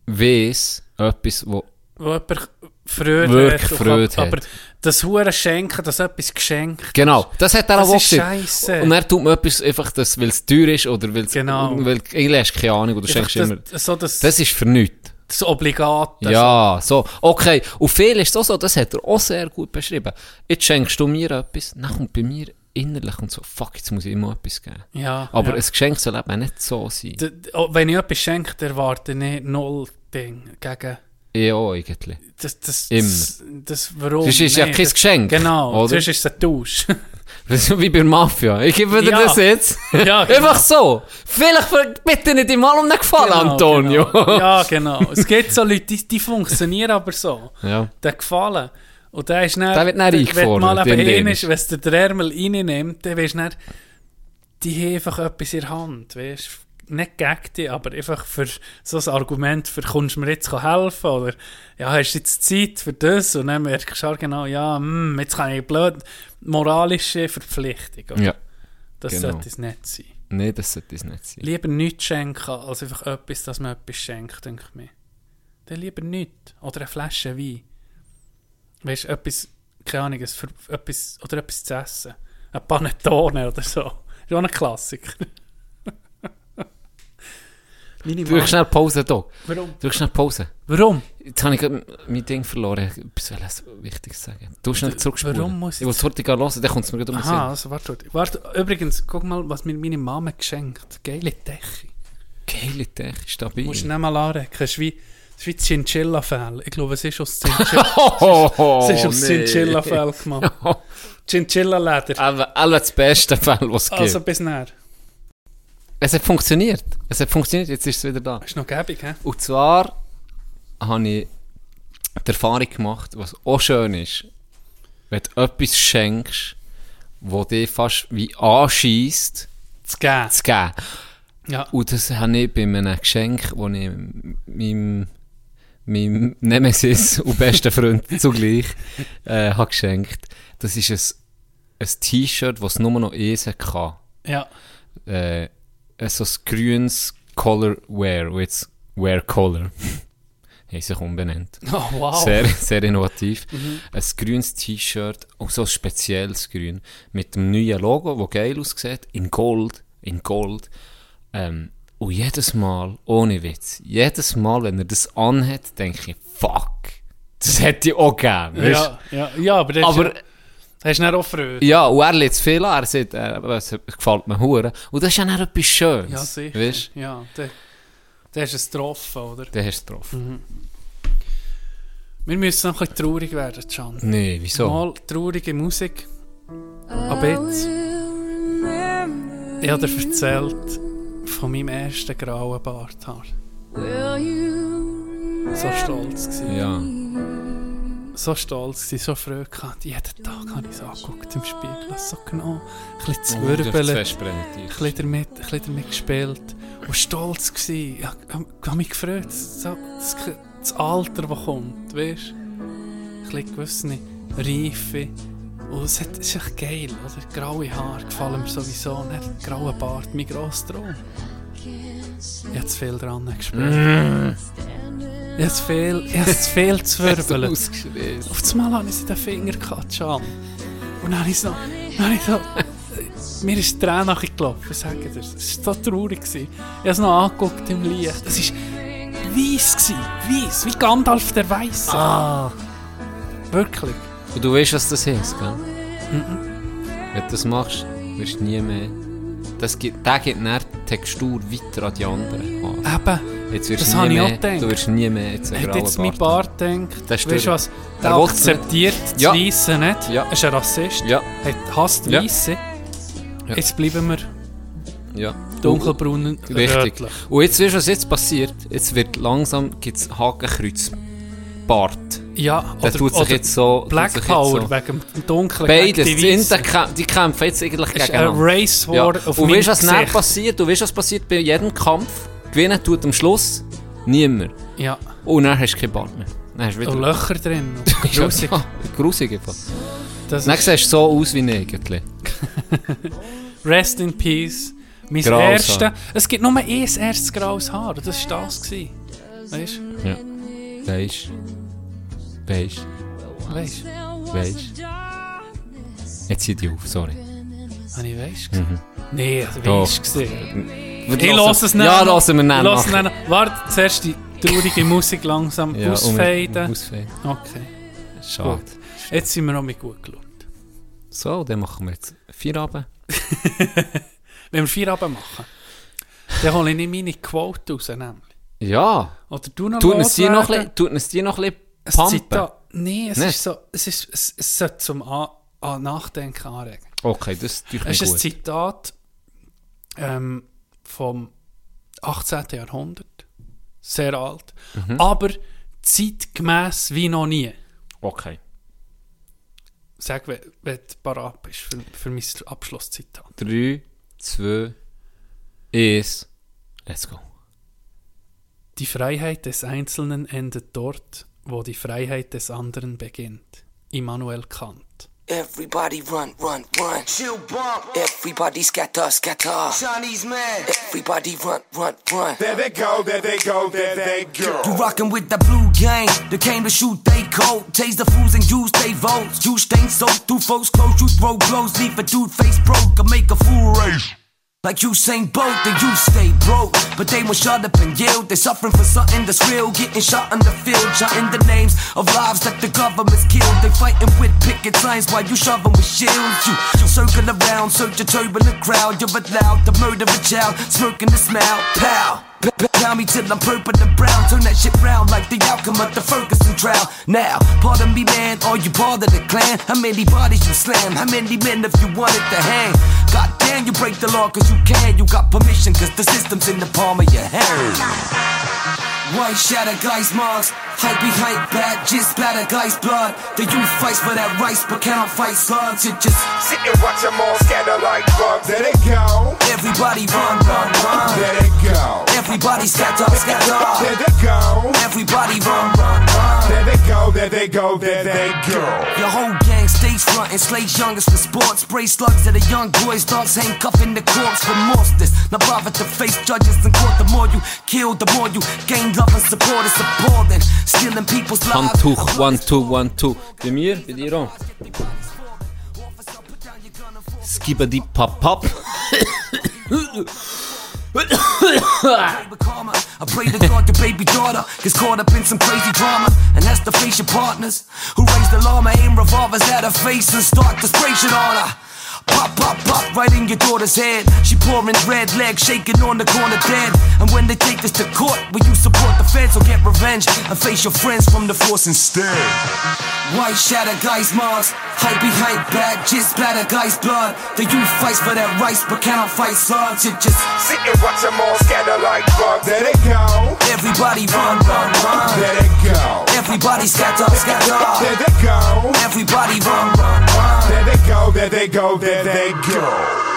weiss, etwas, wo Wo jemand Freude Wirklich Freude. Aber das Hure Schenken, das etwas geschenkt. Genau, das hat er Das auch ist scheisse. Und er tut mir etwas einfach, das, weil es teuer ist oder weil es, Genau. weil irgendwie hast du keine Ahnung oder schenkst das, immer. so das, Das ist für nichts. das Obligate. Ja, so. Okay. Und viel ist auch so, das hat er auch sehr gut beschrieben. Jetzt schenkst du mir etwas, dann kommt bei mir innerlich und so, fuck, jetzt muss ich immer etwas geben. Ja, Aber ja. ein Geschenk soll eben nicht so sein. D- oh, Wenn ich etwas schenke, dann erwarte ich nicht null Ding gegen... Ich auch eigentlich. Das, das, Immer. das, das warum? Sonst ist ja kein das- Geschenk, Genau, oder? sonst ist ein Tausch. Das ist wie bei der Mafia. Ich gebe dir Ja. das jetzt. Ja, genau. Einfach so. Vielleicht bitte nicht mal um den Gefallen, Genau, Antonio. Genau. Ja, genau. Es gibt so Leute, die, die funktionieren aber so. Ja. Der gefallen. Und der ist dann, Der wird dann wenn eingefordert, mal eben hin ist. wenn es der der Ärmel reinnimmt, dann weisst du dann, die haben einfach etwas in der Hand, weißt nicht gegen dich, aber einfach für so ein Argument, für kommst du mir jetzt helfen oder ja, hast du jetzt Zeit für das und dann merkst du genau, ja, hm, jetzt kann ich blöd, moralische Verpflichtung. oder? Ja. das genau. sollte es nicht sein. Nein, das sollte es nicht sein. Lieber nichts schenken, als einfach etwas, dass man etwas schenkt, denke ich mir. Dann lieber nichts. Oder eine Flasche Wein. Weißt du, etwas, keine Ahnung, etwas, oder etwas zu essen. Ein Panettone oder so. Ist auch ein Klassiker. Meine Drück schnell Pause hier. Warum? Drück schnell Pause. Warum? Jetzt habe ich mein Ding verloren. Ich wollte etwas Wichtiges sagen. Du schnell zurückspulen. warum muss ich ich... will es heute hören, dann kommt es mir gerade um den Sinn. also warte, warte. Übrigens, guck mal, was mir meine Mama geschenkt hat. Geile Decke. Geile Tech, stabil. Du musst nicht mal anrecken. Es ist wie, es ist wie Chinchilla-Fell. Ich glaube, es ist aus Chinchilla. Oh, Es ist aus Chinchilla-Fell gemacht. Chinchilla-Leder. Alle das beste Fall, was es gibt. Also bis näher. Es hat funktioniert. Es hat funktioniert, jetzt ist es wieder da. Ist noch gäbig, hä? Und zwar habe ich die Erfahrung gemacht, was auch schön ist, wenn du etwas schenkst, wo dich fast wie anschießt, Zu geben. zu geben. Ja. Und das habe ich bei einem Geschenk, das ich meinem, meinem Nemesis und besten Freund zugleich äh, habe geschenkt. Das ist ein, ein T-Shirt, das es nur noch eins kann. Ja. Äh, so ein grünes Color Wear, und jetzt Wear Color. Haben sich umbenannt. Oh, wow. Sehr, sehr innovativ. Ein grünes T-Shirt, auch so ein spezielles Grün, mit dem neuen Logo, das geil aussieht, in Gold, in Gold. Ähm, und jedes Mal, ohne Witz, jedes Mal, wenn er das anhat, denke ich, fuck, das hätte ich auch gern. Ja, ja, ja, aber das Aber- ist, hast du nicht auch Freude. Ja, und er lädt es viel an, er sagt, äh, es gefällt mir hure. Und das ist ja dann etwas Schönes. Ja, sicher. Weißt Ja, da, da hast du es getroffen, oder? Den hast du drauf. Wir müssen noch ein bisschen traurig werden, Can. Nee, wieso? Mal traurige Musik. Aber jetzt. Ich habe dir erzählt, von meinem ersten grauen Barthaar. So stolz gewesen. Ja. So stolz gewesen, so früh gehabt. Jeden Tag habe ich es angeguckt im Spiegel. So genau. Ein bisschen zu du hast zu wirbeln. fest präsentiert. ein bisschen damit, ein bisschen damit gespielt und stolz gsi. Ich habe mich gefreut, so, das, das Alter, das kommt, weißt du? Ein bisschen gewisse Reife. Und es, hat, ist echt geil, oder? Graue Haare gefallen mir sowieso nicht. Grauer Bart, mein grosser Traum. Ich habe zu viel dran gespielt. Mm. Zu viel, zu viel zu wirbeln. Auf einmal habe ich sie den Finger gehabt. Und dann habe ich so, dann ich so, mir ist die Träne nachgelaufen, ich sage dir. Es war so traurig. Gewesen. Ich habe es noch angeguckt im Licht. Es war weiss, weiss, wie Gandalf der Weiße. Ah. Wirklich. Und du weißt, was das heisst, gell? Wenn du das machst, wirst du nie mehr. Das gibt, der gibt dann die Textur weiter an die anderen. Eben, Jetzt wirst das habe ich auch gedacht. du wirst nie mehr jetzt einen hat jetzt mein Bart gedacht, Das weißt du was, Er der nicht. akzeptiert das Ja. Weisse nicht, Ja. ist ein Rassist, Ja, hat, hasst Ja. Weisse. Ja. Jetzt bleiben wir ja. dunkelbraun und Richtig. Und jetzt weißt du, was jetzt passiert? Jetzt wird langsam gibt's Hakenkreuz. Bart. Ja, Der tut sich jetzt so. Black sich Power so. wegen dem Dunklen. Beides. gegen Die, die kämpfen jetzt eigentlich Es ist ein gegeneinander. Race Ja. War auf Und weißt du, was passiert? Du weißt, was passiert bei jedem Kampf? Gewinnen tut am Schluss niemand. Ja, Und dann hast du keinen Bart mehr. Dann hast du wieder. und Löcher drin. Grusig. Ja, grusig einfach. Das Dann siehst du so aus wie Nägel. Rest in Peace. Mein erstes. Es gibt nur ein erstes graues Haar. Das war das. gewesen. Weißt du? Ja. Weisst Weisst Weißt du? Weisst Jetzt zieh dich auf, sorry. Habe ich weißt du? Nee, also Doch. weißt du gesehen. Hören- lasse es nicht. Ja, lassen wir nicht. Ich lasse es nicht. Warte, zuerst die traurige Musik langsam Ja, ausfaden. um- Ausfaden. Okay, Schade. gut. Jetzt sind wir noch mit gut gelaunt. So, dann machen wir jetzt vier Abend. Wenn wir vier Abend machen, dann hole ich nicht meine Quote raus. Nämlich. Ja. Oder du noch Tut es dir noch, ein- tut es dir noch ein Ein bisschen pumpen? Zitat. Nee, es ist so, es, ist, es, es sollte zum an Nachdenken anregen. Okay, das mir Es ist ein. Zitat ähm, vom 18. Jahrhundert. Sehr alt. Mhm. Aber zeitgemäß wie noch nie. Okay. Sag, wenn, wenn du parat bist für, für mein Abschlusszitat. 3, 2, 1. Let's go. Die Freiheit des Einzelnen endet dort, wo die Freiheit des anderen beginnt. Immanuel Kant. Everybody run, run, run. Chill bump. Everybody scatter, scatter. Chinese man. Everybody run, run, run. There they go, there they go, there they go. You rockin' with the blue gang. They came to shoot they coat. Tase the fools and use they votes. You stain soaked through folks' clothes. You throw blows. Leave a dude face broke. Or make a fool race. Like Usain Bolt, then you stay broke. But they won't shut up and yield. They suffering for something that's real. Getting shot on the field. Shouting the names of lives that the government's killed. They fighting with picket signs while you shoving with shields. You, you circle around, search a turbulent crowd. You're allowed to murder of a child. Smirking the smile. Pow! Pound me till I'm purple and brown. Turn that shit round like the outcome of the Ferguson trial. Now, pardon me, man, are you part of the clan? How many bodies you slam? How many men if you wanted to hang? God damn, you break the law cause you can. You got permission cause the system's in the palm of your hand. White shatter guys marks, hype be hype back, just splatter guys blood. The youth fights for that rice, but cannot fight slugs. It just Sit and watch them all scatter like bugs. There they go, everybody run, run, run. there they go. Everybody scatter, There they go, Everybody run, run, run. there they go, there they go, there they go. Your whole gang stays front and slays youngest for sports. Spray slugs at the young boys, dogs handcuffing the corpse for monsters. Not bother to face judges in court. The more you kill, the more you gain love and support. It's appalling. Stealing people's lives. Handtuch, one, two, one, two. Bei mir, bei dir auch. Skibadi pap pap. I pray to God your baby daughter gets caught up in some crazy drama and has to face your partners who raise the llama, aim revolvers at her face and start to spray shit on her. Pop, pop, pop, right in your daughter's head. She pouring red legs, shaking on the corner dead. And when they take this to court, will you support the feds or get revenge and face your friends from the force instead. White shatter guys marks, hype behind back, just splatter guys blood. The youth fights for their rights but cannot fight slugs. It just Sit and watch them all scatter like bugs. There they go. everybody run, run, run. There they go. Everybody scatter, scatter. There they go. Everybody run, run, run. There they go. There they go. There they go.